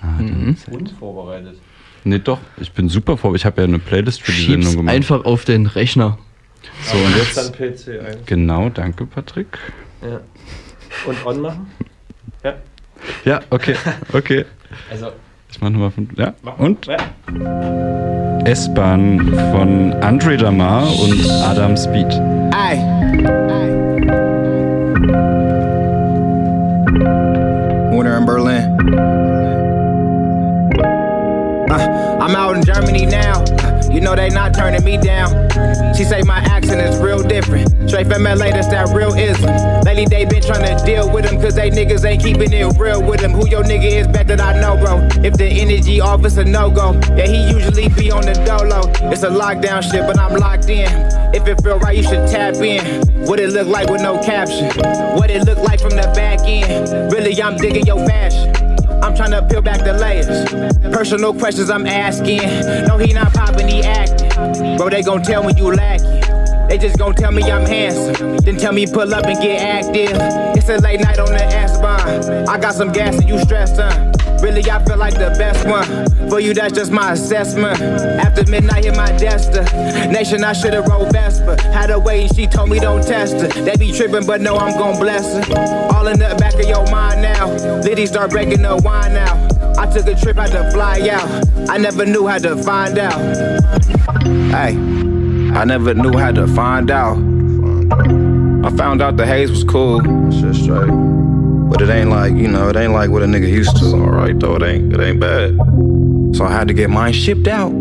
Speaker 1: Ah,
Speaker 19: Mhm.
Speaker 9: Unvorbereitet.
Speaker 1: Nee, doch. Ich bin super vor. Ich habe ja eine Playlist für die
Speaker 19: Schieb's
Speaker 1: Sendung gemacht.
Speaker 19: einfach auf den Rechner.
Speaker 1: So, und jetzt.
Speaker 9: Dann PC ein.
Speaker 1: Genau, danke, Patrick.
Speaker 9: Ja. Und on machen? Ja.
Speaker 1: Ja, okay, okay.
Speaker 9: Also,
Speaker 1: Ich mach nochmal von. Ja, und?
Speaker 9: Ja.
Speaker 1: S-Bahn von Andre Damar und Adam Speed.
Speaker 31: Aye. Winter in Berlin. Uh, I'm out in Germany now. You know they not turning me down. She say my accent is real different. Straight from LA, that's that real ism. Lately they been trying to deal with them cause they niggas ain't keeping it real with them. Who your nigga is, bet that I know, bro. If the energy off, it's a no-go. Yeah, he usually be on the dolo. It's a lockdown shit, but I'm locked in. If it feel right, you should tap in. What it look like with no caption. What it look like from the back end. Really, I'm digging your fashion. I'm trying to peel back the layers. Personal questions I'm asking. No, he not popping, he acting. Bro, they gon' tell when you lacking. They just gon' tell me I'm handsome. Then tell me pull up and get active. It's a late night on the S-Bahn. I got some gas and you stressed, huh? Really, I feel like the best one. For you, that's just my assessment. After midnight, hit my destination. I should've rolled Vespa. Had wait and she told me don't test her. They be tripping, but no, I'm gon' bless her. All in the back of your mind now. Liddy start breaking the wine now. I took a trip, had to fly out. I never knew how to find out. Hey, I never knew how to find out. I found out the haze was cool. Shit straight. But it ain't like, you know, it ain't like what a nigga used to. Alright though, it ain't it ain't bad. So I had to get mine shipped out.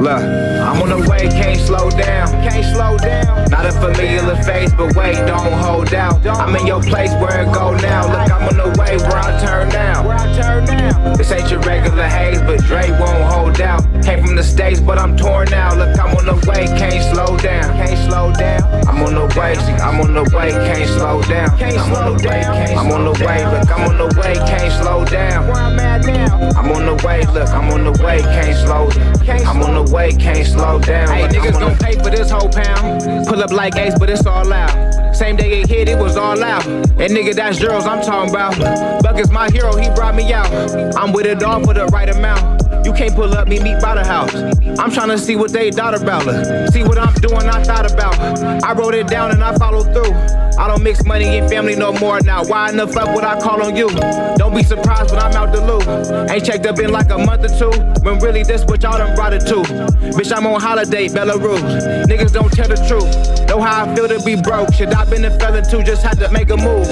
Speaker 31: Look, I'm on the way, can't slow down. Can't slow down. Not a familiar face, but wait, don't hold out. I'm in your place where it go now. Look, I'm on the way where I turn down. Where I turn down. This ain't your regular haze, but Dre won't hold out. Came from the States, but I'm torn now. Look, I'm on the way, can't slow down. Can't slow down. I'm on the way, see, I'm on the way, can't slow down. I'm on the way, I'm on the way, look, I'm on the way, can't slow down. Where I'm at now. I'm on the way, look, I'm on the way, can't slow down. I'm on the way, can't slow down. Hey, niggas gon' pay for this whole pound. Pull up like Ace, but it's all out. Same day it hit, it was all out. And nigga, that's girls I'm talking about. Bucket's my hero, he brought me out. I'm with it all for the right amount. You can't pull up, me meet me by the house. I'm trying to see what they thought about it. See what I'm doing, I thought about. I wrote it down and I followed through. I don't mix money and family no more now. Why in the fuck would I call on you? Don't be surprised when I'm out the loop. Ain't checked up in like a month or two. When really this what y'all done brought it to. Bitch, I'm on holiday, Belarus. Niggas don't tell the truth. Know how I feel to be broke. Shit, I been a felon too, just had to make a move.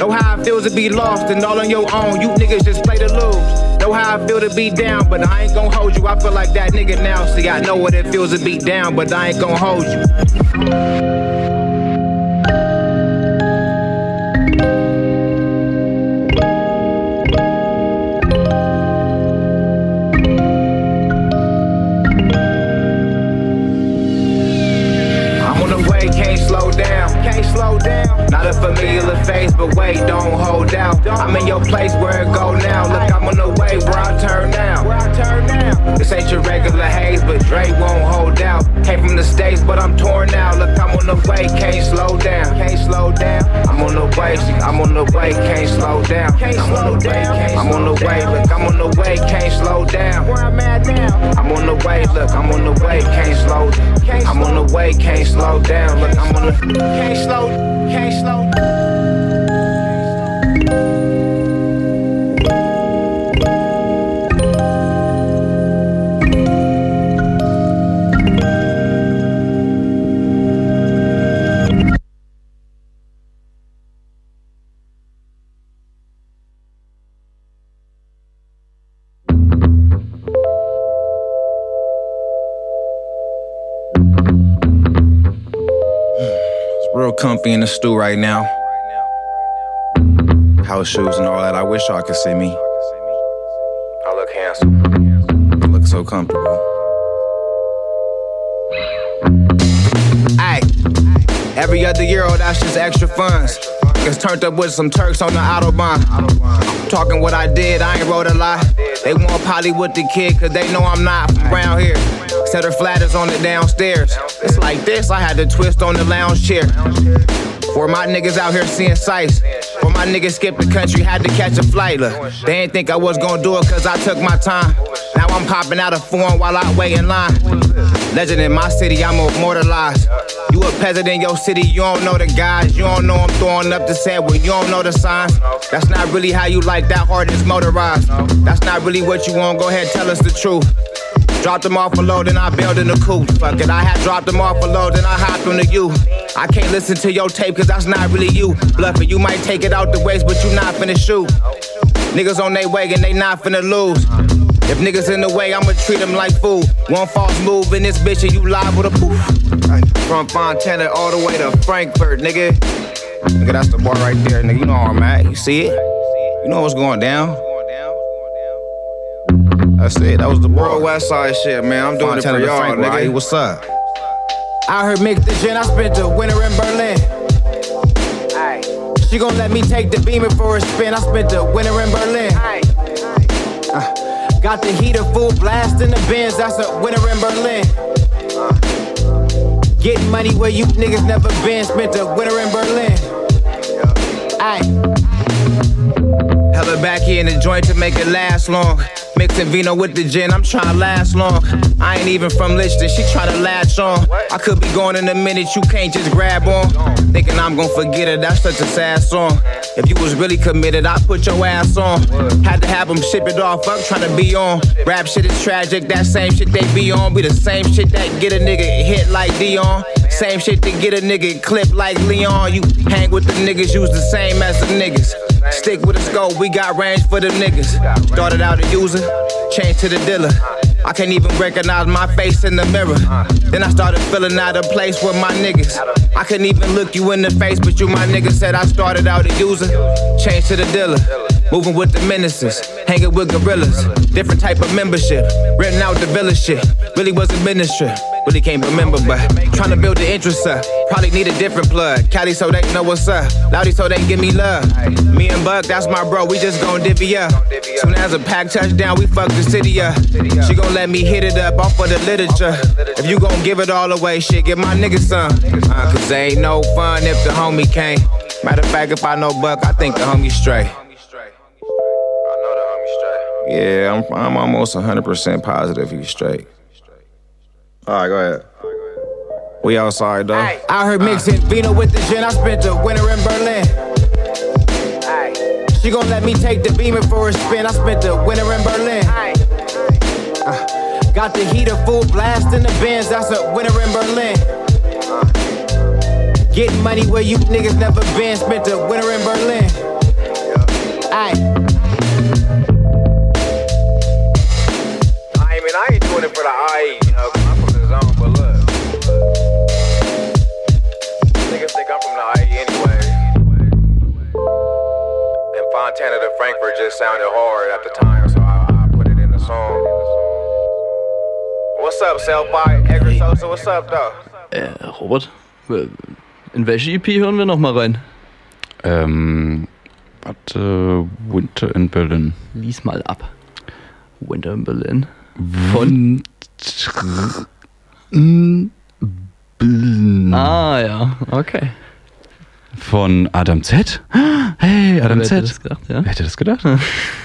Speaker 31: Know how it feels to be lost and all on your own. You niggas just play to lose. Know how I feel to be down, but I ain't gon' hold you. I feel like that nigga now. See, I know what it feels to be down, but I ain't gon' hold you. Right now. House shoes and all that. I wish y'all could see me. I look handsome. I look so comfortable. Ay, every other year, oh, that's just extra funds. Gets turned up with some Turks on the Autobahn. Talking what I did, I ain't wrote a lie. They want Polly with the kid, cause they know I'm not from around here. Set her flatters on the downstairs. It's like this, I had to twist on the lounge chair. For my niggas out here seeing sights. For my niggas skip the country, had to catch a flight. Look, they ain't think I was gonna do it cause I took my time. Now I'm popping out of form while I wait in line. Legend in my city, I'm immortalized. You a peasant in your city, you don't know the guys. You don't know I'm throwing up the set when you don't know the signs. That's not really how you like that hard is motorized. That's not really what you want, go ahead, tell us the truth. Dropped them off a load, then I bailed in the coupe. Fuck it, I had dropped them off a load, then I hopped on the you. I can't listen to your tape, cause that's not really you. Bluffing, you might take it out the waist, but you not finna shoot. Niggas on they way and they not finna lose. If niggas in the way, I'ma treat them like food. One false move in this bitch and you liable to poof. From Fontana all the way to Frankfurt, nigga. Nigga, that's the bar right there, nigga. You know where I'm at. You see it? You know what's going down. That's it. That was the bar.
Speaker 32: West Side shit, man. I'm doing
Speaker 31: Fontana
Speaker 32: it for y'all, nigga.
Speaker 31: What's up? I heard Mick the Gin. I spent the winter in Berlin. She gon' let me take the beamer for a spin. I spent the winter in Berlin. Uh, got the heater full blast in the bins. That's a winter in Berlin. Getting money where you niggas never been. Spent a winter in Berlin. Aye. Hella back here in the joint to make it last long. Mixing vino with the gin, I'm trying to last long. I ain't even from Lichton, she trying to latch on. I could be gone in a minute, you can't just grab on. Thinking I'm gonna forget it, that's such a sad song. If you was really committed, I'd put your ass on. Had to have them ship it off, I'm trying to be on. Rap shit is tragic, that same shit they be on. Be the same shit that get a nigga hit like Dion. Same shit to get a nigga clip like Leon. You hang with the niggas, use the same as the niggas. Stick with the scope, we got range for the niggas. Started out a user, changed to the dealer. I can't even recognize my face in the mirror. Then I started filling out a place with my niggas. I couldn't even look you in the face, but you my nigga said I started out a user, changed to the dealer. Moving with the menaces, hanging with gorillas. Different type of membership, renting out the villa shit. Really was a ministry, really can't remember, but trying to build the interest up. Probably need a different plug. Cali so they know what's up. Loudy so they give me love. Me and Buck, that's my bro, we just gon' divvy up. Soon as a pack touchdown, we fuck the city up. She gon' let me hit it up off of the literature. If you gon' give it all away, shit, give my niggas some. Uh, Cause ain't no fun if the homie can't. Matter of fact, if I know Buck, I think the homie straight. Yeah, I'm, I'm almost 100% positive he's straight. All right, go ahead. We outside though. I heard mixing vino with the gin. I spent the winter in Berlin. She gon' let me take the beamer for a spin. I spent the winter in Berlin. Uh, got the heater full blast in the bins. That's a winter in Berlin. Getting money where you niggas never been. Spent the winter in Berlin. Aye.
Speaker 33: Doing it for the IE, you know, 'cause I'm from the zone, but look. Niggas think I'm from the IE anyway. And Fontana to Frankfurt just sounded hard at the time, so I, I put it in the song. What's up, Selfie? Edgar Sosa, what's up, though?
Speaker 19: Äh, Robert, in welche EP hören wir nochmal rein?
Speaker 1: Ähm, warte, Winter in Berlin.
Speaker 19: Lies mal ab. Winter in Berlin.
Speaker 1: Von.
Speaker 19: Ah ja, okay.
Speaker 1: Von Adam Z. Hey, Adam
Speaker 19: Wer
Speaker 1: Z.
Speaker 19: hätte das gedacht, ja?
Speaker 1: Wer hätte das gedacht?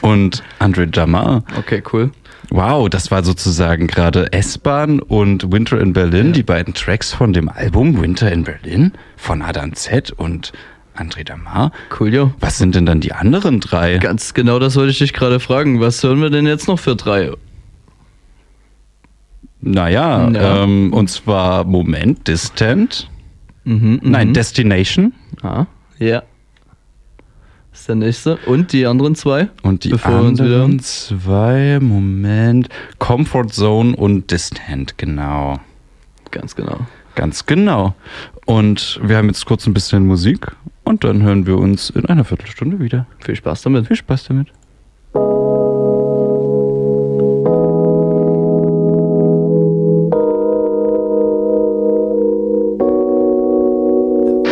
Speaker 1: Und Andre Jamar.
Speaker 19: Okay, cool.
Speaker 1: Wow, das war sozusagen gerade S-Bahn und Winter in Berlin, die beiden Tracks von dem Album Winter in Berlin von Adam Z und André Damar.
Speaker 19: Cool, jo.
Speaker 1: Was sind denn dann die anderen drei?
Speaker 19: Ganz genau das wollte ich dich gerade fragen. Was hören wir denn jetzt noch für drei?
Speaker 1: Naja,
Speaker 19: Ja.
Speaker 1: ähm, und zwar Moment, Distant.
Speaker 19: Mhm,
Speaker 1: Nein,
Speaker 19: mhm.
Speaker 1: Destination.
Speaker 19: Ah, ja. Ist der nächste. Und die anderen zwei?
Speaker 1: Und die anderen zwei, Moment, Comfort Zone und Distant, genau.
Speaker 19: Ganz genau.
Speaker 1: Ganz genau. Und wir haben jetzt kurz ein bisschen Musik und dann hören wir uns in einer Viertelstunde wieder.
Speaker 19: Viel Spaß damit.
Speaker 1: Viel Spaß damit.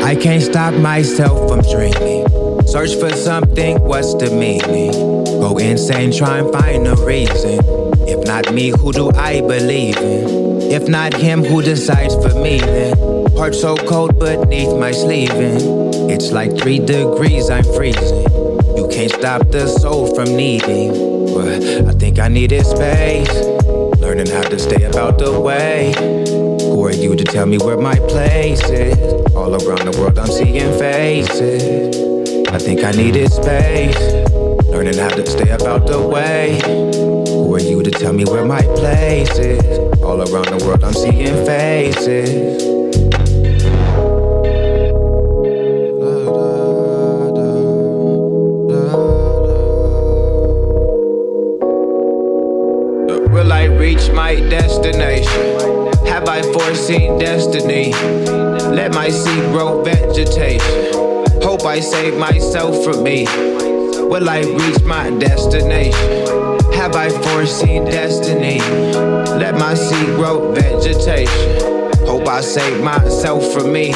Speaker 31: I can't stop myself from dreaming. Search for something, what's the meaning? Go insane, try and find a reason. If not me, who do I believe in? If not him, who decides for me then? Heart so cold beneath my sleeving. It's like three degrees, I'm freezing. You can't stop the soul from needing. But I think I needed space. Learning how to stay about the way. Who are you to tell me where my place is? All around the world, I'm seeing faces. I think I needed space. Learning how to stay about the way. Who are you to tell me where my place is? All around the world, I'm seeing faces. Will I reach my destination? I foreseen destiny? Let my seed grow vegetation. Hope I save myself from me. Will I reach my destination? Have I foreseen destiny? Let my seed grow vegetation. Hope I save myself from me.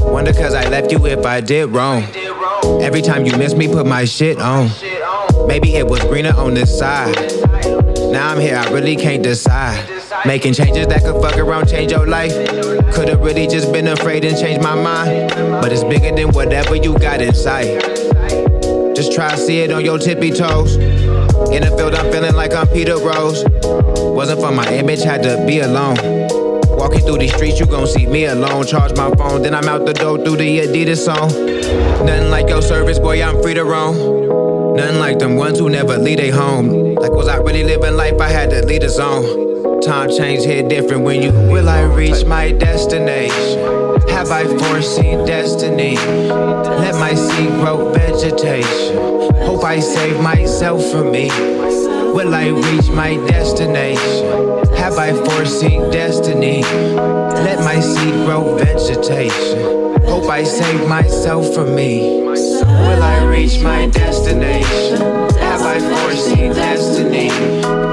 Speaker 31: Wonder cause I left you if I did wrong. Every time you miss me, put my shit on. Maybe it was greener on this side. Now I'm here, I really can't decide. Making changes that could fuck around, change your life. Could've really just been afraid and changed my mind. But it's bigger than whatever you got inside. Just try to see it on your tippy toes. In the field, I'm feeling like I'm Peter Rose. Wasn't for my image, had to be alone. Walking through these streets, you gon' see me alone. Charge my phone, then I'm out the door through the Adidas song. Nothing like your service, boy, I'm free to roam. Nothing like them ones who never leave they home. Like, was I really living life? I had to lead a zone. Time change hit different when you will I reach my destination? Have I foreseen destiny? Let my seed grow vegetation. Hope I save myself from me. Will I reach my destination? Have I foreseen destiny? Let my seed grow vegetation. Hope I save myself from me. Will I reach my destination? Have I foreseen destiny?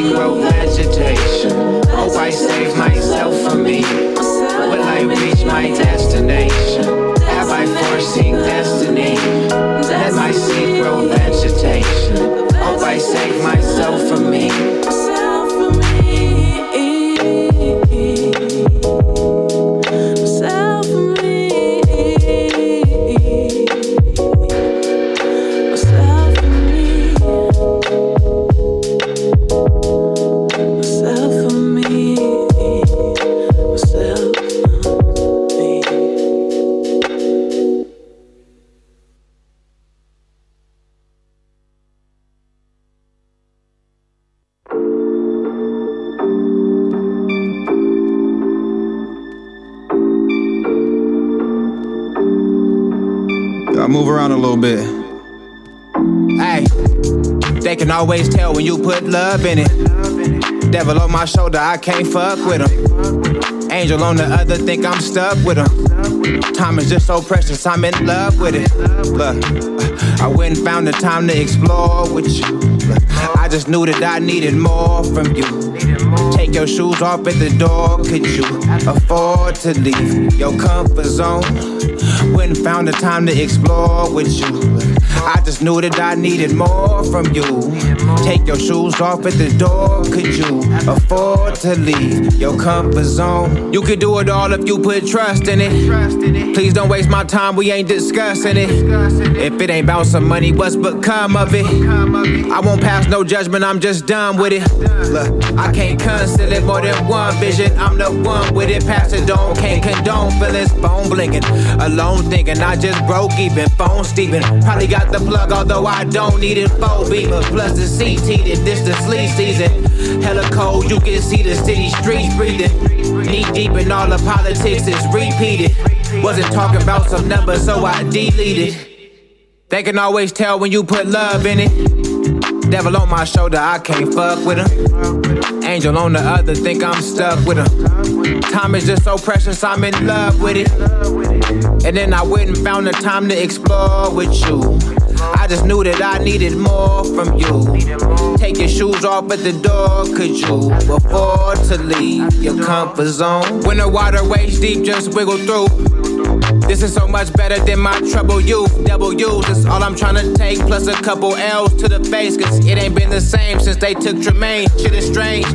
Speaker 31: Grow vegetation. Hope I save myself from me. Will I reach my destination? Have I foreseen destiny? Let my seed grow vegetation. Hope I save myself from me. Always tell when you put love in it. Devil on my shoulder, I can't fuck with him. Angel on the other, think I'm stuck with him. Time is just so precious, I'm in love with it. Look, I went and found the time to explore with you. I just knew that I needed more from you. Take your shoes off at the door, could you afford to leave your comfort zone? And found the time to explore with you. I just knew that I needed more from you. Take your shoes off at the door, could you afford to leave your comfort zone? You could do it all if you put trust in it. Please don't waste my time, we ain't discussing it. If it ain't about some money, what's become of it? I won't pass no judgment, I'm just done with it. Look, I can't conceal it more than one vision. I'm the one with it, pass it on, can't condone feelings, phone blinking. Alone thinking I just broke even, phone Steven. Probably got the plug, although I don't need it. Four beamer plus the heated. This the sleep season. Hella cold, you can see the city streets breathing. Knee deep in all the politics is repeated. Wasn't talking about some numbers, so I deleted. They can always tell when you put love in it. Devil on my shoulder, I can't fuck with him. Angel on the other, think I'm stuck with him. Time is just so precious, I'm in love with it. And then I went and found the time to explore with you. I just knew that I needed more from you. Take your shoes off at the door, could you afford to leave your comfort zone? When the water waist deep, just wiggle through. This is so much better than my trouble youth. Double U's is all I'm trying to take, plus a couple L's to the face. Cause it ain't been the same since they took Tremaine. Shit is strange.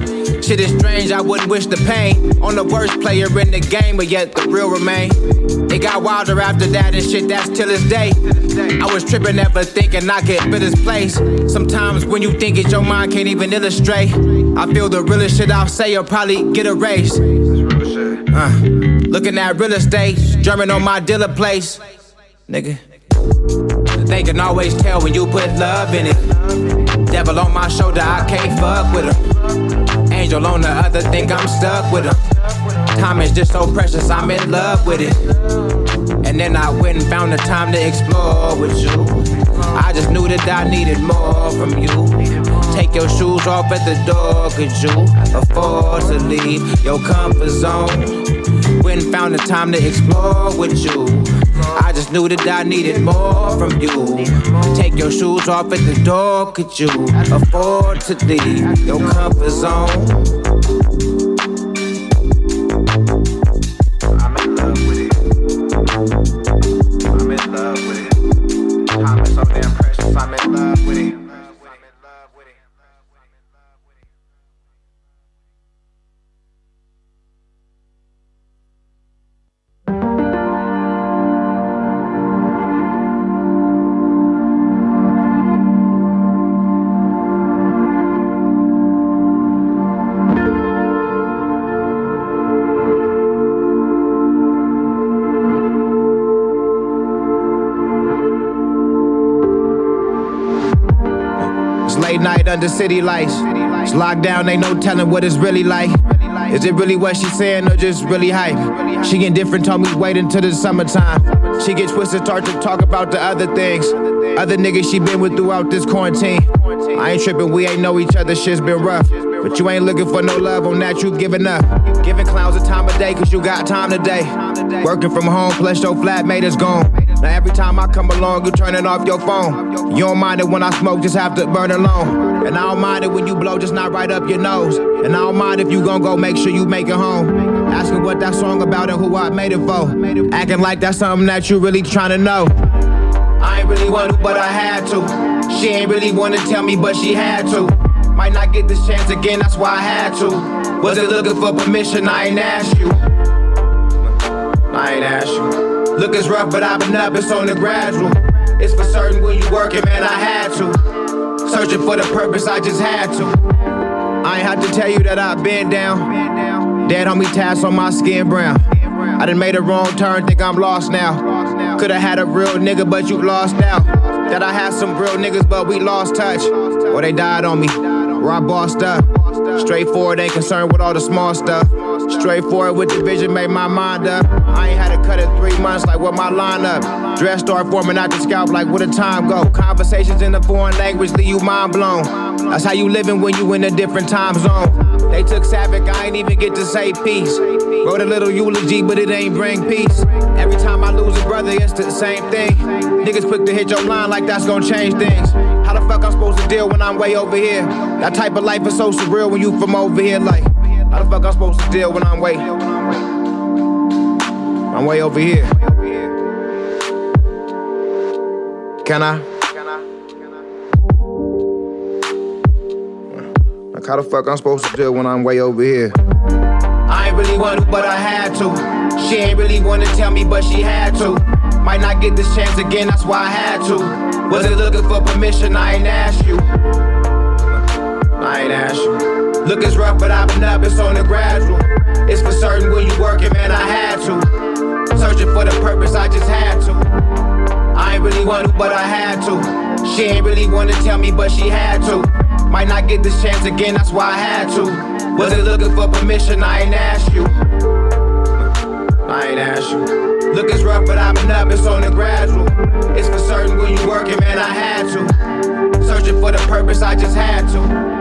Speaker 31: Shit is strange, I wouldn't wish the pain on the worst player in the game, but yet the real remain. It got wilder after that and shit, that's till this day. I was tripping, never thinking I could fit this place. Sometimes when you think it, your mind can't even illustrate. I feel the realest shit I'll say, will probably get erased. Uh, looking at real estate, German on my dealer place. Nigga. They can always tell when you put love in it. Devil on my shoulder, I can't fuck with him. Angel on the other, think I'm stuck with him. Time is just so precious, I'm in love with it. And then I went and found the time to explore with you. I just knew that I needed more from you. Take your shoes off at the door, could you afford to leave your comfort zone? Went and found the time to explore with you. I just knew that I needed more from you. Take your shoes off at the door, could you afford to leave your comfort zone? Under city lights. It's locked down, ain't no telling what it's really like. Is it really what she's saying or just really hype? She indifferent, told me wait until the summertime. She gets twisted, start to talk about the other things. Other niggas she been with throughout this quarantine. I ain't tripping, we ain't know each other, shit's been rough. But you ain't looking for no love on that, you giving up. Giving clowns a time of day, cause you got time today. Working from home, plus your flatmate is gone. Now every time I come along, you turning off your phone. You don't mind it when I smoke, just have to burn alone. And I don't mind it when you blow, just not right up your nose. And I don't mind if you gon' go make sure you make it home. Asking what that song about and who I made it for. Acting like that's something that you really trying to know. I ain't really want to, but I had to. She ain't really wanna tell me, but she had to. Might not get this chance again, that's why I had to. Wasn't looking for permission, I ain't asked you. I ain't asked you. Look, it's rough, but I've been up, it's on the gradual. It's for certain when you working, man, I had to. Searching for the purpose, I just had to. I ain't have to tell you that I've been down. Dead homie tats on my skin brown. I done made a wrong turn, think I'm lost now. Could've had a real nigga, but you lost out. That I had some real niggas, but we lost touch. Or they died on me, or I bossed up. Straightforward, ain't concerned with all the small stuff. Straightforward with the vision, made my mind up. I ain't had to cut it three months, like what my lineup. Dress start forming out the scalp, like where the time go. Conversations in a foreign language leave you mind blown. That's how you living when you in a different time zone. They took Savick, I ain't even get to say peace. Wrote a little eulogy, but it ain't bring peace. Every time I lose a brother, it's the same thing. Niggas quick to hit your line like that's gonna change things. How the fuck I'm supposed to deal when I'm way over here? That type of life is so surreal when you from over here. Like, how the fuck I'm supposed to deal when I'm way? I'm way over here. Can I? Like, how the fuck I'm supposed to deal when I'm way over here? I ain't really want to, but I had to. She ain't really want to tell me, but she had to. Might not get this chance again, that's why I had to. Wasn't looking for permission, I ain't asked you. I ain't asked you. Look, it's rough, but I've been up, it's on the gradual. It's for certain when you working, man, I had to. Searching for the purpose, I just had to. I ain't really want to, but I had to. She ain't really want to tell me, but she had to. Might not get this chance again, that's why I had to. Wasn't looking for permission, I ain't asked you. I ain't asked you. Look, it's rough, but I've been up, it's on the gradual. It's for certain when you working, man, I had to. Searching for the purpose, I just had to.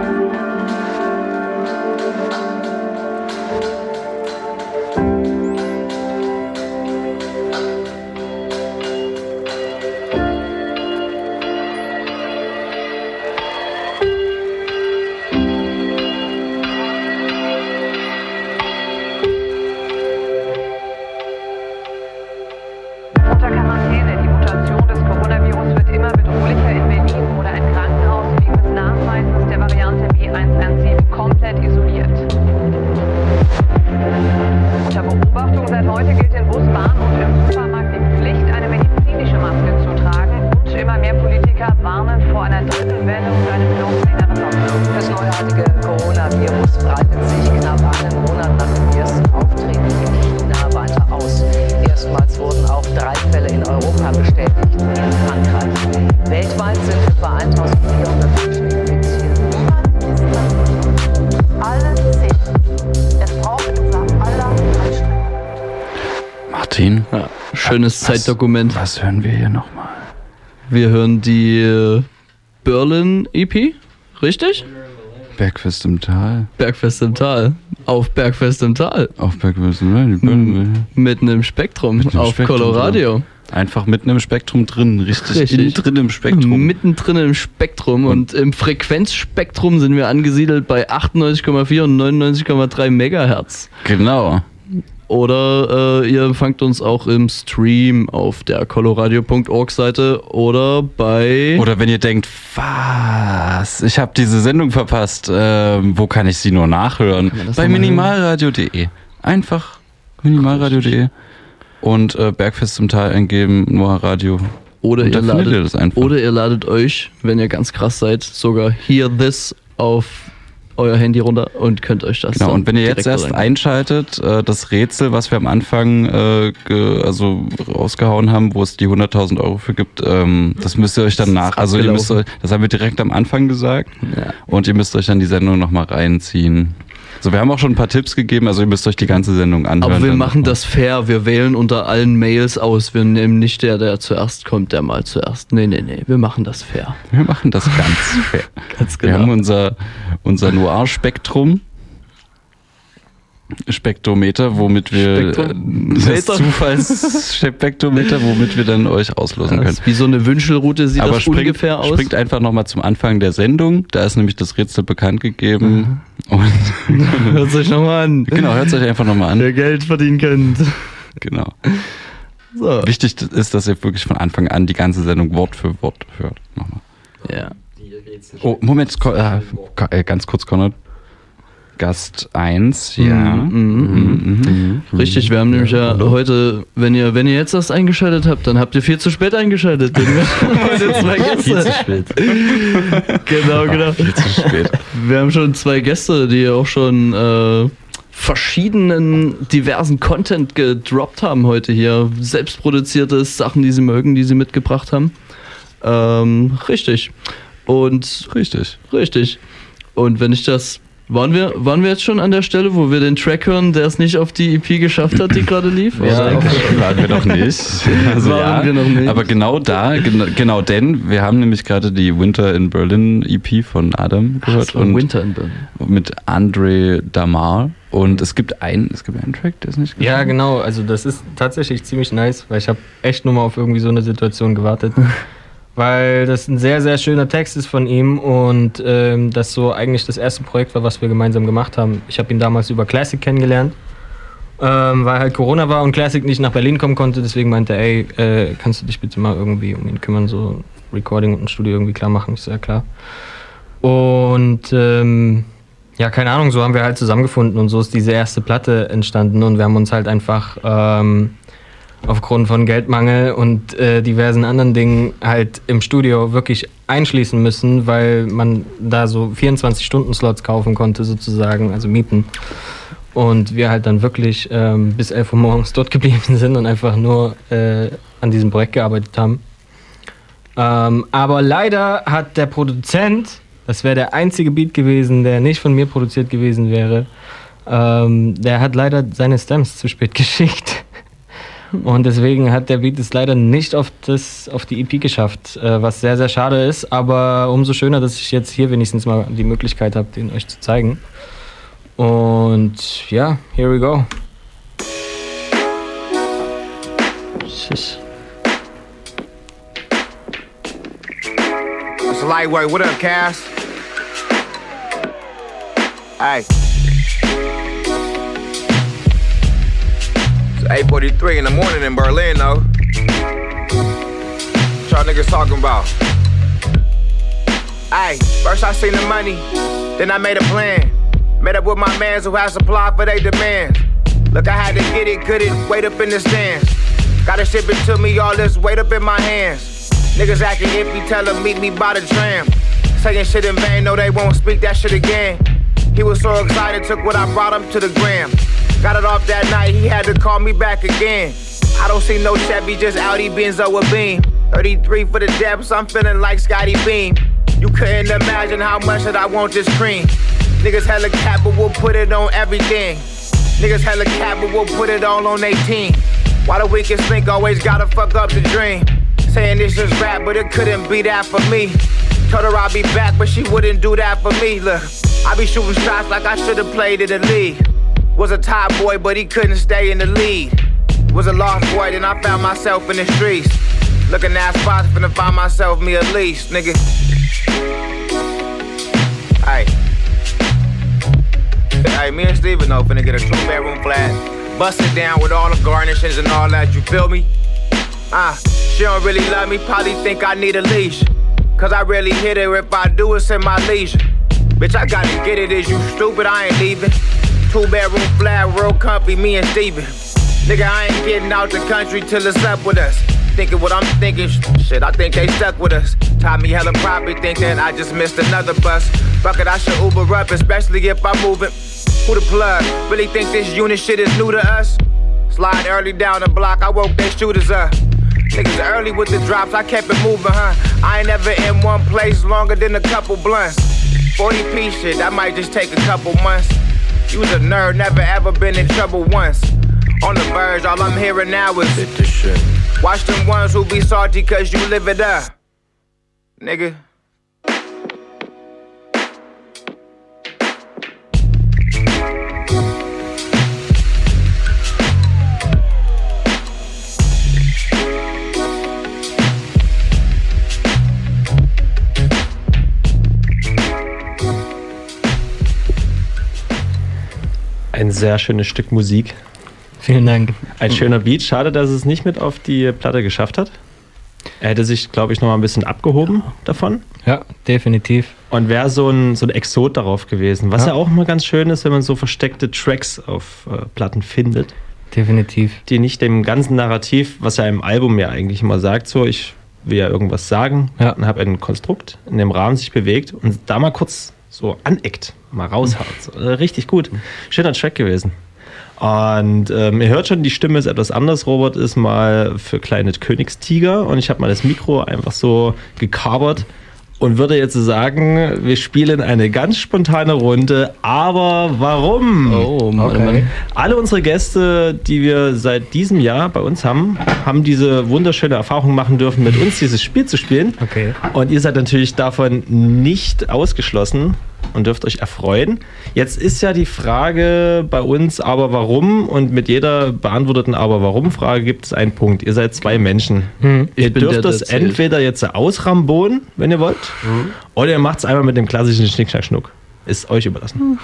Speaker 19: Zeitdokument.
Speaker 1: Was hören wir hier nochmal?
Speaker 19: Wir hören die äh, Berlin EP, richtig?
Speaker 1: Bergfest im Tal.
Speaker 19: Bergfest im Tal. Auf Bergfest im Tal.
Speaker 1: Auf Bergfest im Tal. die
Speaker 19: Mitten im Spektrum.
Speaker 1: Im
Speaker 19: auf
Speaker 1: Spektrum
Speaker 19: Coloradio.
Speaker 1: drin. Einfach mitten im Spektrum drin, richtig,
Speaker 19: Richtig.
Speaker 1: innen drin im Spektrum.
Speaker 19: Mittendrin im Spektrum und, im Frequenzspektrum sind wir angesiedelt bei 98,4 und 99,3 Megahertz.
Speaker 1: Genau.
Speaker 19: Oder äh, ihr empfangt uns auch im Stream auf der coloradio.org Seite oder bei
Speaker 1: Oder wenn ihr denkt, was? Ich habe diese Sendung verpasst. Ähm, wo kann ich sie nur nachhören? Bei minimalradio.de. Einfach minimalradio.de und äh, Bergfest im Tal eingeben, Noah Radio.
Speaker 19: oder ihr,
Speaker 1: ihr
Speaker 19: ladet,
Speaker 1: das einfach.
Speaker 19: oder ihr ladet euch, wenn ihr ganz krass seid, sogar Hear This auf euer Handy runter und könnt euch das
Speaker 1: Genau, und wenn ihr jetzt erst
Speaker 19: rein-
Speaker 1: einschaltet, äh, das Rätsel, was wir am Anfang äh, also rausgehauen haben, wo es die 100.000 Euro für gibt, ähm, das müsst ihr euch dann nach, also ihr müsst euch, das haben wir direkt am Anfang gesagt und ihr müsst euch dann die Sendung nochmal reinziehen. So, wir haben auch schon ein paar Tipps gegeben, also ihr müsst euch die ganze Sendung anhören.
Speaker 19: Aber wir machen das fair. Wir wählen unter allen Mails aus. Wir nehmen nicht der, der zuerst kommt, der mal zuerst. Nee, nee, nee. Wir machen das fair.
Speaker 1: Wir machen das ganz <laughs> fair.
Speaker 19: ganz
Speaker 1: Wir
Speaker 19: genau.
Speaker 1: haben unser, unser Noir-Spektrum. Spektrometer, womit wir
Speaker 19: Spektrum-
Speaker 1: das
Speaker 19: Meter.
Speaker 1: Zufallsspektrometer, womit wir dann euch auslosen
Speaker 19: Das
Speaker 1: können.
Speaker 19: wie so eine Wünschelroute sieht
Speaker 1: Aber
Speaker 19: das
Speaker 1: springt,
Speaker 19: ungefähr aus.
Speaker 1: springt einfach nochmal zum Anfang der Sendung. Da ist nämlich das Rätsel bekannt gegeben. Und <laughs>
Speaker 19: hört euch nochmal an.
Speaker 1: Genau, hört euch einfach nochmal an.
Speaker 19: Wer Geld verdienen könnt.
Speaker 1: Genau.
Speaker 19: So.
Speaker 1: Wichtig ist, dass ihr wirklich von Anfang an die ganze Sendung Wort für Wort hört. Nochmal.
Speaker 19: Ja.
Speaker 1: Oh, Moment, äh, äh, ganz kurz, Konrad. Gast 1, ja.
Speaker 19: Mhm, mhm,
Speaker 1: Mhm.
Speaker 19: Richtig, wir haben nämlich ja heute, wenn ihr, wenn ihr jetzt das eingeschaltet habt, dann habt ihr viel zu spät eingeschaltet. Denn wir <laughs> haben heute zwei Gäste.
Speaker 1: Viel zu spät.
Speaker 19: Genau, genau.
Speaker 1: Viel zu spät.
Speaker 19: Wir haben schon zwei Gäste, die auch schon äh, verschiedenen diversen Content gedroppt haben heute hier. Selbstproduziertes Sachen, die sie mögen, die sie mitgebracht haben. Ähm, richtig. Und
Speaker 1: richtig.
Speaker 19: Richtig. Und wenn ich das. Waren wir, waren wir jetzt schon an der Stelle, wo wir den Track hören, der es nicht auf die EP geschafft hat, die <laughs> gerade lief?
Speaker 1: Ja,
Speaker 19: Oder?
Speaker 1: waren wir noch nicht. <laughs> Also
Speaker 19: Waren
Speaker 1: ja,
Speaker 19: wir noch nicht.
Speaker 1: Aber genau da, genau, genau denn, wir haben nämlich gerade die Winter in Berlin EP von Adam gehört.
Speaker 19: das war Winter in Berlin.
Speaker 1: Mit Andre Damar. Und es gibt einen, es gibt einen Track, der ist nicht
Speaker 9: Ja, genau. Also das ist tatsächlich ziemlich nice, weil ich habe echt nur mal auf irgendwie so eine Situation gewartet. <laughs> weil das ein sehr, sehr schöner Text ist von ihm und ähm, das so eigentlich das erste Projekt war, was wir gemeinsam gemacht haben. Ich habe ihn damals über Classic kennengelernt, ähm, weil halt Corona war und Classic nicht nach Berlin kommen konnte. Deswegen meinte er, ey, äh, kannst du dich bitte mal irgendwie um ihn kümmern, so Recording und ein Studio irgendwie klar machen? So, ja klar. Und ähm, ja, keine Ahnung, so haben wir halt zusammengefunden und so ist diese erste Platte entstanden und wir haben uns halt einfach ähm, aufgrund von Geldmangel und äh, diversen anderen Dingen halt im Studio wirklich einschließen müssen, weil man da so 24-Stunden-Slots kaufen konnte sozusagen, also mieten. Und wir halt dann wirklich ähm, bis 11 Uhr morgens dort <laughs> geblieben sind und einfach nur äh, an diesem Projekt gearbeitet haben. Ähm, aber leider hat der Produzent, das wäre der einzige Beat gewesen, der nicht von mir produziert gewesen wäre, ähm, der hat leider seine Stems zu spät <laughs> geschickt. Und deswegen hat der Beat es leider nicht auf, das, auf die EP geschafft, äh, was sehr, sehr schade ist. Aber umso schöner, dass ich jetzt hier wenigstens mal die Möglichkeit habe, den euch zu zeigen. Und ja, here we go.
Speaker 19: Tschüss.
Speaker 31: It's lightweight. What up, Cass? Hey. 8:43 in the morning in Berlin, though. What y'all niggas talking about? Hey, first I seen the money, then I made a plan. Met up with my mans who had supply for they demands. Look, I had to get it, couldn't wait up in the stands. Gotta ship it to me, all this weight up in my hands. Niggas acting iffy, tell them meet me by the tram. Saying shit in vain, no, they won't speak that shit again. He was so excited, took what I brought him to the gram. Got it off that night, he had to call me back again. I don't see no Chevy, just Audi Benzo with Beam. 33 for the depths, I'm feeling like Scotty Beam. You couldn't imagine how much that I want this cream. Niggas hella cap, but we'll put it on everything. Niggas hella cap, but we'll put it all on they team. Why the weakest link always gotta fuck up the dream? Saying this is rap, but it couldn't be that for me. Told her I'd be back, but she wouldn't do that for me. Look, I be shooting shots like I should've played in the league. Was a top boy, but he couldn't stay in the lead. Was a lost boy, then I found myself in the streets. Looking at spots, finna find myself me at least, nigga. Hey. Hey, me and Steven though finna get a two bedroom flat. Bust it down with all the garnishes and all that, you feel me? Ah, she don't really love me, probably think I need a leash. Cause I really hit her if I do, it's in my leisure. Bitch, I gotta get it, is you stupid? I ain't leaving. Two bedroom flat, real comfy, me and Steven. Nigga, I ain't getting out the country till it's up with us. thinking what I'm thinking. Shit, I think they stuck with us. Tommy Hella probably think that I just missed another bus. Fuck it, I should Uber up, especially if I'm moving. Who the plug? Really think this unit shit is new to us? Slide early down the block, I woke they shooters up. Niggas early with the drops, I kept it moving, huh? I ain't never in one place longer than a couple blunts. 40p shit, that might just take a couple months. You was a nerd, never ever been in trouble once. On the verge, all I'm hearing now is Watch them ones who be salty cause you live it up. Nigga.
Speaker 28: Sehr schönes Stück Musik.
Speaker 9: Vielen Dank.
Speaker 28: Ein schöner Beat. Schade, dass es nicht mit auf die Platte geschafft hat. Er hätte sich, glaube ich, noch mal ein bisschen abgehoben davon.
Speaker 9: Ja, definitiv.
Speaker 28: Und wäre so ein, so ein Exot darauf gewesen. Was ja.
Speaker 9: Ja.
Speaker 28: auch immer ganz schön ist, wenn man so versteckte Tracks auf äh, Platten findet.
Speaker 9: Definitiv.
Speaker 28: Die nicht dem ganzen Narrativ, was ja im Album ja eigentlich immer sagt, so ich will ja irgendwas sagen und habe ein Konstrukt in dem Rahmen sich bewegt und da mal kurz so aneckt, mal raushaut. Äh, richtig gut. Schöner Track gewesen. Und ähm, ihr hört schon, die Stimme ist etwas anders. Robert ist mal für kleine Königstiger und ich habe mal das Mikro einfach so gekabert und würde jetzt sagen, wir spielen eine ganz spontane Runde. Aber warum?
Speaker 9: Oh, Mann,
Speaker 28: Okay.
Speaker 9: Mann.
Speaker 28: Alle unsere Gäste, die wir seit diesem Jahr bei uns haben, haben diese wunderschöne Erfahrung machen dürfen, mit uns dieses Spiel zu spielen.
Speaker 9: Okay.
Speaker 28: Und ihr seid natürlich davon nicht ausgeschlossen und dürft euch erfreuen. Jetzt ist ja die Frage bei uns, aber warum? Und mit jeder beantworteten Aber warum-Frage gibt es einen Punkt. Ihr seid zwei Menschen.
Speaker 9: Hm.
Speaker 28: Ihr dürft
Speaker 19: der
Speaker 28: das
Speaker 19: zählt.
Speaker 28: entweder jetzt ausrambonen, wenn ihr wollt, oder ihr macht es einmal mit dem klassischen Schnick, Schnack, Schnuck. Ist euch überlassen.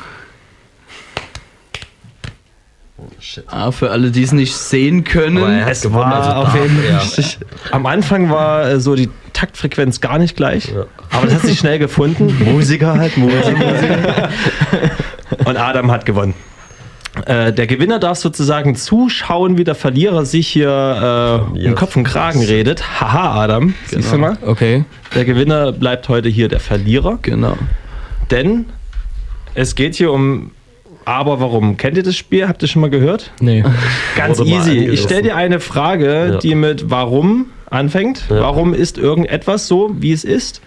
Speaker 19: Ah, für alle, die es nicht sehen können.
Speaker 28: es war auf jeden Fall. Am Anfang war äh, so die Taktfrequenz gar nicht gleich, aber das hat sich schnell gefunden. Musiker halt, Musiker. Musiker. <laughs> Und Adam hat gewonnen. Äh, der Gewinner darf sozusagen zuschauen, wie der Verlierer sich hier äh, im Kopf und Kragen redet. Haha, Adam. Siehst du mal?
Speaker 9: Okay.
Speaker 28: Der Gewinner bleibt heute hier der Verlierer.
Speaker 19: Genau.
Speaker 28: Denn es geht hier um Aber warum? Kennt ihr das Spiel? Habt ihr schon mal gehört?
Speaker 9: Nee.
Speaker 28: Ganz
Speaker 10: Wurde
Speaker 28: easy. Ich stelle dir eine Frage,
Speaker 10: Ja.
Speaker 28: die mit Warum anfängt.
Speaker 10: Ja.
Speaker 28: Warum ist irgendetwas so, wie es ist?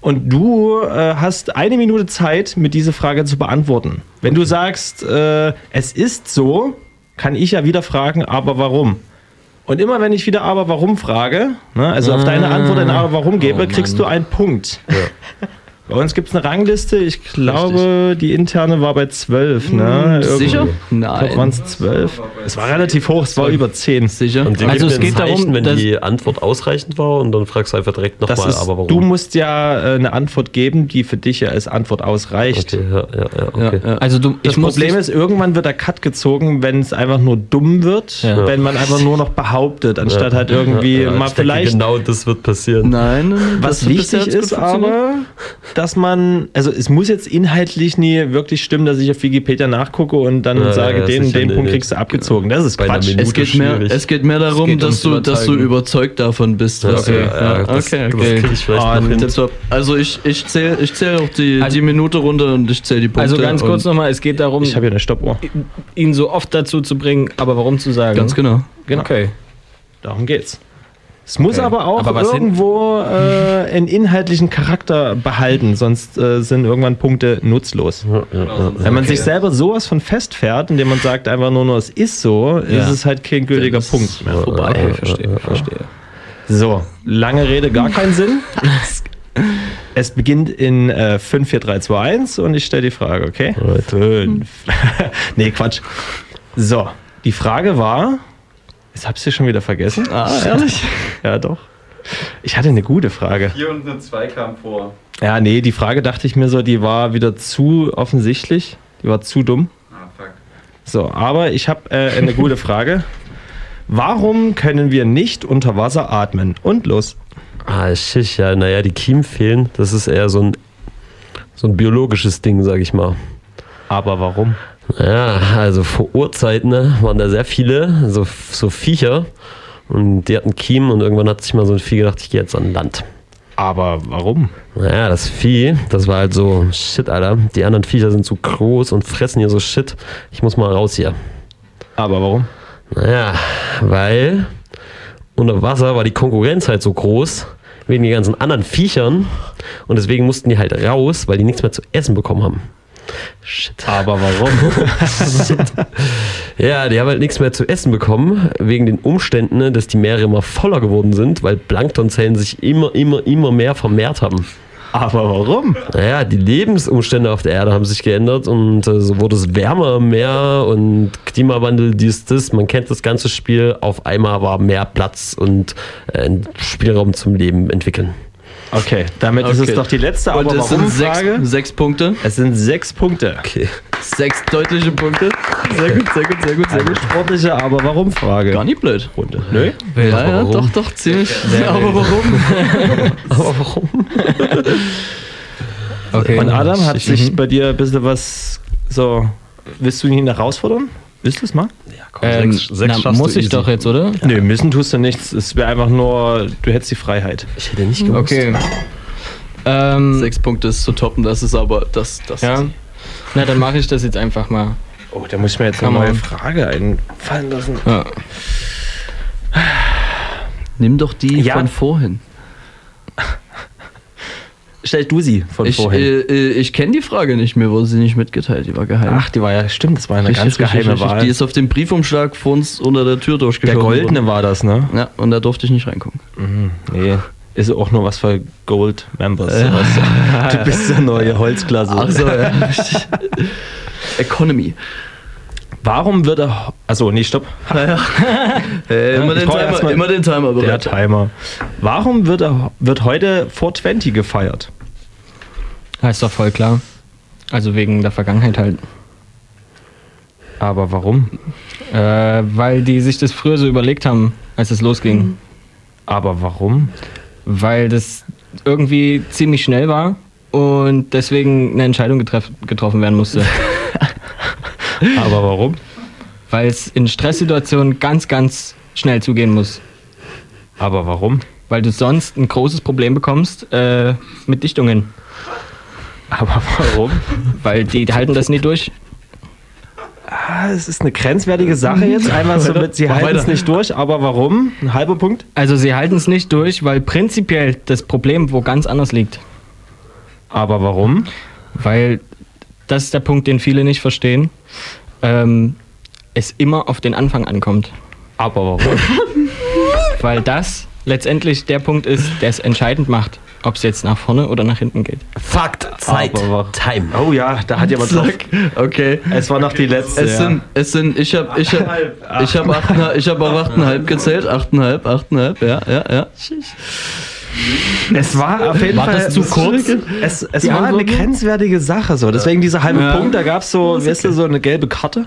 Speaker 28: Und du äh, hast eine Minute Zeit, mir diese Frage zu beantworten. Wenn du sagst, äh, es ist so, kann ich ja wieder fragen, aber warum? Und immer wenn ich wieder aber warum frage, ne, also auf deine Antwort ein aber warum gebe,
Speaker 9: Oh,
Speaker 28: kriegst du einen Punkt. <laughs> Bei uns gibt es eine Rangliste. Ich glaube, die interne war bei 12. Ne?
Speaker 19: Hm, sicher?
Speaker 28: Glaube, waren es 12. Es war relativ hoch, es war über 10.
Speaker 19: Sicher?
Speaker 10: Und
Speaker 9: Also es geht darum,
Speaker 10: wenn die Antwort ausreichend war und dann fragst du einfach direkt nochmal, aber warum?
Speaker 28: du musst ja äh, eine Antwort geben, die für dich ja als Antwort ausreicht.
Speaker 10: okay, ja, ja, ja, okay.
Speaker 19: Ja.
Speaker 9: Also du,
Speaker 28: Das Problem ist, irgendwann wird der Cut gezogen, wenn es einfach nur dumm wird,
Speaker 9: Ja.
Speaker 28: wenn man einfach nur noch behauptet, anstatt halt irgendwie
Speaker 10: Ja, ja,
Speaker 28: mal
Speaker 10: ich denke,
Speaker 28: vielleicht.
Speaker 10: Genau das wird passieren.
Speaker 19: Nein, nein, nein,
Speaker 28: Was wichtig ist aber, dass man, also es muss jetzt inhaltlich nie wirklich stimmen, dass ich auf Wikipedia nachgucke und dann
Speaker 10: Ja,
Speaker 28: sage,
Speaker 10: ja,
Speaker 28: den den Punkt kriegst du abgezogen. Das ist Quatsch.
Speaker 19: Es geht, mehr, es geht mehr darum,
Speaker 9: geht
Speaker 19: dass, du, dass du überzeugt davon bist.
Speaker 10: Ja, das-
Speaker 19: okay,
Speaker 10: das
Speaker 19: okay.
Speaker 10: krieg ich.
Speaker 19: Tipptopp. Also ich, ich zähle ich zähl auch die,
Speaker 9: Also-
Speaker 19: die Minute runter und ich zähle die Punkte.
Speaker 9: Also ganz kurz nochmal, es geht darum,
Speaker 28: Ich habe hier eine Stoppuhr.
Speaker 9: ihn so oft dazu zu bringen, aber warum zu sagen.
Speaker 19: Ganz genau.
Speaker 28: Genau.
Speaker 9: Okay.
Speaker 28: Darum geht's. Es muss
Speaker 9: Okay.
Speaker 28: aber auch
Speaker 9: Aber
Speaker 28: irgendwo äh, einen inhaltlichen Charakter behalten, sonst äh, sind irgendwann Punkte nutzlos. Wenn man sich selber sowas von festfährt, indem man sagt einfach nur, nur es ist so, ist
Speaker 9: Ja.
Speaker 28: es halt kein gültiger Punkt mehr.
Speaker 9: Vorbei, okay, verstehe, verstehe.
Speaker 28: So, lange Rede, gar keinen Sinn. <laughs> Es beginnt in äh, 5, 4, 3, 2, 1 und ich stelle die Frage, okay? 5. <laughs> nee, Quatsch. So, die Frage war, jetzt hab's dir schon wieder vergessen.
Speaker 19: Ah, ehrlich? <laughs>
Speaker 28: ja, doch. Ich hatte eine gute Frage.
Speaker 1: 4 und eine 2 kam vor.
Speaker 28: Ja, nee, die Frage dachte ich mir so, die war wieder zu offensichtlich. Die war zu dumm.
Speaker 1: Ah, fuck.
Speaker 28: So, aber ich habe äh, eine gute Frage. Warum können wir nicht unter Wasser atmen? Und los.
Speaker 10: Ah, shit, ja, naja, die Kiemen fehlen. Das ist eher so ein, so ein biologisches Ding, sag ich mal.
Speaker 28: Aber warum?
Speaker 10: Ja, also vor Urzeiten ne, waren da sehr viele, so, so Viecher, Und die hatten Kiem und irgendwann hat sich mal so ein Vieh gedacht, ich gehe jetzt an Land.
Speaker 28: Aber warum?
Speaker 10: Naja, das Vieh, das war halt so, shit, Alter. Die anderen Viecher sind so groß und fressen hier so Shit. Ich muss mal raus hier.
Speaker 28: Aber warum?
Speaker 10: Naja, weil unter Wasser war die Konkurrenz halt so groß, wegen den ganzen anderen Viechern. Und deswegen mussten die halt raus, weil die nichts mehr zu essen bekommen haben. Shit.
Speaker 28: Aber warum? <laughs>
Speaker 10: Ja, die haben halt nichts mehr zu essen bekommen, wegen den Umständen, ne, dass die Meere immer voller geworden sind, weil Planktonzellen sich immer, immer, immer mehr vermehrt haben.
Speaker 28: Aber warum?
Speaker 10: Naja, die Lebensumstände auf der Erde haben sich geändert und äh, so wurde es wärmer im Meer und Klimawandel, dies, das. Man kennt das ganze Spiel. Auf einmal war mehr Platz und äh, Spielraum zum Leben entwickeln.
Speaker 28: Okay, damit ist es
Speaker 19: Okay.
Speaker 28: doch die letzte
Speaker 19: Und
Speaker 28: Aber
Speaker 19: es sind
Speaker 28: warum
Speaker 19: sechs,
Speaker 28: Frage.
Speaker 19: sechs Punkte.
Speaker 28: Es sind sechs Punkte.
Speaker 10: Okay.
Speaker 19: Sechs deutliche Punkte. Sehr gut, sehr gut, sehr gut, sehr
Speaker 28: Eine
Speaker 19: gut.
Speaker 28: sportliche Aber warum Frage.
Speaker 19: Gar nicht blöd.
Speaker 28: Runde. Nö?
Speaker 19: Ja, ja,
Speaker 10: warum?
Speaker 19: doch, doch, ziemlich.
Speaker 9: Sehr
Speaker 19: aber warum?
Speaker 10: Aber warum?
Speaker 9: Okay.
Speaker 28: Und Adam, hat
Speaker 9: Ich-
Speaker 28: sich
Speaker 9: mhm.
Speaker 28: bei dir ein bisschen was so. Willst du ihn herausfordern? Willst du es mal?
Speaker 9: Ähm,
Speaker 10: sechs- sechs
Speaker 9: na, muss
Speaker 10: du
Speaker 9: ich
Speaker 10: easy.
Speaker 9: doch jetzt, oder?
Speaker 28: Nö, müssen tust du nichts. Es wäre einfach nur, du hättest die Freiheit.
Speaker 10: Ich hätte nicht gewusst.
Speaker 9: Okay. Ähm,
Speaker 19: Sechs Punkte ist zu toppen, das ist aber das. das
Speaker 9: ja. Na, dann mache ich das jetzt einfach mal.
Speaker 28: Oh, da muss ich mir jetzt eine
Speaker 9: Come
Speaker 28: neue
Speaker 9: on.
Speaker 28: Frage einfallen lassen.
Speaker 9: Ja.
Speaker 19: Nimm doch die
Speaker 28: Ja.
Speaker 19: von vorhin. <laughs>
Speaker 28: Stell du sie von
Speaker 19: Ich,
Speaker 28: vorhin.
Speaker 19: äh, äh, ich kenne die Frage nicht, mir wurde sie nicht mitgeteilt, die war geheim.
Speaker 28: Ach, die war ja, stimmt, das war eine
Speaker 19: Richtig,
Speaker 28: ganz
Speaker 19: richtig,
Speaker 28: geheime
Speaker 19: richtig.
Speaker 28: Wahl.
Speaker 19: Die ist auf dem Briefumschlag vor uns unter der Tür
Speaker 28: der
Speaker 19: durchgeschoben
Speaker 28: goldene
Speaker 19: worden.
Speaker 28: war das, ne?
Speaker 19: Ja, und da durfte ich nicht reingucken.
Speaker 28: Mhm. Nee, ist auch nur was für Gold Members. weißt <laughs> du. bist der neue Holzklasse.
Speaker 19: Ach so, ja. <laughs> Economy.
Speaker 28: Warum wird er. Also, nee, stopp. <laughs>
Speaker 19: Äh, immer, den Timer, immer den Timer
Speaker 28: Der
Speaker 19: bereit.
Speaker 28: Timer. Warum wird, er, wird heute 420 gefeiert?
Speaker 9: Heißt doch voll klar. Also wegen der Vergangenheit halt.
Speaker 28: Aber warum?
Speaker 9: Äh, weil die sich das früher so überlegt haben, als es losging.
Speaker 28: Aber warum?
Speaker 9: Weil das irgendwie ziemlich schnell war und deswegen eine Entscheidung getroffen werden musste. <laughs>
Speaker 28: Aber warum?
Speaker 9: Weil es in Stresssituationen ganz, ganz schnell zugehen muss.
Speaker 28: Aber warum?
Speaker 9: Weil du sonst ein großes Problem bekommst äh, mit Dichtungen.
Speaker 28: Aber warum?
Speaker 9: Weil die halten das nie durch.
Speaker 28: Ah, es ist eine grenzwertige Sache jetzt. Einmal so mit, sie halten es nicht durch. Aber warum? Ein halber Punkt?
Speaker 9: Also sie halten es nicht durch, weil prinzipiell das Problem wo ganz anders liegt.
Speaker 28: Aber warum?
Speaker 9: Weil das ist der Punkt, den viele nicht verstehen. Ähm, es immer auf den Anfang ankommt.
Speaker 28: Aber warum? <laughs>
Speaker 9: Weil das letztendlich der Punkt ist, der es entscheidend macht, ob es jetzt nach vorne oder nach hinten geht.
Speaker 10: Fakt, Zeit,
Speaker 28: Aber
Speaker 10: Time.
Speaker 28: Oh ja, da hat jemand drauf.
Speaker 19: Zack. Okay.
Speaker 28: Es war noch die letzte.
Speaker 19: Es sind, es sind, ich habe, ich habe, ich habe achteinhalb, ich habe auf achteinhalb gezählt, achteinhalb, achteinhalb, ja, ja, ja.
Speaker 28: Es war auf jeden
Speaker 9: War
Speaker 28: Fall
Speaker 9: das zu kurz?
Speaker 28: Es, es war eine grenzwertige Sache so. Deswegen dieser halbe
Speaker 19: Ja.
Speaker 28: Punkt, da gab es so, weißt du, so eine gelbe Karte.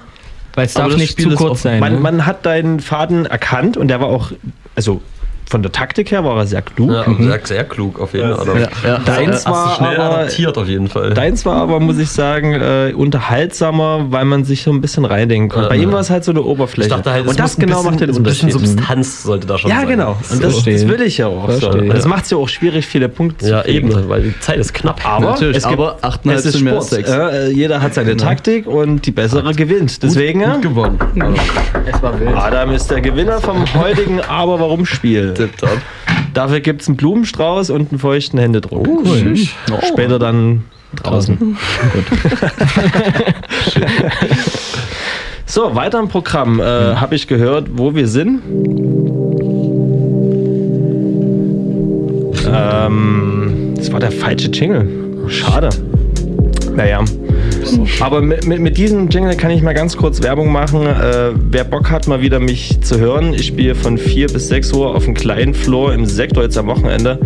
Speaker 9: Weil es darf nicht
Speaker 19: Spiel
Speaker 9: zu kurz sein.
Speaker 28: Man,
Speaker 9: ne?
Speaker 28: man hat deinen Faden erkannt und der war auch, also von der Taktik her war er sehr klug.
Speaker 10: Ja, sehr, sehr klug auf jeden Fall.
Speaker 19: Ja, ja.
Speaker 28: Deins
Speaker 10: Hast du
Speaker 28: war
Speaker 10: schnell
Speaker 28: aber,
Speaker 10: adaptiert auf jeden Fall.
Speaker 28: Deins war aber, muss ich sagen, äh, unterhaltsamer, weil man sich so ein bisschen reindenken konnte.
Speaker 10: Ja,
Speaker 28: Bei ihm
Speaker 10: ja.
Speaker 28: war es halt so eine Oberfläche.
Speaker 10: Ich dachte halt,
Speaker 28: und das genau
Speaker 10: bisschen,
Speaker 28: macht den
Speaker 10: ein bisschen
Speaker 28: Unterschied.
Speaker 10: Substanz sollte da schon
Speaker 28: Ja,
Speaker 10: sein.
Speaker 28: genau. Und das, das will ich ja auch. So.
Speaker 9: Verstehe.
Speaker 28: Und Das macht es ja auch schwierig, viele Punkte zu
Speaker 10: Ja,
Speaker 28: kriegen.
Speaker 10: eben, weil die Zeit ist knapp.
Speaker 28: Aber
Speaker 19: Natürlich,
Speaker 28: es gibt,
Speaker 19: aber achteinhalb
Speaker 28: es ist
Speaker 19: sind mehr.
Speaker 28: Ja, äh, jeder hat seine Taktik und die bessere gewinnt. Deswegen,
Speaker 10: Gut gewonnen.
Speaker 9: es war wild.
Speaker 28: Adam ist der Gewinner vom heutigen Aber warum Spiel.
Speaker 19: Tipptopp.
Speaker 28: Dafür gibt es einen Blumenstrauß und einen feuchten Händedruck.
Speaker 19: cool.
Speaker 28: Später dann draußen. <laughs> so, weiter im Programm. Äh, Habe ich gehört, wo wir sind. Ähm, das war der falsche Jingle. Schade. Naja. Aber mit, mit, mit diesem Jingle kann ich mal ganz kurz Werbung machen. Äh, wer Bock hat, mal wieder mich zu hören, ich spiele von 4 bis 6 Uhr auf dem kleinen Floor im Sektor jetzt am Wochenende.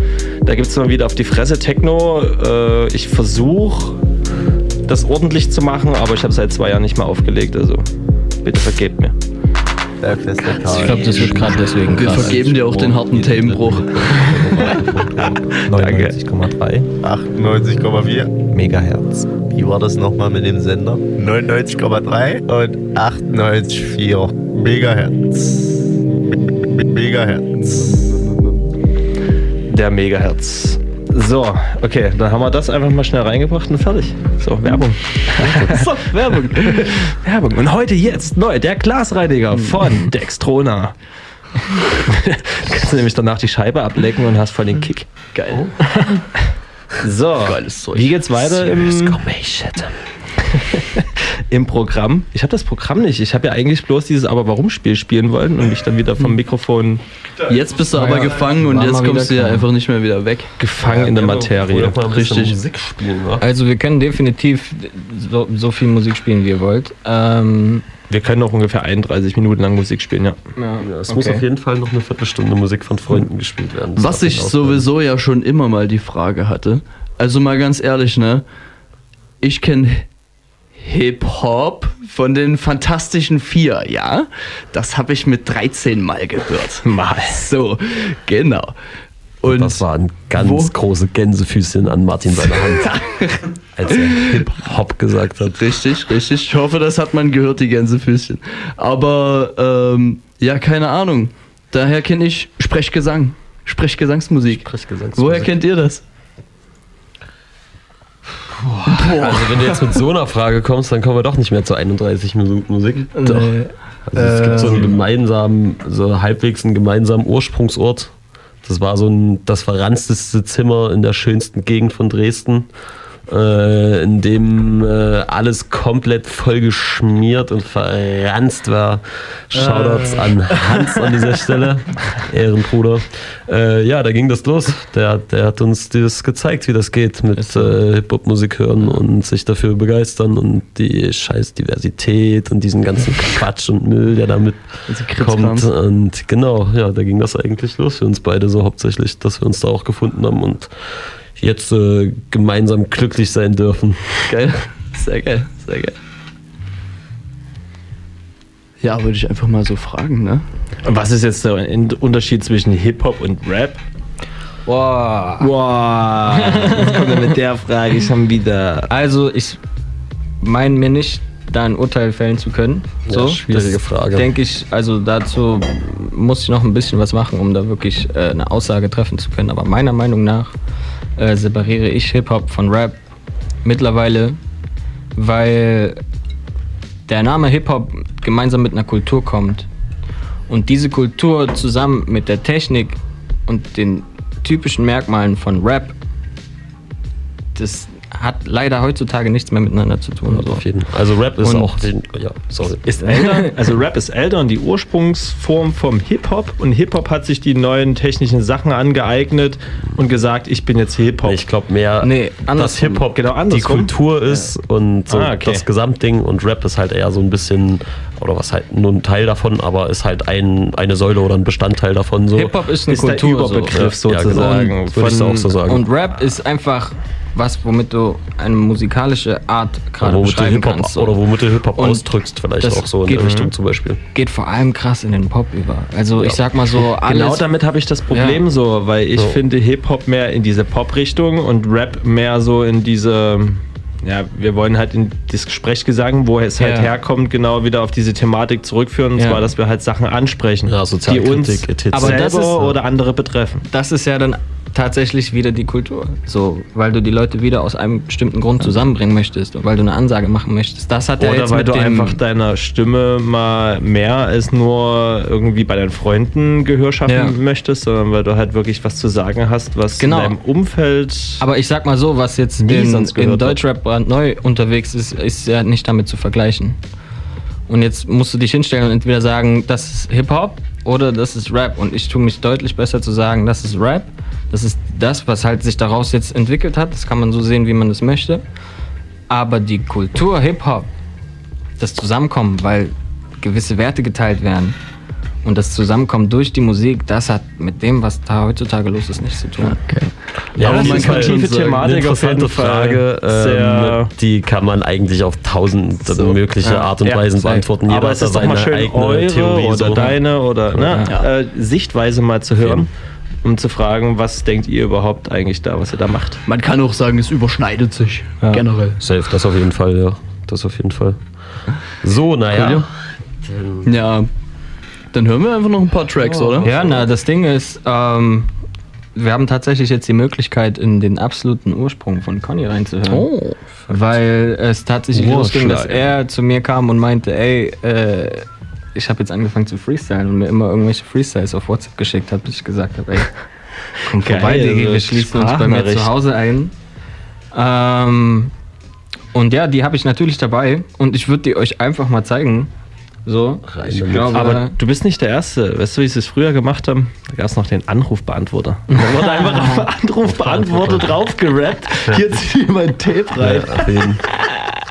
Speaker 28: Da gibt es mal wieder auf die Fresse Techno. Äh, ich versuche, das ordentlich zu machen, aber ich habe seit zwei Jahren nicht mehr aufgelegt. Also bitte vergebt mir.
Speaker 9: Ich glaube, das wird gerade deswegen
Speaker 19: Wir
Speaker 9: krass.
Speaker 19: vergeben dir auch den harten Themenbruch.
Speaker 26: 99,3. 98,4 <laughs> Megahertz. Wie war das nochmal mit dem Sender? 99,3 und 98,4 Megahertz. Me- me- Megahertz.
Speaker 28: Der Megahertz. So, okay, dann haben wir das einfach mal schnell reingebracht und fertig. So, Werbung. <laughs> so, Werbung. <laughs> Werbung. Und heute jetzt neu der Glasreiniger von Dextrona. <laughs> Kannst du nämlich danach die Scheibe ablecken und hast voll den Kick. Geil. So, <laughs> wie geht's weiter im, <laughs> im Programm? Ich habe das Programm nicht. Ich habe ja eigentlich bloß dieses Aber warum Spiel spielen wollen und mich dann wieder vom Mikrofon.
Speaker 19: Jetzt bist du aber gefangen und jetzt kommst du ja einfach nicht mehr wieder weg.
Speaker 28: Gefangen in der Materie.
Speaker 19: Richtig.
Speaker 10: Musik spielen, wa?
Speaker 9: Also wir können definitiv so, so viel Musik spielen, wie ihr wollt. Ähm,
Speaker 28: Wir können noch ungefähr 31 Minuten lang Musik spielen, ja.
Speaker 9: ja,
Speaker 10: es muss auf jeden Fall noch eine Viertelstunde Musik von Freunden gespielt werden. Das
Speaker 19: Was ich sowieso ja schon immer mal die Frage hatte. Also mal ganz ehrlich, ne? Ich kenne Hip-Hop von den Fantastischen Vier, ja? Das habe ich mit 13 Mal gehört.
Speaker 28: Mal.
Speaker 19: So, genau. Und
Speaker 10: das waren ganz
Speaker 19: wo-
Speaker 10: große Gänsefüßchen an Martin seiner Hand, <laughs> als er Hip-Hop gesagt hat.
Speaker 19: Richtig, richtig. Ich hoffe, das hat man gehört, die Gänsefüßchen. Aber, ähm, ja, keine Ahnung. Daher kenne ich Sprechgesang. Sprechgesangsmusik.
Speaker 10: Sprechgesangsmusik.
Speaker 19: Woher kennt ihr das?
Speaker 10: Also wenn du jetzt mit so einer Frage kommst, dann kommen wir doch nicht mehr zu 31 Minuten Musik.
Speaker 19: Doch.
Speaker 10: Also es gibt so einen
Speaker 28: Ähm.
Speaker 10: gemeinsamen, so halbwegs einen gemeinsamen Ursprungsort. Das war so ein, das verranzteste Zimmer in der schönsten Gegend von Dresden, äh, in dem äh, alles komplett voll geschmiert und verranzt war. Shoutouts
Speaker 28: Äh.
Speaker 10: an Hans an dieser <laughs> Stelle, Ehrenbruder. Äh, ja, da ging das los. Der, der hat uns das gezeigt, wie das geht mit äh, Hip-Hop-Musik hören und sich dafür begeistern und die scheiß Diversität und diesen ganzen <laughs> Quatsch und Müll, der damit kommt. Und genau, ja, da ging das eigentlich los für uns beide so hauptsächlich, dass wir uns da auch gefunden haben und jetzt äh, gemeinsam glücklich sein dürfen. <laughs>
Speaker 19: Geil. Sehr geil, sehr geil. Ja, würde ich einfach mal so fragen, ne?
Speaker 28: Und was ist jetzt der Unterschied zwischen Hip-Hop und Rap?
Speaker 9: Boah.
Speaker 28: Wow, <laughs> jetzt kommt er mit der Frage schon wieder.
Speaker 9: Also ich meine mir nicht, da ein Urteil fällen zu können.
Speaker 10: Ja,
Speaker 9: So,
Speaker 10: schwierige
Speaker 9: das
Speaker 10: Frage.
Speaker 9: Denke ich, also dazu muss ich noch ein bisschen was machen, um da wirklich äh, eine Aussage treffen zu können. Aber meiner Meinung nach äh, separiere ich Hip-Hop von Rap mittlerweile, weil der Name Hip-Hop gemeinsam mit einer Kultur kommt. Und diese Kultur zusammen mit der Technik und den typischen Merkmalen von Rap, das hat leider heutzutage nichts mehr miteinander zu tun. So.
Speaker 10: Auf jeden Fall. Also Rap ist
Speaker 9: Und-
Speaker 10: auch, den, ja, sorry.
Speaker 28: Ist älter, <laughs> also Rap ist älter und die Ursprungsform vom Hip-Hop und Hip-Hop hat sich die neuen technischen Sachen angeeignet und gesagt, ich bin jetzt Hip-Hop.
Speaker 10: Ich glaube mehr,
Speaker 9: Nee,
Speaker 10: dass. Hip-Hop
Speaker 28: Genau,
Speaker 10: die. Kultur ist und so
Speaker 28: Ah, okay.
Speaker 10: das Gesamtding und Rap ist halt eher so ein bisschen, oder was halt nur ein Teil davon, aber ist halt ein, eine Säule oder ein Bestandteil davon. So.
Speaker 9: Hip-Hop ist eine
Speaker 28: ist der
Speaker 9: Kultur. so.
Speaker 28: Überbegriff
Speaker 10: Ja,
Speaker 28: sozusagen.
Speaker 10: genau. Würde ich auch so sagen.
Speaker 9: Und Rap ist einfach was, womit du eine musikalische Art gerade
Speaker 10: Oder womit du
Speaker 9: beschreiben
Speaker 10: Hip-Hop
Speaker 9: kannst. so.
Speaker 10: oder womit du Hip-Hop ausdrückst, vielleicht auch so in
Speaker 9: geht-
Speaker 10: der Richtung zum Beispiel.
Speaker 9: Geht vor allem krass in den Pop über. Also ich sag mal so, alles.
Speaker 28: Genau damit habe ich das Problem
Speaker 9: Ja.
Speaker 28: so, weil ich
Speaker 10: So.
Speaker 28: finde Hip-Hop mehr in diese Pop-Richtung und Rap mehr so in diese, ja, wir wollen halt in das Sprechgesang, wo es halt
Speaker 9: Ja.
Speaker 28: herkommt, genau wieder auf diese Thematik zurückführen, und
Speaker 9: Ja.
Speaker 28: zwar, dass wir halt Sachen ansprechen,
Speaker 10: Ja,
Speaker 28: die uns
Speaker 10: etc.
Speaker 9: Aber
Speaker 28: selber
Speaker 9: das ist-
Speaker 28: oder andere betreffen.
Speaker 9: das ist ja dann tatsächlich wieder die Kultur. So, weil du die Leute wieder aus einem bestimmten Grund zusammenbringen möchtest und weil du eine Ansage machen möchtest. Das hat
Speaker 28: Oder
Speaker 9: jetzt
Speaker 28: weil
Speaker 9: mit
Speaker 28: du einfach deiner Stimme mal mehr als nur irgendwie bei deinen Freunden Gehör schaffen
Speaker 9: Ja.
Speaker 28: möchtest, sondern weil du halt wirklich was zu sagen hast, was
Speaker 9: Genau.
Speaker 28: in deinem Umfeld.
Speaker 9: Aber ich sag mal so, was jetzt in, in. Deutschrap brandneu unterwegs ist, ist ja nicht damit zu vergleichen. Und jetzt musst du dich hinstellen und entweder sagen, das ist Hip-Hop oder das ist Rap. Und ich tue mich deutlich besser zu sagen, das ist Rap. Das ist das, was halt sich daraus jetzt entwickelt hat. Das kann man so sehen, wie man es möchte. Aber die Kultur Hip-Hop, das Zusammenkommen, weil gewisse Werte geteilt werden und das Zusammenkommen durch die Musik, das hat mit dem, was da heutzutage los ist, nichts zu tun.
Speaker 10: Ja,
Speaker 28: das
Speaker 10: auf jeden
Speaker 28: ist
Speaker 10: Fall
Speaker 28: eine tiefe
Speaker 10: eine
Speaker 28: Thematik auf jeden
Speaker 10: interessante. Frage. Ähm, die kann man eigentlich auf tausend mögliche
Speaker 28: Ja.
Speaker 10: Art und
Speaker 28: Ja,
Speaker 10: Weisen beantworten. Jeder
Speaker 28: Aber
Speaker 10: hat
Speaker 28: es ist doch mal
Speaker 10: seine
Speaker 28: schön,
Speaker 10: eigene
Speaker 28: eure
Speaker 10: Theorie.
Speaker 28: oder
Speaker 10: so.
Speaker 28: deine oder ne,
Speaker 10: Ja.
Speaker 28: äh, Sichtweise mal zu hören, um zu fragen, was denkt ihr überhaupt eigentlich da, was ihr da macht.
Speaker 19: Man kann auch sagen, es überschneidet sich
Speaker 28: Ja.
Speaker 19: generell.
Speaker 10: Safe, das auf jeden Fall, ja. Das auf jeden Fall. So, naja.
Speaker 19: Ja, Dann hören wir einfach noch ein paar Tracks, oder?
Speaker 9: Ja, na, das Ding ist, ähm, wir haben tatsächlich jetzt die Möglichkeit, in den absoluten Ursprung von Conny reinzuhören.
Speaker 28: Oh.
Speaker 9: Weil es tatsächlich losging, dass er zu mir kam und meinte, ey, äh, ich habe jetzt angefangen zu freestylen und mir immer irgendwelche Freestyles auf WhatsApp geschickt hat, bis ich gesagt habe, ey, komm
Speaker 28: Geil,
Speaker 9: vorbei, Diggi,
Speaker 28: so
Speaker 9: wir schließen uns bei mir zu Hause ein. Ähm, und ja, die habe ich natürlich dabei und ich würde die euch einfach mal zeigen. So, ich glaube,
Speaker 28: Aber du bist nicht der Erste. Weißt du, wie sie es früher gemacht haben? Da gab es noch den Anrufbeantworter. Da wurde <laughs> einfach auf Anrufbeantworter drauf gerappt. Hier zieh ich mein Tape rein.
Speaker 10: Ja.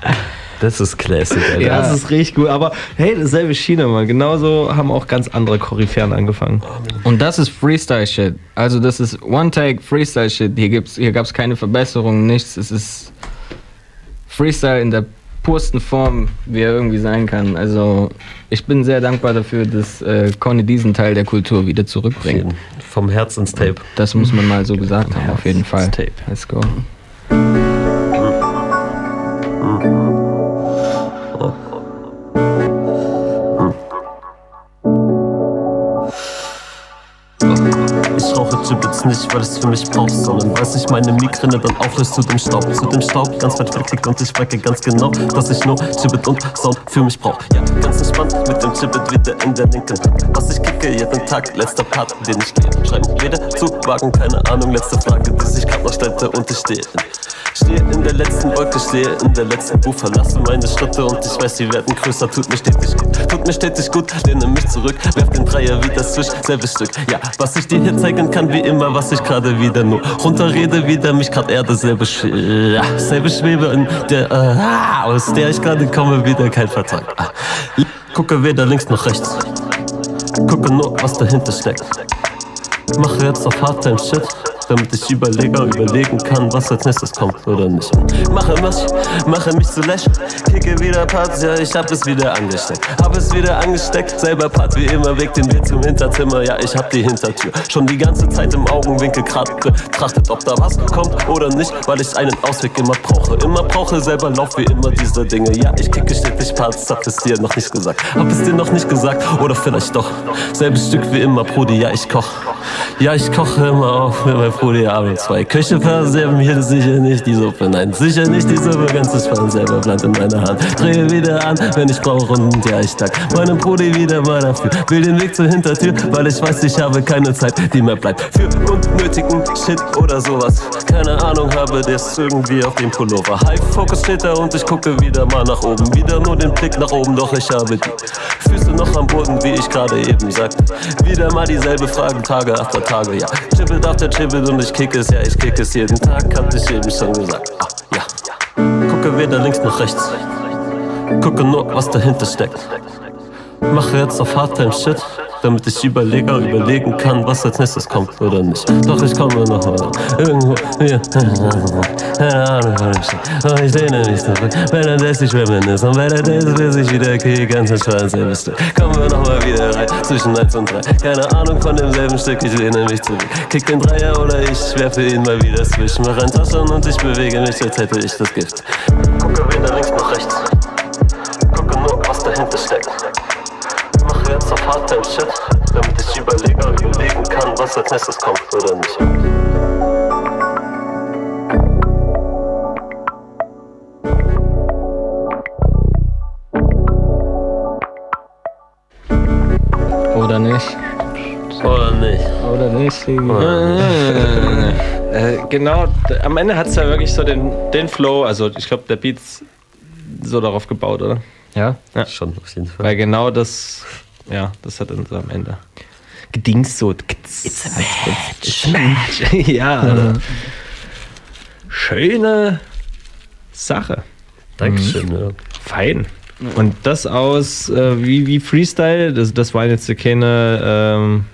Speaker 10: <laughs> Das ist Classic, Alter.
Speaker 28: Ja, das ist richtig gut. Aber hey, dasselbe Schiene, Mann. Genauso haben auch ganz andere Koryphäen angefangen.
Speaker 9: Und das ist Freestyle-Shit. Also das ist One-Take Freestyle-Shit. Hier, gibt's, hier gab es keine Verbesserungen, nichts. Es ist Freestyle in der pursten Form, wie er irgendwie sein kann. Also ich bin sehr dankbar dafür, dass äh, Conny diesen Teil der Kultur wieder zurückbringt.
Speaker 10: Vom Herz ins Tape.
Speaker 9: Das muss man mal so gesagt haben, auf jeden Fall.
Speaker 28: Tape.
Speaker 9: Let's go.
Speaker 10: Gibbets nicht, weil ich's für mich brauch, sondern weil sich meine Migräne dann auflöst zu dem Staub. Zu dem Staub, ganz weit weg und ich merke ganz genau, dass ich nur Gibbet und Sound für mich brauch. Ja, ganz entspannt mit dem Gibbet wieder in der linken. Was ich kicke jeden Tag, letzter Part, den ich gehe. Schreiben weder zu wagen, keine Ahnung, letzte Frage, die sich grad noch stellte und ich stehe. Stehe in der letzten Wolke, stehe in der letzten Buch, verlasse meine Schritte und ich weiß, sie werden größer, tut mir stetig gut, tut mir stetig gut, lehne mich zurück, werf den Dreier wieder switch, selbes Stück. Ja, was ich dir hier zeigen kann, wie immer, was ich gerade wieder nur runterrede, wieder mich grad Erde, selbe, Sch ja, selbe Schwebe in der, äh, aus der ich gerade komme, wieder kein Vertrag. Ah. Gucke weder links noch rechts, gucke nur, was dahinter steckt. Mache jetzt auf Hardtime Shit, damit ich überlege, überlegen kann, was als nächstes kommt oder nicht. Mache mich, mache mich zu lächeln, kicke wieder Parts, ja, ich hab es wieder angesteckt. Hab es wieder angesteckt, selber Part wie immer, weg den Weg zum Hinterzimmer, ja, ich hab die Hintertür. Schon die ganze Zeit im Augenwinkel grad betrachtet, ob da was kommt oder nicht, weil ich einen Ausweg immer brauche. Immer brauche, selber lauf wie immer diese Dinge. Ja, ich kicke stetig Parts, hab es dir noch nicht gesagt. Hab es dir noch nicht gesagt, oder vielleicht doch. Selbes Stück wie immer, Brudi, ja, ich koch. Ja, ich koche immer auf mit meinem Brudi abends. Zwei Köche verserben hier sicher nicht die Suppe. Nein, sicher nicht die Suppe, ganz entspannt, selber Blatt in meiner Hand. Drehe wieder an, wenn ich brauche und ja, ich dank meinem Brudi wieder mal dafür. Will den Weg zur Hintertür, weil ich weiß, ich habe keine Zeit, die mir bleibt. Für unnötigen Shit oder sowas. Keine Ahnung, habe das irgendwie auf dem Pullover. High Focus steht da und ich gucke wieder mal nach oben. Wieder nur den Blick nach oben, doch ich habe die Füße noch am Boden, wie ich gerade eben sagte. Wieder mal dieselbe Frage, Tage after Tage, ja. Chippet after Chippet und ich kick es, ja, ich kick es jeden Tag, hatte ich eben schon gesagt. Ah, ja. Gucke weder links noch rechts. Gucke nur, was dahinter steckt. Mache jetzt auf Hardtime Shit, damit ich überlege, überlegen kann, was als nächstes kommt oder nicht. Doch ich komme noch mal irgendwo hier. Keine Ahnung, wo ich stehe. Oh, ich lehne mich zurück. Währenddessen ich reminisce und währenddessen bis ich wieder kriege, ganz entspannt selbes Stück. Kommen wir noch mal wieder rein, zwischen 1 und 3. Keine Ahnung von demselben Stück, ich lehne mich zurück. Kick den Dreier oder ich werfe ihn mal wieder zwischen. Mach ein Taschen und ich bewege mich, als hätte ich das Gift. Gucke weder links noch rechts. Gucke nur, was dahinter steckt. Auf Hardtime Shit, damit ich überlege, überlegen kann, was als nächstes kommt oder nicht.
Speaker 9: Oder nicht?
Speaker 10: Oder nicht?
Speaker 9: Oder nicht?
Speaker 28: äh, genau, am Ende hat es ja wirklich so den, den Flow, also ich glaube, der Beat's so darauf gebaut, oder?
Speaker 9: Ja?
Speaker 28: Ja.
Speaker 10: Schon, auf jeden Fall.
Speaker 28: Weil genau das, ja, das hat uns am Ende gedingst so. It's a match. It's a match. <laughs> ja, <laughs> also, schöne Sache.
Speaker 10: Dankeschön, ja.
Speaker 28: Fein. Und das aus äh, wie, wie Freestyle, das, das waren jetzt keine ähm,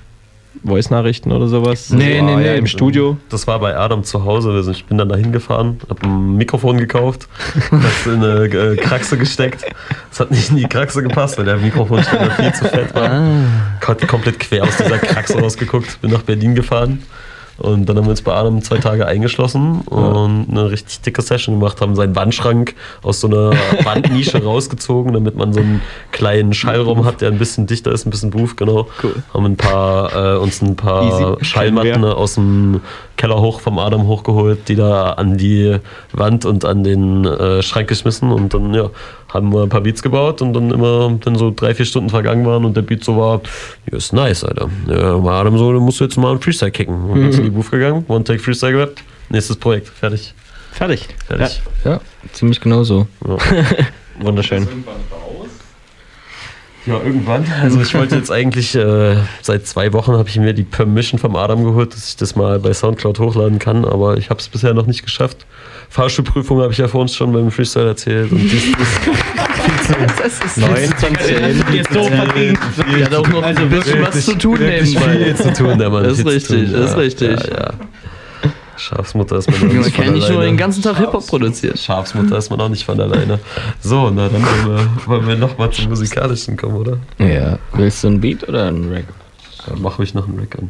Speaker 28: Voice-Nachrichten oder sowas.
Speaker 10: Nee,
Speaker 28: war
Speaker 10: nee,
Speaker 28: ja
Speaker 10: nee.
Speaker 28: Im Studio.
Speaker 10: Das war bei Adam zu Hause. Also ich bin dann da hingefahren, hab ein Mikrofon gekauft, das in eine äh, Kraxe gesteckt. Das hat nicht in die Kraxe gepasst, weil der Mikrofonständer viel zu fett war. Hat komplett quer aus dieser Kraxe rausgeguckt. Bin nach Berlin gefahren. Und dann haben wir uns bei Adam zwei Tage eingeschlossen und eine richtig dicke Session gemacht, haben seinen Wandschrank aus so einer <laughs> Wandnische rausgezogen, damit man so einen kleinen Schallraum hat, der ein bisschen dichter ist, ein bisschen Booth, genau. Haben ein paar, äh, uns ein paar
Speaker 28: Easy.
Speaker 10: Schallmatten aus dem Keller hoch vom Adam hochgeholt, die da an die Wand und an den äh, Schrank geschmissen und dann ja, haben wir ein paar Beats gebaut und dann immer, wenn so drei, vier Stunden vergangen waren und der Beat so war, ja, ist nice, Alter. Ja, war Adam so, du musst jetzt mal einen Freestyle kicken. Und dann ist in die Booth gegangen, One Take Freestyle gerappt, nächstes Projekt, fertig.
Speaker 28: Fertig.
Speaker 10: Fertig.
Speaker 9: Ja, ziemlich genau so. <laughs>
Speaker 28: Wunderschön.
Speaker 10: Ja, irgendwann. Also ich wollte jetzt eigentlich, äh, seit zwei Wochen habe ich mir die Permission vom Adam geholt, dass ich das mal bei Soundcloud hochladen kann, aber ich habe es bisher noch nicht geschafft. Fahrschulprüfung habe ich ja vor uns schon beim Freestyle erzählt. Und dies, <laughs>
Speaker 28: Das ist 9 von 10.
Speaker 19: Jetzt so verdient. Der hat auch noch also ein bisschen was zu tun
Speaker 10: wirklich
Speaker 19: nebenbei.
Speaker 10: Viel zu tun, der Mann.
Speaker 19: Das ist richtig, das ist
Speaker 10: Ja,
Speaker 19: richtig.
Speaker 10: Ja, ja. Schafsmutter ist man auch
Speaker 19: Man
Speaker 10: nicht von
Speaker 19: kann nicht nur
Speaker 10: alleine.
Speaker 19: den ganzen Tag Hip-Hop produzieren.
Speaker 10: Schafsmutter ist man auch nicht von alleine. So, na dann wollen wir, wollen wir nochmal zum Musikalischen kommen, oder?
Speaker 9: Ja. Willst du ein Beat oder ein Rack?
Speaker 10: Ja, mach ruhig noch einen Rack an.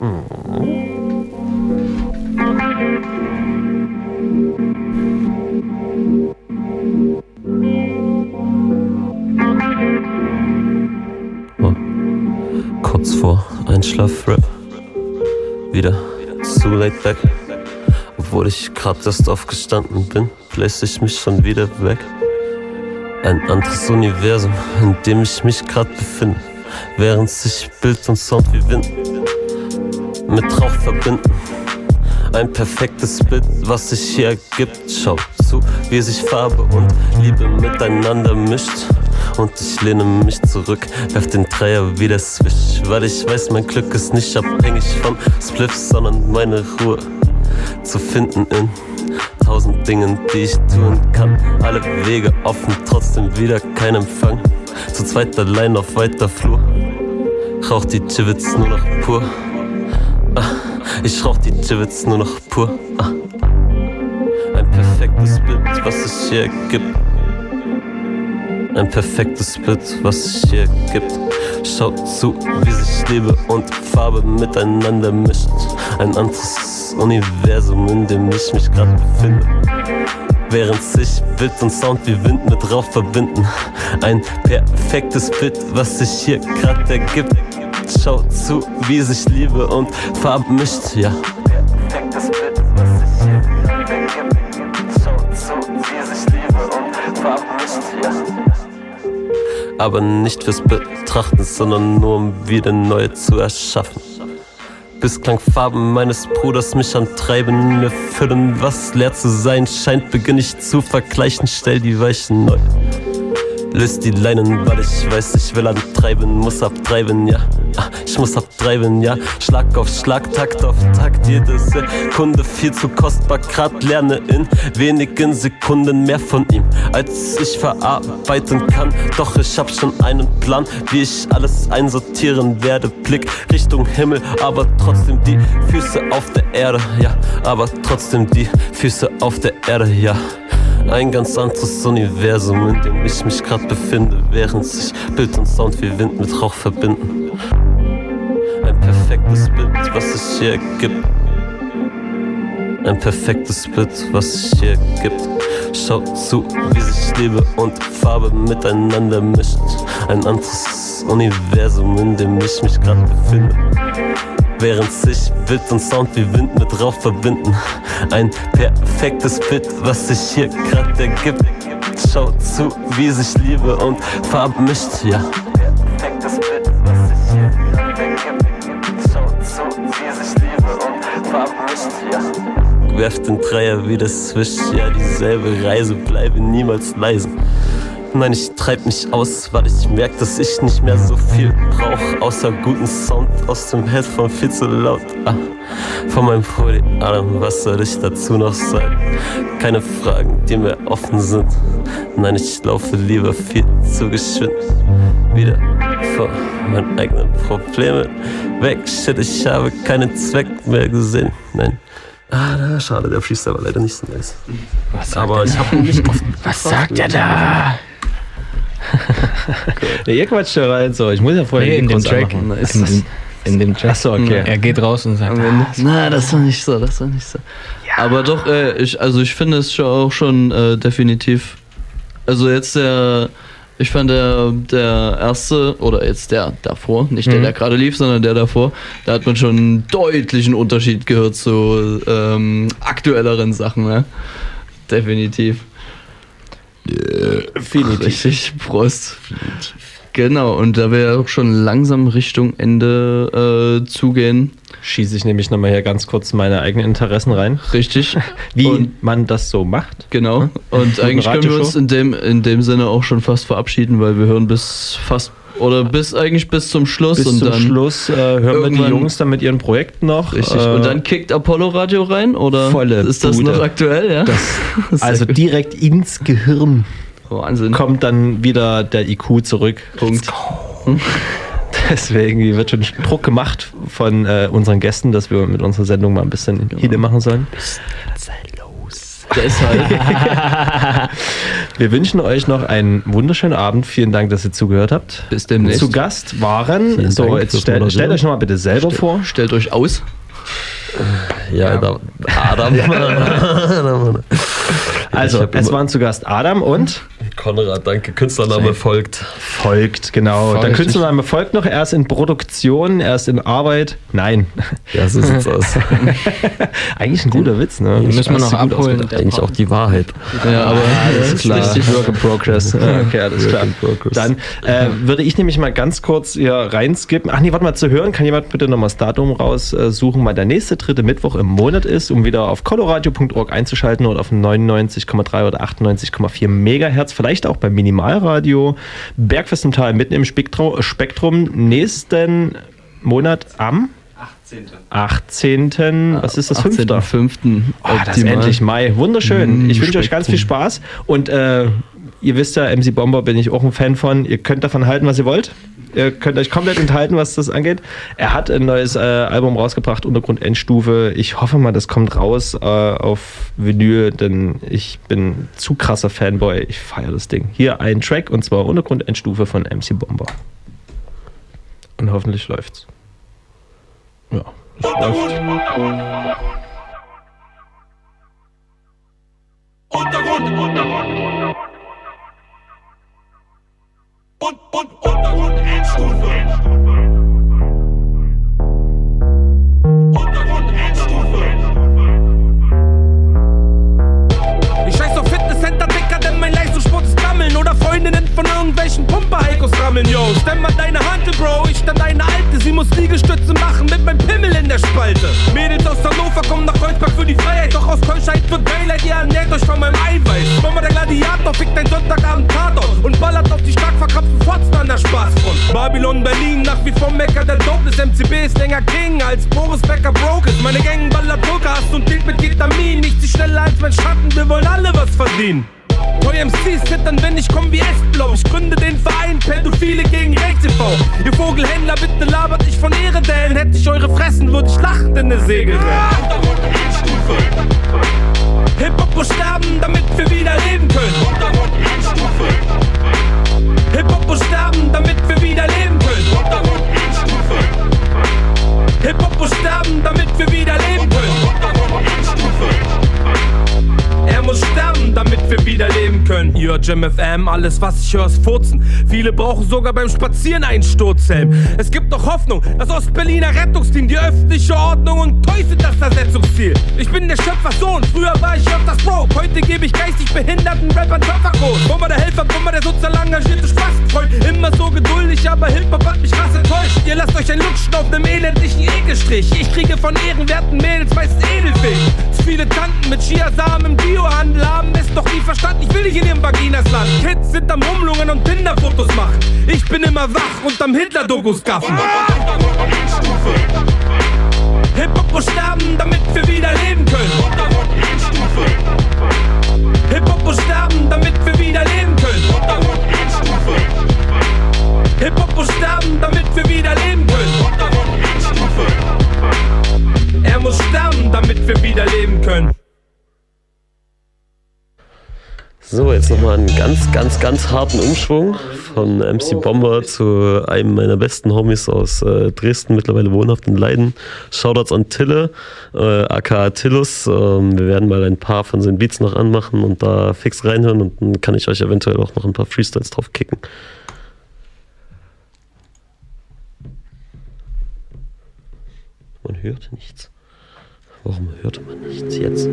Speaker 10: Oh. Kurz vor Einschlafrap. Wieder zu late back. Obwohl ich grad erst aufgestanden bin, bläse ich mich schon wieder weg. Ein anderes Universum, in dem ich mich grad befinde. Während sich Bild und Sound wie Wind mit Rauch verbinden. Ein perfektes Bild, was sich hier ergibt. Schau zu, wie sich Farbe und Liebe miteinander mischt. Und ich lehne mich zurück, werf den Dreier wieder Swish. Weil ich weiß, mein Glück ist nicht abhängig vom Spliff, sondern meine Ruhe zu finden in tausend Dingen, die ich tun kann. Alle Wege offen, trotzdem wieder kein Empfang. Zu zweit allein auf weiter Flur. Rauch die Chivits nur noch pur. Ah, ich rauch die Chivits nur noch pur. Ah. Ein perfektes Bild, was sich hier ergibt. Ein perfektes Bild, was sich hier ergibt. Schau zu, wie sich Liebe und Farbe miteinander mischt. Ein anderes Universum, in dem ich mich gerade befinde. Während sich Bild und Sound wie Wind mit Rauch verbinden. Ein perfektes Bild, was sich hier gerade ergibt. Schau zu, wie sich Liebe und Farbe mischt, ja. Perfektes Bild, Aber nicht fürs Betrachten, sondern nur um wieder neue zu erschaffen. Bis Klangfarben meines Bruders mich antreiben, mir füllen, was leer zu sein scheint, beginn ich zu vergleichen, stell die Weichen neu. Löst die Leinen, weil ich weiß, ich will antreiben, muss abtreiben, ja. Ich muss abtreiben, ja. Schlag auf Schlag, Takt auf Takt, jede Sekunde viel zu kostbar. Grad lerne in wenigen Sekunden mehr von ihm, als ich verarbeiten kann. Doch ich hab schon einen Plan, wie ich alles einsortieren werde. Blick Richtung Himmel, aber trotzdem die Füße auf der Erde, ja. Aber trotzdem die Füße auf der Erde, ja. Ein ganz anderes Universum, in dem ich mich grad befinde, während sich Bild und Sound wie Wind mit Rauch verbinden. Ein perfektes Bild, was sich hier ergibt. Ein perfektes Bild, was sich hier ergibt. Schau zu, wie sich Liebe und Farbe miteinander mischt. Ein anderes Universum, in dem ich mich grad befinde. Während sich Bild und Sound wie Wind mit Rauch verbinden. Ein perfektes Bild, was sich hier grad ergibt. Schau zu, wie sich Liebe und Farbe mischt, ja. Perfektes Bild, was sich hier grad ergibt. Schau zu, wie sich Liebe und Farbe mischt, ja. Werf den Dreier wie das Swish, ja, dieselbe Reise, bleibe niemals leise. Nein, ich treib mich aus, weil ich merk, dass ich nicht mehr so viel brauch. Außer guten Sound aus dem Headphone viel zu laut. Ah, von meinem Pulli, Adam, was soll ich dazu noch sagen? Keine Fragen, die mir offen sind. Nein, ich laufe lieber viel zu geschwind. Wieder vor meinen eigenen Problemen weg. Shit, ich habe keinen Zweck mehr gesehen. Nein. Ah, schade, der Freestyle war leider nicht so nice. Aber ich habe nicht oft.
Speaker 28: Was sagt der da? Ja, ihr quatscht da rein so. Ich muss ja vorher
Speaker 9: Nee, in
Speaker 28: den
Speaker 9: dem Track.
Speaker 28: Machen.
Speaker 9: In dem,
Speaker 28: In dem Track. Achso, okay.
Speaker 9: Er geht raus und sagt, ah,
Speaker 19: Na, das war nicht so, das war nicht so. Aber doch, äh, ich, also ich finde es schon auch schon äh, definitiv. Also jetzt der, ich fand der, der erste, oder jetzt der davor, nicht der,
Speaker 28: Mhm.
Speaker 19: der gerade lief, sondern der davor, da hat man schon einen deutlichen Unterschied gehört zu ähm, aktuelleren Sachen, ne? Definitiv.
Speaker 28: Definitiv.
Speaker 19: Richtig, Prost. Genau, und da wir ja auch schon langsam Richtung Ende äh, zugehen.
Speaker 28: Schieße ich nämlich nochmal hier ganz kurz meine eigenen Interessen rein.
Speaker 19: Richtig. <laughs>
Speaker 28: Wie
Speaker 19: Und-
Speaker 28: man das so macht.
Speaker 19: Genau. Und
Speaker 28: Guten
Speaker 19: eigentlich können wir uns in dem, in dem Sinne auch schon fast verabschieden, weil wir hören bis fast oder bis eigentlich bis zum Schluss
Speaker 28: Bis
Speaker 19: und
Speaker 28: zum
Speaker 19: dann
Speaker 28: Schluss äh, hören wir die Jungs dann mit ihren Projekten noch.
Speaker 19: Richtig.
Speaker 28: Äh,
Speaker 19: und dann kickt Apollo Radio rein oder
Speaker 28: volle
Speaker 19: ist das
Speaker 28: Bude.
Speaker 19: noch aktuell? Ja.
Speaker 28: Das, <laughs> also direkt ins Gehirn
Speaker 19: Wahnsinn.
Speaker 28: kommt dann wieder der IQ zurück.
Speaker 19: Punkt. <laughs>
Speaker 28: Deswegen wird schon Druck gemacht von äh, unseren Gästen, dass wir mit unserer Sendung mal ein bisschen
Speaker 19: Genau.
Speaker 28: Hide machen sollen.
Speaker 19: Deshalb. <laughs>
Speaker 28: Wir wünschen euch noch einen wunderschönen Abend. Vielen Dank, dass ihr zugehört habt.
Speaker 19: Bis demnächst.
Speaker 28: Zu Gast waren,
Speaker 10: Vielen
Speaker 28: so
Speaker 10: Dank
Speaker 28: jetzt stell, stellt euch noch mal bitte selber vor.
Speaker 19: Stellt euch aus.
Speaker 10: Ja, da, Adam. <laughs> <laughs>
Speaker 28: Also,
Speaker 10: Ich hab
Speaker 28: es waren zu Gast Adam und
Speaker 10: Konrad, danke. Künstlername folgt.
Speaker 28: folgt, genau. Der
Speaker 19: Folgt.
Speaker 28: Künstlername folgt noch. Er ist in Produktion, er ist in Arbeit. Nein.
Speaker 10: Ja, so sieht's aus. <laughs>
Speaker 28: Eigentlich ein guter Witz, ne?
Speaker 9: Den müssen wir noch abholen.
Speaker 10: Eigentlich auch die Wahrheit.
Speaker 19: Ja, aber
Speaker 28: Das ist richtig Work in Progress. <laughs> Okay, alles klar.
Speaker 10: in progress.
Speaker 28: Dann äh, würde ich nämlich mal ganz kurz hier reinskippen. Ach nee, warte mal, zu hören kann jemand bitte nochmal das Datum raussuchen, weil der nächste dritte Mittwoch im Monat ist, um wieder auf coloradio.org einzuschalten oder auf 99,3 oder 98,4 Megahertz, vielleicht auch beim Minimalradio. Bergfest im Tal mitten im Spektrum, Spektrum nächsten Monat am 18. Was ist das? 5.
Speaker 19: 18.05.
Speaker 28: Oh, das ist endlich Mai. Wunderschön.
Speaker 19: Mm,
Speaker 28: ich wünsche euch ganz viel. Spaß. Und äh, ihr wisst ja, MC Bomber bin ich auch ein Fan von. Ihr könnt davon halten, was ihr wollt. Ihr könnt euch komplett enthalten, was das angeht. Er hat ein neues äh, Album rausgebracht, Untergrund Endstufe. Ich hoffe mal, das kommt raus äh, auf Vinyl, denn ich bin zu krasser Fanboy. Ich feiere das Ding. Hier ein Track und zwar Untergrund Endstufe von MC Bomber. Und hoffentlich läuft's. Ja, es läuft.
Speaker 17: Untergrund, Untergrund. Und, und, Untergrund, Endstufe. Untergrund,
Speaker 34: von irgendwelchen Pumper-Heikos rammeln, yo. Stemm mal deine Hantel, Bro, ich dann deine Alte. Sie muss Liegestütze machen mit meinem Pimmel in der Spalte. Mädels aus Hannover kommen nach Kreuzberg für die Freiheit. Doch aus Kölschheit wird Daylight, ihr ernährt euch von meinem Eiweiß. Mama, der Gladiator fickt dein Sonntagabend Tatort Und ballert auf die stark verkrampften Fotzen an der Spaßfront. Babylon, Berlin, nach wie vor Mecker. Der Dopeness MCB ist länger King als Boris Becker. Broke ist Meine Gang ballert Poker, hast und Bild mit Ketamin. Nicht sie schneller als mein Schatten, wir wollen alle was verdienen Toy MCs zittern, wenn ich komm wie S-Blau. Ich gründe den Verein Pädophile gegen Rechts e.V. Ihr Vogelhändler, bitte labert nicht von Ehre, denn hätte ich eure Fressen, würde ich lachend in eine Segel. Hip-Hop sterben, damit wir wieder leben können. Hip-Hop muss sterben, damit wir wieder leben können. Hip-Hop muss sterben, damit wir wieder leben können. Er muss sterben, damit wir wieder leben können. Ihr Jam FM, alles was ich höre ist Furzen. Viele brauchen sogar beim Spazieren einen Sturzhelm. Es gibt noch Hoffnung, das Ostberliner Rettungsteam, die öffentliche Ordnung und Toys das Ersetzungsziel. Ich bin der Schöpfersohn, früher war ich öfters broke. Heute gebe ich geistig behinderten Rappern Töpfergroß. Bomber der Helfer, Bomber der sozial engagierte Spastenfreund. Immer so geduldig, aber Hip-Hop hat mich krass enttäuscht. Ihr lasst euch ein Lutschen auf nem elendlichen Ekelstrich. Ich kriege von ehrenwerten Mädels meistens Edelfisch. Zu viele Tanten mit Chiasamen im Biohandel haben es doch nie verstanden. Ich will nicht in ihrem Vaginas landen. Kids sind am Rumlungen und Tinder-Fotos machen. Ich bin immer wach und am Hitler-Dokus gaffen. Hip-Hop muss sterben, damit wir wieder leben können. Hip-Hop muss sterben, damit wir wieder leben können. Hip-Hop muss sterben, damit wir wieder leben können. Er muss sterben, damit wir wieder leben können.
Speaker 10: So, jetzt nochmal einen ganz, ganz, ganz harten Umschwung von MC Bomber zu einem meiner besten Homies aus äh, Dresden, mittlerweile wohnhaft in Leiden. Shoutouts an Tille, äh, aka Tillus. Ähm, wir werden mal ein paar von seinen Beats noch anmachen und da fix reinhören und dann kann ich euch eventuell auch noch ein paar Freestyles drauf kicken. Man hört nichts. Warum hört man nichts jetzt?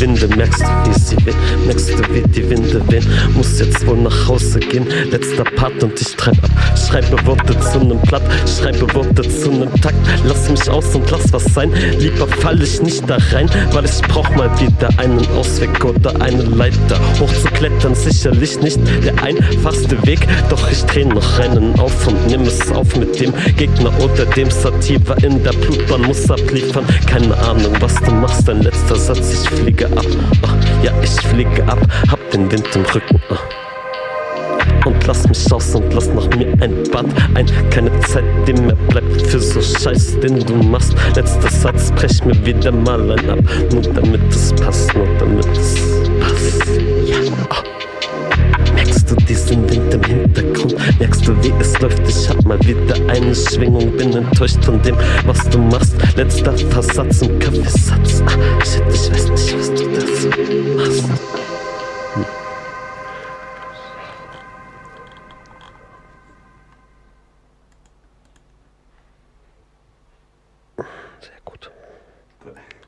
Speaker 10: Winde merkst wie sie wehen, merkst du, wie die Winde wehen. Muss jetzt wohl nach Hause gehen, letzter Part und ich treib ab. Schreibe Worte zu nem Blatt, schreibe Worte zu nem Takt. Lass mich aus und lass was sein. Lieber fall ich nicht da rein, weil ich brauch mal wieder einen Ausweg oder eine Leiter. Hochzuklettern sicherlich nicht der einfachste Weg, doch ich dreh noch einen auf und nimm es auf mit dem Gegner oder dem Sativa in der Blutbahn muss abliefern. Keine Ahnung, was du machst, dein letzter Satz, ich fliege ab. Ah, ja, ich fliege ab, hab den Wind im Rücken. Und lass mich aus und lass nach mir ein Bad ein. Keine Zeit, die mehr bleibt für so Scheiß, den du machst. Letzter Satz, brech mir wieder mal ein ab. Nur damit es passt, nur damit es passt. Ja. Oh. Wind im Hintergrund? Merkst du, wie es läuft? Ich hab mal wieder eine Schwingung, bin enttäuscht von dem, was du machst. Letzter Versatz im Kaffeesatz. Ah, shit, ich weiß nicht, was du da so machst.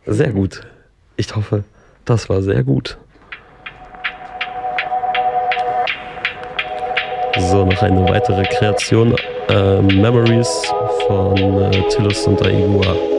Speaker 10: Sehr gut. Ich hoffe, das war sehr gut. So, noch eine weitere Kreation. Äh, Memories von äh, Tillus und Aigua.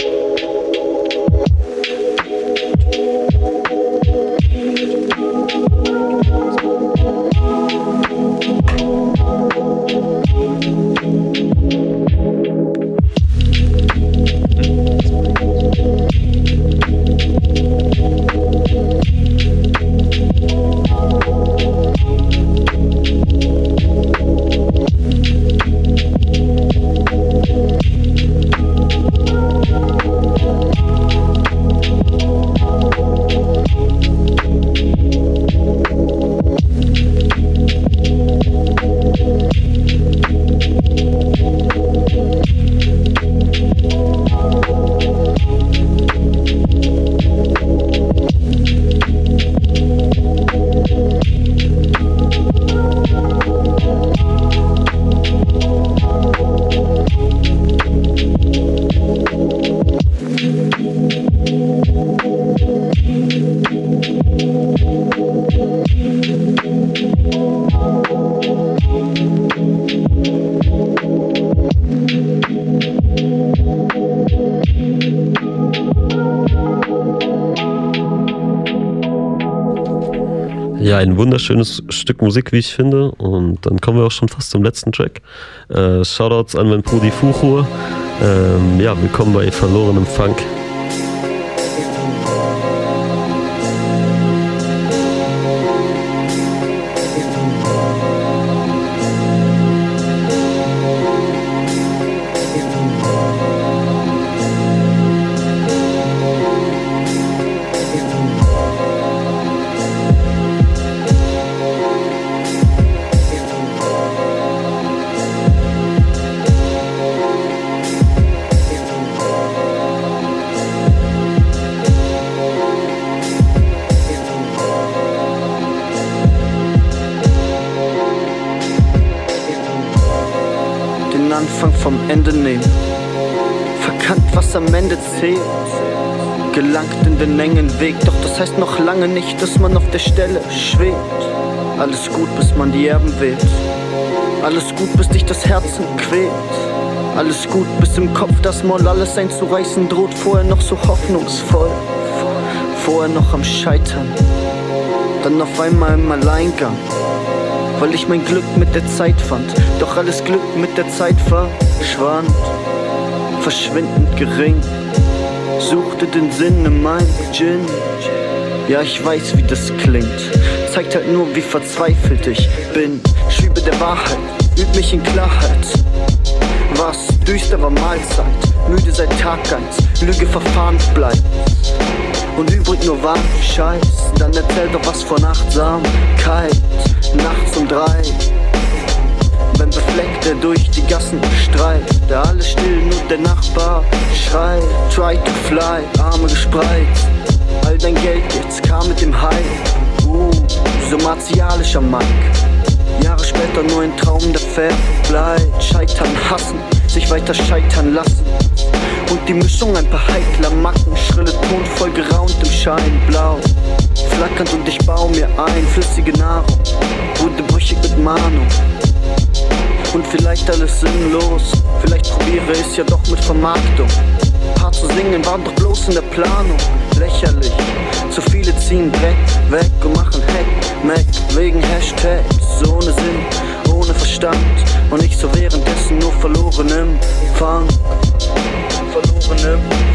Speaker 10: Wunderschönes Stück Musik, wie ich finde. Und dann kommen wir auch schon fast zum letzten Track. Äh, Shoutouts an mein Brudi Fuchur. Ähm, ja, willkommen bei Verlorenem Funk.
Speaker 35: Das heißt noch lange nicht, dass man auf der Stelle schwebt. Alles gut, bis man die Erben wählt. Alles gut, bis dich das Herzen quält. Alles gut, bis im Kopf das Moll alles einzureißen droht. Vorher noch so hoffnungsvoll. Vorher noch am Scheitern. Dann auf einmal im Alleingang. Weil ich mein Glück mit der Zeit fand. Doch alles Glück mit der Zeit verschwand. verschwindend gering. Suchte den Sinn in meinem Gin. Ja, ich weiß, wie das klingt. Zeigt halt nur, wie verzweifelt ich bin. Schwiebe der Wahrheit, üb mich in Klarheit. Was düstere Mahlzeit, müde seit Tag 1, Lüge verfahren bleibt. Und übrig nur wahr Scheiß, dann erzähl doch was von Achtsamkeit. Nachts um drei, wenn befleckt er durch die Gassen streift, da alles still, nur der Nachbar schreit. Try to fly, Arme gespreizt. Dein Geld jetzt kam mit dem High. Uh, so martialischer Mike. Jahre später nur ein Traum, der verbleibt. Scheitern, hassen, sich weiter scheitern lassen. Und die Mischung ein paar heikler Macken, schrille Ton voll geraunt im Schein blau. Flackernd und ich baue mir ein, flüssige Nahrung, wurde brüchig mit Mahnung. Und vielleicht alles sinnlos, vielleicht probiere es ja doch mit Vermarktung. Paar zu singen waren doch bloß in der Planung, lächerlich. Zu viele ziehen Dreck weg und machen Hack, Mac wegen Hashtags, ohne Sinn, ohne Verstand. Und ich so währenddessen nur verloren im Fang. Verloren im